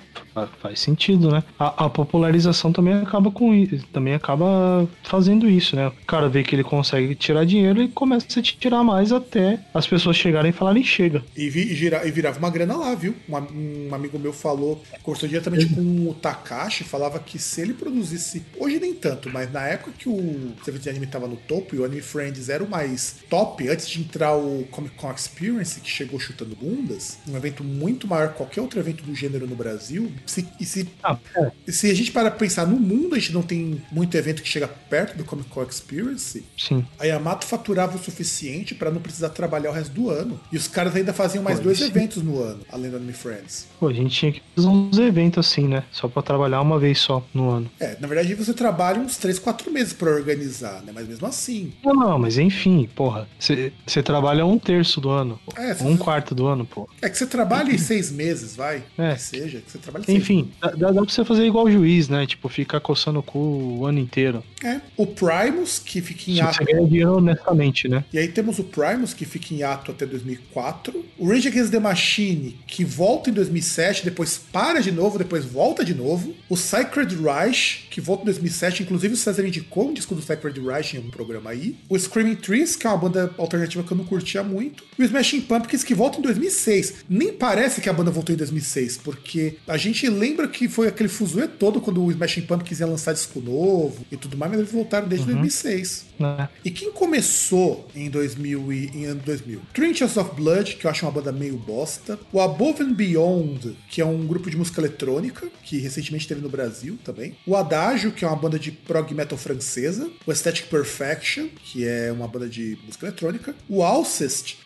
faz sentido, né? A, a, popularização também acaba com isso, também acaba fazendo isso, né? O cara vê que ele consegue tirar dinheiro e começa a te tirar mais até as pessoas chegarem e falarem chega. E, vi, e, gira, e virava uma grana lá, viu? Um, um amigo meu falou, conversou diretamente com o Takashi, falava que se ele produzisse, hoje nem tanto, mas na época que o serviço de anime tava no topo e o Anime Friends era o mais top, antes de entrar o Comic Con Experience, que chegou chutando bundas, um evento muito maior que qualquer outro evento do gênero no Brasil. Se, e se, ah, é. se a gente para pensar no mundo, a gente não tem muito evento que chega perto do Comic Con Experience. Sim. A Yamato faturava o suficiente para não precisar trabalhar o resto do ano. E os caras ainda faziam mais Pô, dois sim. eventos no ano, além do Anime Friends. Pô, a gente tinha que fazer uns eventos assim, né? Só para trabalhar uma vez só no ano. É, na verdade você trabalha uns 3, 4 meses para organizar, né? Mas mesmo assim. Não, não, mas enfim, porra. Você trabalha um terço do ano. É, um quarto do ano, pô. É que você trabalha em seis meses, vai. É. Que seja, que você trabalha Enfim, dá, dá pra você fazer igual o juiz, né? Tipo, ficar coçando o cu o ano inteiro. É. O Primus, que fica em Se ato. Você ganha dinheiro honestamente, né? E aí temos o Primus, que fica em ato até 2004. O Rage Against the Machine, que volta em 2007, depois para de novo, depois volta de novo. O Sacred Reich, que volta em 2007. Inclusive o César indicou um disco do Sacred Reich em um programa aí. O Screaming Trees, que é uma banda alternativa que eu não curtia muito. E o Smashing Pumpkins, que volta em 2006. Nem parece que a banda voltou em 2006, porque a gente lembra que foi aquele fuzuê todo quando o Smashing Pumpkins ia lançar disco novo e tudo mais, mas eles voltaram desde uhum. 2006. É. E quem começou em 2000 e, em ano 2000? Trenches of Blood, que eu acho uma banda meio bosta. O Above and Beyond, que é um grupo de música eletrônica, que recentemente teve no Brasil também. O Adagio, que é uma banda de prog metal francesa. O Aesthetic Perfection, que é uma banda de música eletrônica. O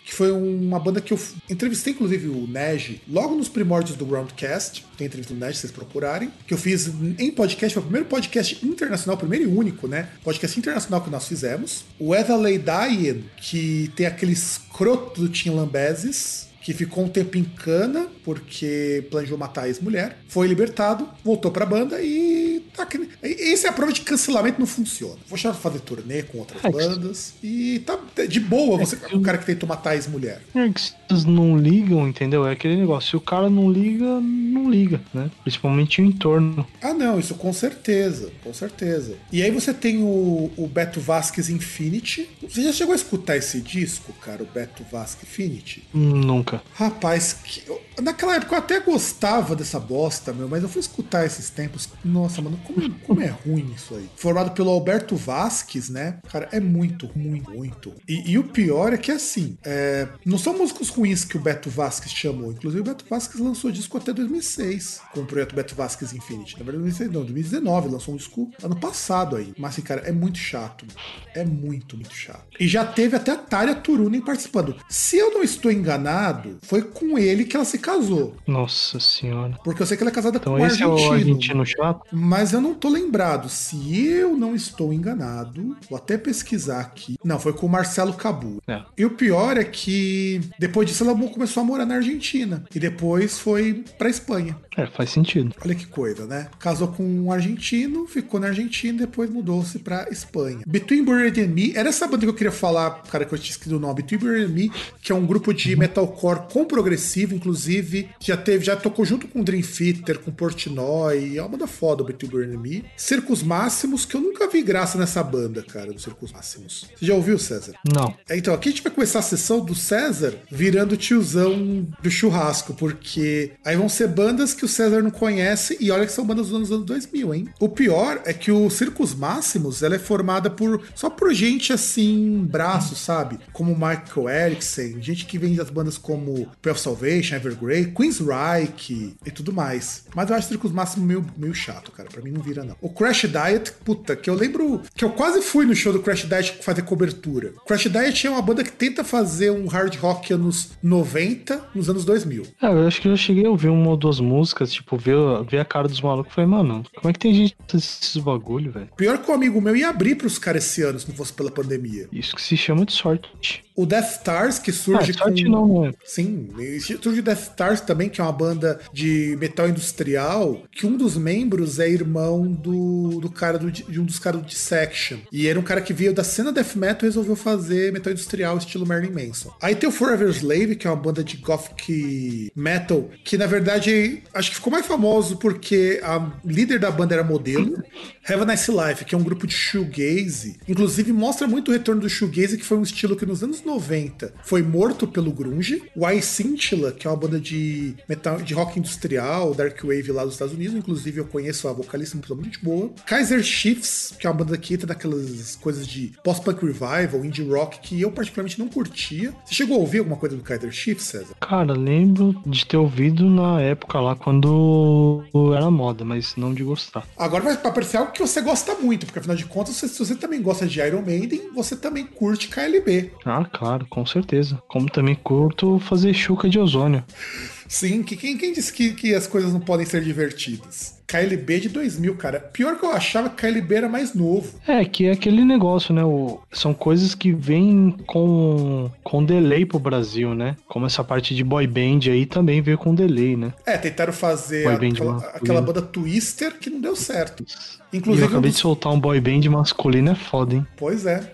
Que foi uma banda que eu entrevistei, inclusive, o Nej, logo nos primórdios do Groundcast. Tem entrevista do Nej, se vocês procurarem. Que eu fiz em podcast, foi o primeiro podcast internacional, primeiro e único, né? Podcast internacional que nós fizemos. O Ethelay Dayan, que tem aquele escroto do Tim Lambesis que ficou um tempo em cana porque planejou matar a ex-mulher, foi libertado, voltou pra banda e tá aqui. Essa é a prova de que cancelamento não funciona. Vou chamar pra fazer turnê com outras é bandas e tá de boa você, é o cara que tentou matar a ex-mulher. É que vocês não ligam, entendeu? É aquele negócio, se o cara não liga, não liga, né? Principalmente o entorno. Ah, não, isso com certeza, com certeza. E aí você tem o, o Beto Vasquez Infinity. Você já chegou a escutar esse disco, cara, o Beto Vasquez Infinity? Nunca. Rapaz, que, Naquela época eu até gostava dessa bosta, meu, mas eu fui escutar esses tempos. Nossa, mano, como, como é ruim isso aí. Formado pelo Alberto Vasques, né? Cara, é muito, muito, muito. E, e o pior é que, assim, é, não são músicos ruins que o Beto Vasques chamou. Inclusive, o Beto Vasques lançou disco até 2006 com o projeto Beto Vasques Infinity. Na verdade, 2006, não, 2019, lançou um disco ano passado aí. Mas, assim, cara, é muito chato. É muito, muito chato. E já teve até a Tária Turunen participando. Se eu não estou enganado, foi com ele que ela se casou. Nossa senhora. Porque eu sei que ela é casada então, com um argentino. É o argentino chato? Mas eu não tô lembrado. Se eu não estou enganado, vou até pesquisar aqui. Não, foi com o Marcelo Cabu. É. E o pior é que depois disso ela começou a morar na Argentina. E depois foi pra Espanha. É, faz sentido. Olha que coisa, né? Casou com um argentino, ficou na Argentina, depois mudou-se pra Espanha. Between Buried and Me, era essa banda que eu queria falar, cara, que eu tinha escrito o nome. Between Buried and Me, que é um grupo de uhum. metalcore com progressivo, inclusive, já teve, já tocou junto com Dream Theater, com Portnoy, é uma banda foda o Between Buried and Me. Circos Máximos, que eu nunca vi graça nessa banda, cara, do Circos Máximos. Você já ouviu, César? Não. É, então, aqui a gente vai começar a sessão do César virando tiozão do churrasco, porque aí vão ser bandas que o César não conhece e olha que são bandas dos anos 2000, hein? O pior é que o Circus Máximos, ela é formada por só por gente assim, braço, sabe? Como Michael Erickson, gente que vem das bandas como Pearl Salvation, Evergrey, Queensryche e tudo mais. Mas eu acho o Circus Máximo meio, meio chato, cara. Pra mim não vira, não. O Crash Diet, puta, que eu lembro que eu quase fui no show do Crash Diet fazer cobertura. Crash Diet é uma banda que tenta fazer um hard rock anos 90, nos anos 2000. É, eu acho que eu cheguei a ouvir uma ou duas músicas tipo, ver, ver a cara dos malucos e falei, mano, como é que tem gente esses bagulho, velho? Pior que o amigo meu ia abrir pros caras esse ano se não fosse pela pandemia. Isso que se chama de sorte. O Death Stars, que surge ah, sorte com... não, né? Sim, surge o Death Stars também, que é uma banda de metal industrial, que um dos membros é irmão do, do cara do, de um dos caras do Dissection. E era um cara que veio da cena death metal e resolveu fazer metal industrial estilo Marilyn Manson. Aí tem o Forever Slave, que é uma banda de gothic metal, que na verdade acho que ficou mais famoso porque a líder da banda era modelo. Have a Nice Life, que é um grupo de shoegaze. Inclusive mostra muito o retorno do shoegaze, que foi um estilo que nos anos 90 foi morto pelo grunge. O I que é uma banda de metal, de rock industrial, dark wave lá dos Estados Unidos. Inclusive eu conheço a vocalista, uma pessoa muito boa. Kaiser Chiefs, que é uma banda que entra naquelas coisas de post-punk revival, indie rock, que eu particularmente não curtia. Você chegou a ouvir alguma coisa do Kaiser Chiefs, César? Cara, lembro de ter ouvido na época lá quando era moda, mas não de gostar. Agora vai aparecer algo que você gosta muito, porque afinal de contas, se você também gosta de Iron Maiden, você também curte KLB. Ah, claro, com certeza. Como também curto fazer chuca de ozônio. Sim, que, quem, quem disse que, que as coisas não podem ser divertidas? KLB de 2000, cara. Pior que eu achava que KLB era mais novo. É, que é aquele negócio, né? O, são coisas que vêm com, com delay pro Brasil, né? Como essa parte de boy band aí também veio com delay, né? É, tentaram fazer aquela, aquela, banda Twister que não deu certo. Inclusive, eu acabei de soltar um boy band masculino, é foda, hein? Pois é.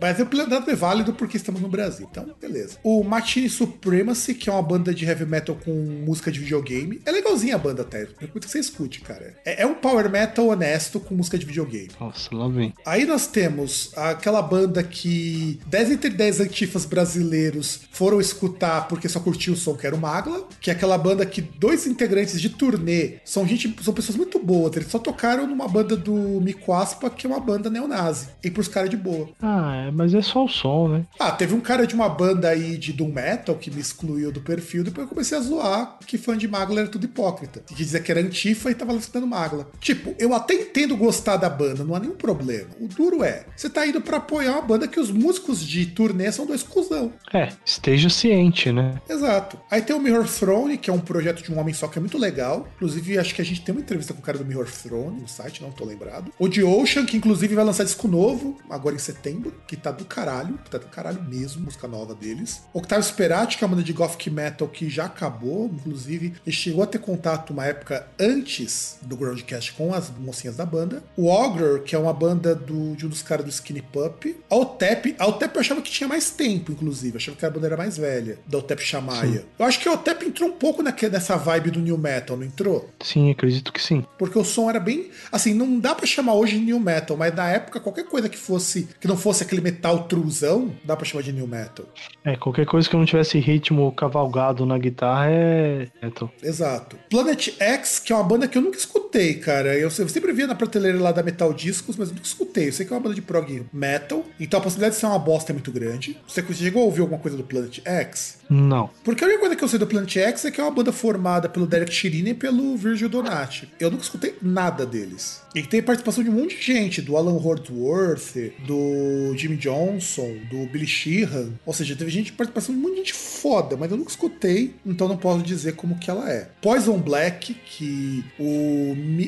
Mas o plano é válido porque estamos no Brasil. Então, beleza. O Machine Supremacy, que é uma banda de heavy metal com música de videogame. É legalzinha a banda até. Recomendo que você escute, cara. É, é, um power metal honesto com música de videogame. Nossa, lá vem. Aí nós temos aquela banda que 10 entre 10 antifas brasileiros foram escutar porque só curtiu o som que era o Magla, que é aquela banda que dois integrantes de turnê são gente, são pessoas muito boas. Eles só tocaram numa banda do Mico Aspa, que é uma banda neonazi. E pros caras de boa. Ah, é, mas é só o som, né? Ah, teve um cara de uma banda aí de Doom Metal que me excluiu do perfil, depois eu comecei a zoar que fã de Magla era tudo hipócrita. Que dizia que era antifa e tava lançando Magla. Tipo, eu até entendo gostar da banda, não há nenhum problema. O duro é, você tá indo para apoiar uma banda que os músicos de turnê são dois cuzão. É, esteja ciente, né? Exato. Aí tem o Mirror Throne, que é um projeto de um homem só que é muito legal. Inclusive, acho que a gente tem uma entrevista com o cara do Mirror Throne no site, não tô lembrado. O The Ocean, que inclusive vai lançar disco novo, agora em setembro, que tá do caralho, que tá do caralho mesmo, música nova deles. Octavio Sperati, que é uma banda de gothic metal que já acabou, inclusive, ele chegou a ter contato uma época antes do Groundcast com as mocinhas da banda. O Ogre, que é uma banda do, de um dos caras do Skinny Pup. A Otep, a Otep eu achava que tinha mais tempo, inclusive, eu achava que a banda era mais velha, da Otep Shamaya. Eu acho que a Otep entrou um pouco nessa vibe do new metal, não entrou? Sim, acredito que sim. Porque o som era bem, assim, não dá para chamar hoje de new metal, mas na época qualquer coisa que fosse que não fosse aquele metal truzão, dá para chamar de new metal. É, qualquer coisa que não tivesse ritmo cavalgado na guitarra é metal. Exato. Planet X, que é uma banda que eu nunca escutei, cara. Eu, sempre via na prateleira lá da Metal Discos, mas eu nunca escutei. Eu sei que é uma banda de prog metal, então a possibilidade de ser uma bosta é muito grande. Você chegou a ouvir alguma coisa do Planet X? Não. Porque a única coisa que eu sei do Planet X é que é uma banda formada pelo Derek Chirini e pelo Virgil Donati. Eu nunca escutei nada deles. E tem participação de um monte de gente, do Alan Wordsworth, do Jimmy Johnson, do Billy Sheehan. Ou seja, teve gente participação de um monte de gente foda, mas eu nunca escutei, então não posso dizer como que ela é. Poison Black, que o,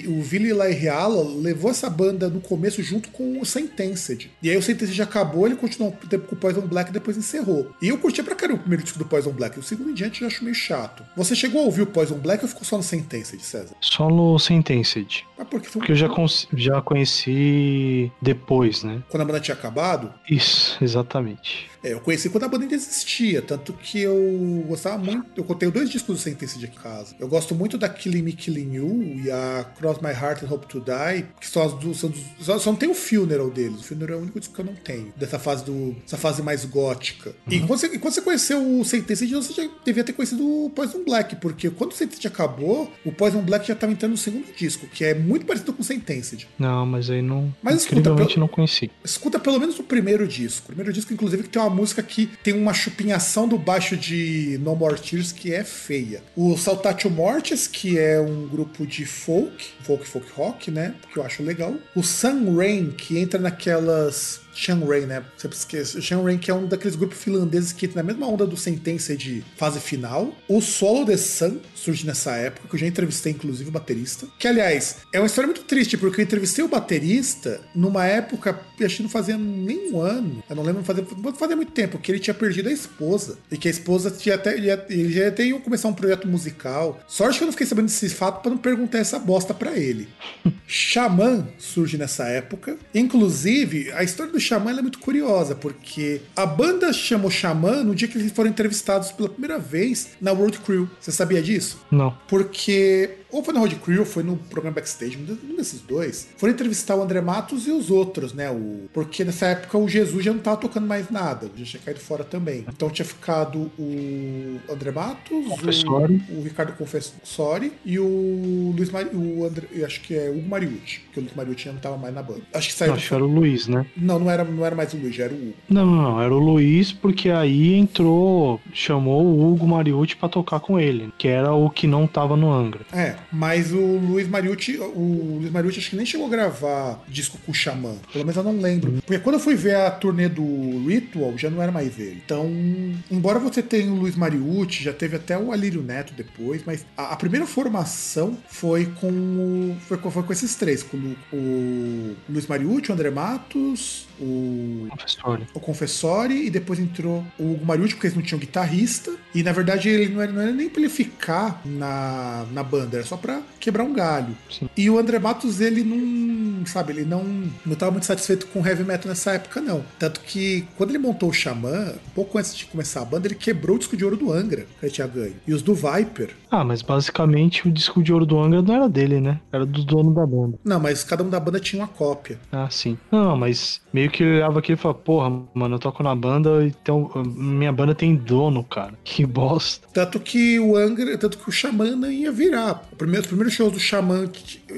o Billy Laireala levou essa banda no começo junto com o Sentenced. E aí o Sentenced acabou, ele continuou com o Poison Black e depois encerrou. E eu curti pra caramba o primeiro disco do Poison Black. O segundo em diante eu acho meio chato. Você chegou a ouvir o Poison Black ou ficou só no Sentenced, César? Só no Sentenced. Ah, porque, foi... porque eu já, já conheci depois, né? Quando a banda tinha acabado? Isso, exatamente. É, eu conheci quando a banda ainda existia, tanto que eu gostava muito. Eu contei dois discos do Sentença de casa. Eu gosto muito da Killing Me Killing You e a Cross My Heart and Hope to Die, que são as duas. São, só, só não tem o funeral deles. O funeral é o único disco que eu não tenho. Dessa fase do. Essa fase mais gótica. Uhum. E quando você, quando você conheceu o Sentença, você já devia ter conhecido o Poison Black, porque quando o Sentença acabou, o Poison Black já estava entrando no segundo disco, que é muito parecido com o Sentenced. Não, mas aí não. Mas escuta, pelo, não conheci. Escuta pelo menos o primeiro disco. O primeiro disco, inclusive, que tem uma música que tem uma chupinhação do baixo de No More Tears que é feia. O Saltatio Mortis, que é um grupo de folk, folk, folk rock, né? Que eu acho legal. O Sun Rain, que entra naquelas Shan Rain, né? Sempre esquece. O Shan Rain, que é um daqueles grupos finlandeses que na mesma onda do Sentença de fase final. O Solo The Sun surge nessa época, que eu já entrevistei, inclusive, o baterista. Que, aliás, é uma história muito triste, porque eu entrevistei o baterista numa época, acho que não fazia nem um ano. Eu não lembro, fazia, fazia muito tempo, que ele tinha perdido a esposa. E que a esposa tinha até. Ele já até ia começar um projeto musical. Sorte que eu não fiquei sabendo desse fato para não perguntar essa bosta para ele. Xamã surge nessa época. Inclusive, a história do Xamã é muito curiosa, porque a banda chamou Xamã no dia que eles foram entrevistados pela primeira vez na World Crew. Você sabia disso? Não. Porque ou foi na Road Crew, foi no programa Backstage, um desses dois, foram entrevistar o André Matos e os outros, né? O, porque nessa época o Jesus já não tava tocando mais nada, já tinha caído fora também. Então tinha ficado o André Matos, o, o, Ricardo Confessori e o Luiz Mari, o André, acho que é Hugo Mariucci, porque o Luiz Mariucci já não tava mais na banda. Acho que saiu. Acho que era o Luiz, né? Não, não era, não era mais o Luiz, já era o Hugo. Não, não, não, era o Luiz, porque aí entrou, chamou o Hugo Mariucci pra tocar com ele, que era o que não tava no Angra. É, mas o Luiz Mariucci, o Luiz Mariucci acho que nem chegou a gravar disco com o Xamã. Pelo menos eu não lembro. Porque quando eu fui ver a turnê do Ritual, já não era mais ele. Então, embora você tenha o Luiz Mariucci, já teve até o Alírio Neto depois, mas a, a primeira formação foi com o, foi, foi, com esses três, com o, o Luiz Mariucci, o André Matos, o Confessori. o Confessori e depois entrou o Mariucci, porque eles não tinham guitarrista. E na verdade ele não era, não era nem pra ele ficar na, na banda, era só pra quebrar um galho. Sim. E o André Matos, ele não, sabe, ele não, não tava muito satisfeito com heavy metal nessa época, não. Tanto que quando ele montou o Xamã, pouco antes de começar a banda, ele quebrou o disco de ouro do Angra, que ele tinha ganho. E os do Viper. Ah, mas basicamente o disco de ouro do Angra não era dele, né? Era do dono da banda. Não, mas cada um da banda tinha uma cópia. Ah, sim. Não, mas meio que ele olhava aqui e falava, porra, mano, eu toco na banda, então minha banda tem dono, cara. Que bosta. Tanto que o Angra, tanto que o Xamã não ia virar. O primeiro, os primeiros shows do Xamã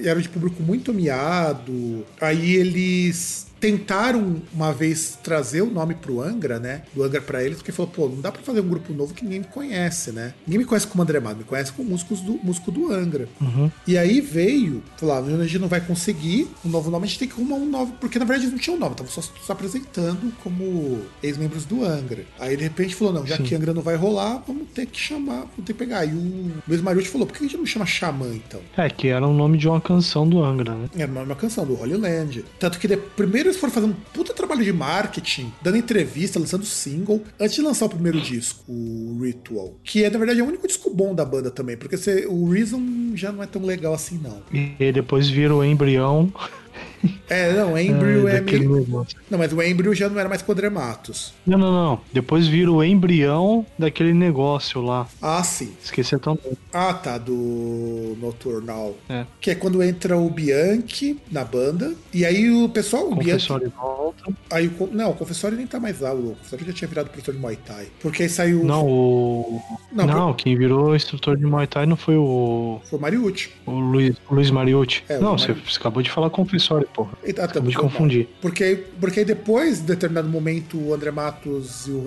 eram de público muito miado. Aí eles tentaram uma vez trazer o nome pro Angra, né? Do Angra para eles, porque falou, pô, não dá para fazer um grupo novo que ninguém me conhece, né? Ninguém me conhece como André Mato, me conhece como músicos do músico do Angra. Uhum. E aí veio, falou, ah, a gente não vai conseguir um novo nome, a gente tem que arrumar um novo, porque na verdade eles não tinham um nome, estavam só se apresentando como ex-membros do Angra. Aí de repente falou, não, já Sim. que Angra não vai rolar, vamos ter que chamar, vamos ter que pegar. E o Luiz Mariucci falou, por que a gente não chama Xamã então? É, que era o nome de uma canção do Angra, né? Era o nome de uma canção, do Holy Land. Tanto que de, primeiro eles foram fazer um puta trabalho de marketing, dando entrevista, lançando single, antes de lançar o primeiro disco, o Ritual. Que é, na verdade, é o único disco bom da banda também, porque o Reason já não é tão legal assim, não. E depois vira o embrião. É, não, embryo é, é meio... Não, mas o embryo já não era mais Quadramatos. Não, não, não. Depois vira o embrião daquele negócio lá. Ah, sim. Esqueci tão Ah, tá, do Nocturnal. É. Que é quando entra o Bianchi na banda, e aí o pessoal... O Confessório Bianchi... volta. Aí o... Não, o Confessório nem tá mais lá, o Confessório já tinha virado professor de Muay Thai. Porque aí saiu... Não, o... Não, não por... quem virou instrutor de Muay Thai não foi o... Foi o Mariucci. O Luiz, o Luiz Mariucci. É, não, você, você acabou de falar Confessório, porra. E, acabou de confundir. Porque, porque depois, em determinado momento, o André Matos e o,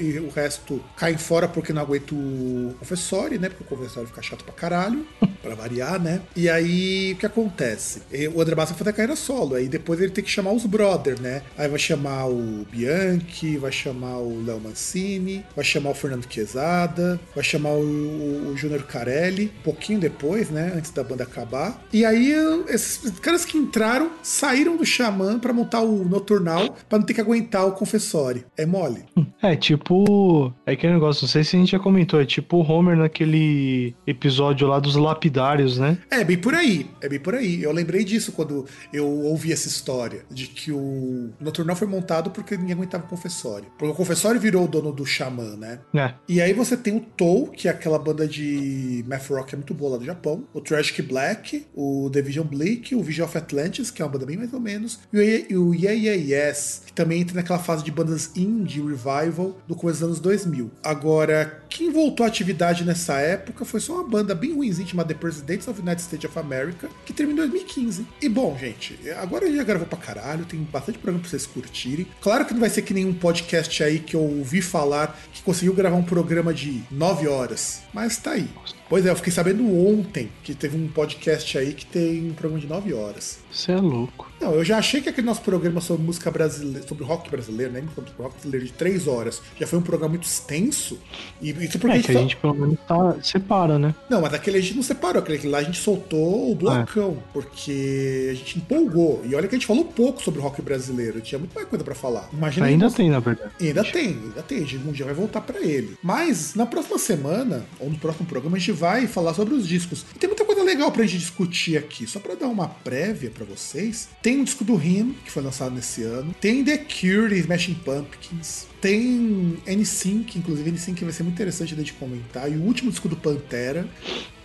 e, e o resto caem fora porque não aguenta o Confessório, né? Porque o Confessório fica chato pra caralho, pra variar, né? E aí, o que acontece? O André Matos vai fazer a carreira solo, aí depois ele tem que chamar os brothers, né? Aí vai chamar o Bianchi, vai chamar o Léo Mancini, vai chamar o Fernando Quezada, vai chamar o, o, o Júnior Carelli, um pouquinho depois, né? Antes da banda acabar. E aí, esses caras que entraram saíram do Xamã para montar o Noturnal para não ter que aguentar o Confessório. É mole. É, tipo. É aquele negócio, não sei se a gente já comentou, é tipo o Homer naquele episódio lá dos lapidários, né? É, bem por aí. É bem por aí. Eu lembrei disso quando eu ouvi essa história. De que o Noturnal foi montado porque ninguém aguentava o Confessório. Porque o Confessório virou o dono do Xamã, né? É. E aí você tem o Tou, que é aquela banda de math rock é muito boa lá do Japão. O Tragic Black, o The Vision Bleak, o Vision of Atlantis, que é uma banda bem mais ou menos. E o Yeah Yeah Yes, que também entra naquela fase de bandas indie revival do começo dos anos 2000. Agora, quem voltou à atividade nessa época foi só uma banda bem ruimzinha chamada The Presidents of the United States of America, que terminou em 2015. E bom, gente, agora já gravou pra caralho, tem bastante programa pra vocês curtirem. Claro que não vai ser que nenhum podcast aí que eu ouvi falar que conseguiu gravar um programa de 9 horas, mas tá aí. Pois é, eu fiquei sabendo ontem que teve um podcast aí que tem um programa de 9 horas. Você é louco. Não, eu já achei que aquele nosso programa sobre música brasileira, sobre rock brasileiro, né? Sobre rock brasileiro de 3 horas, já foi um programa muito extenso. E isso porque é, a gente, que a gente pelo menos tá, separa, né? Não, mas aquele a gente não separou, aquele lá a gente soltou o blocão, é. porque a gente empolgou. E olha que a gente falou pouco sobre rock brasileiro, tinha muito mais coisa para falar. Imagina ainda tem, na verdade. Ainda tem, ainda tem. A gente um dia vai voltar para ele. Mas na próxima semana, ou no próximo programa, a gente vai falar sobre os discos. E tem muita coisa legal pra gente discutir aqui. Só para dar uma prévia para vocês, tem um disco do Him, que foi lançado nesse ano. Tem The Cure Smashing Pumpkins. Tem N-Sync, inclusive N-Sync vai ser muito interessante de comentar. E o último disco do Pantera.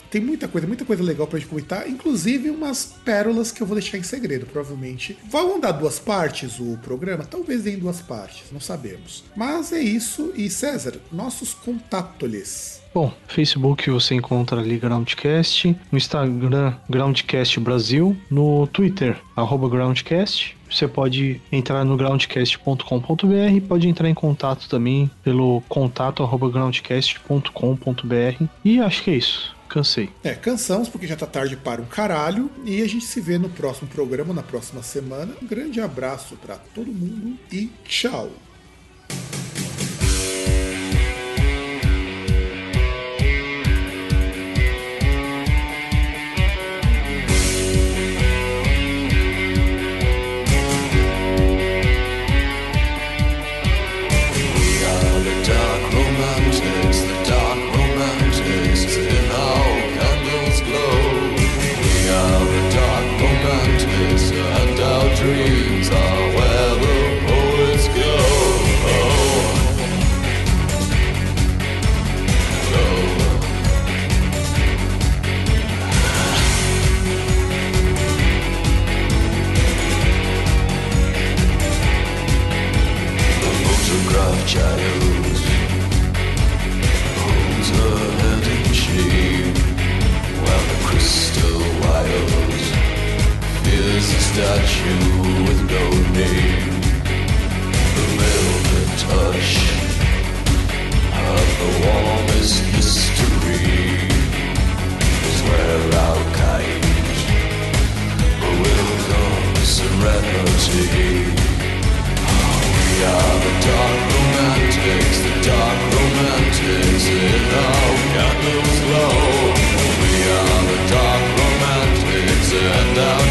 Tem muita coisa, muita coisa legal pra gente comentar, inclusive umas pérolas que eu vou deixar em segredo, provavelmente. Vão dar duas partes o programa? Talvez em duas partes, não sabemos. Mas é isso, e César, nossos contatos. Bom, Facebook você encontra ali Groundcast, no Instagram Groundcast Brasil, no Twitter arroba Groundcast. Você pode entrar no groundcast.com.br, pode entrar em contato também pelo contato arroba groundcast.com.br e acho que é isso. Cansei. É, cansamos porque já tá tarde para um caralho. E a gente se vê no próximo programa, na próxima semana. Um grande abraço para todo mundo e tchau. statue with no name. The velvet touch of the warmest mystery is where our kind will come serenity. We are the dark romantics, the dark romantics in our candles glow. We are the dark romantics and our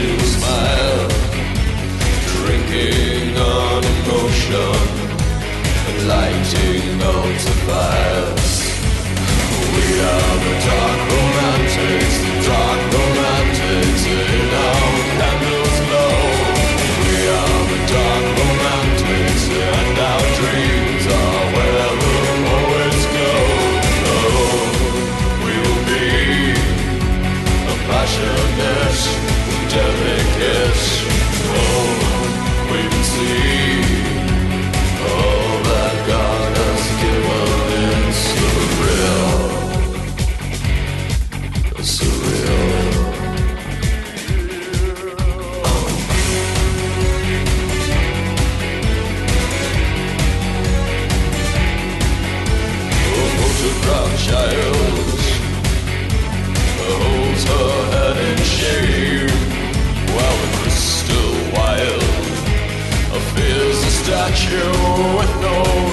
to smile, drinking on emotion and lighting out the fires. We are the dark romantics, the dark romantics. delicacy. you with no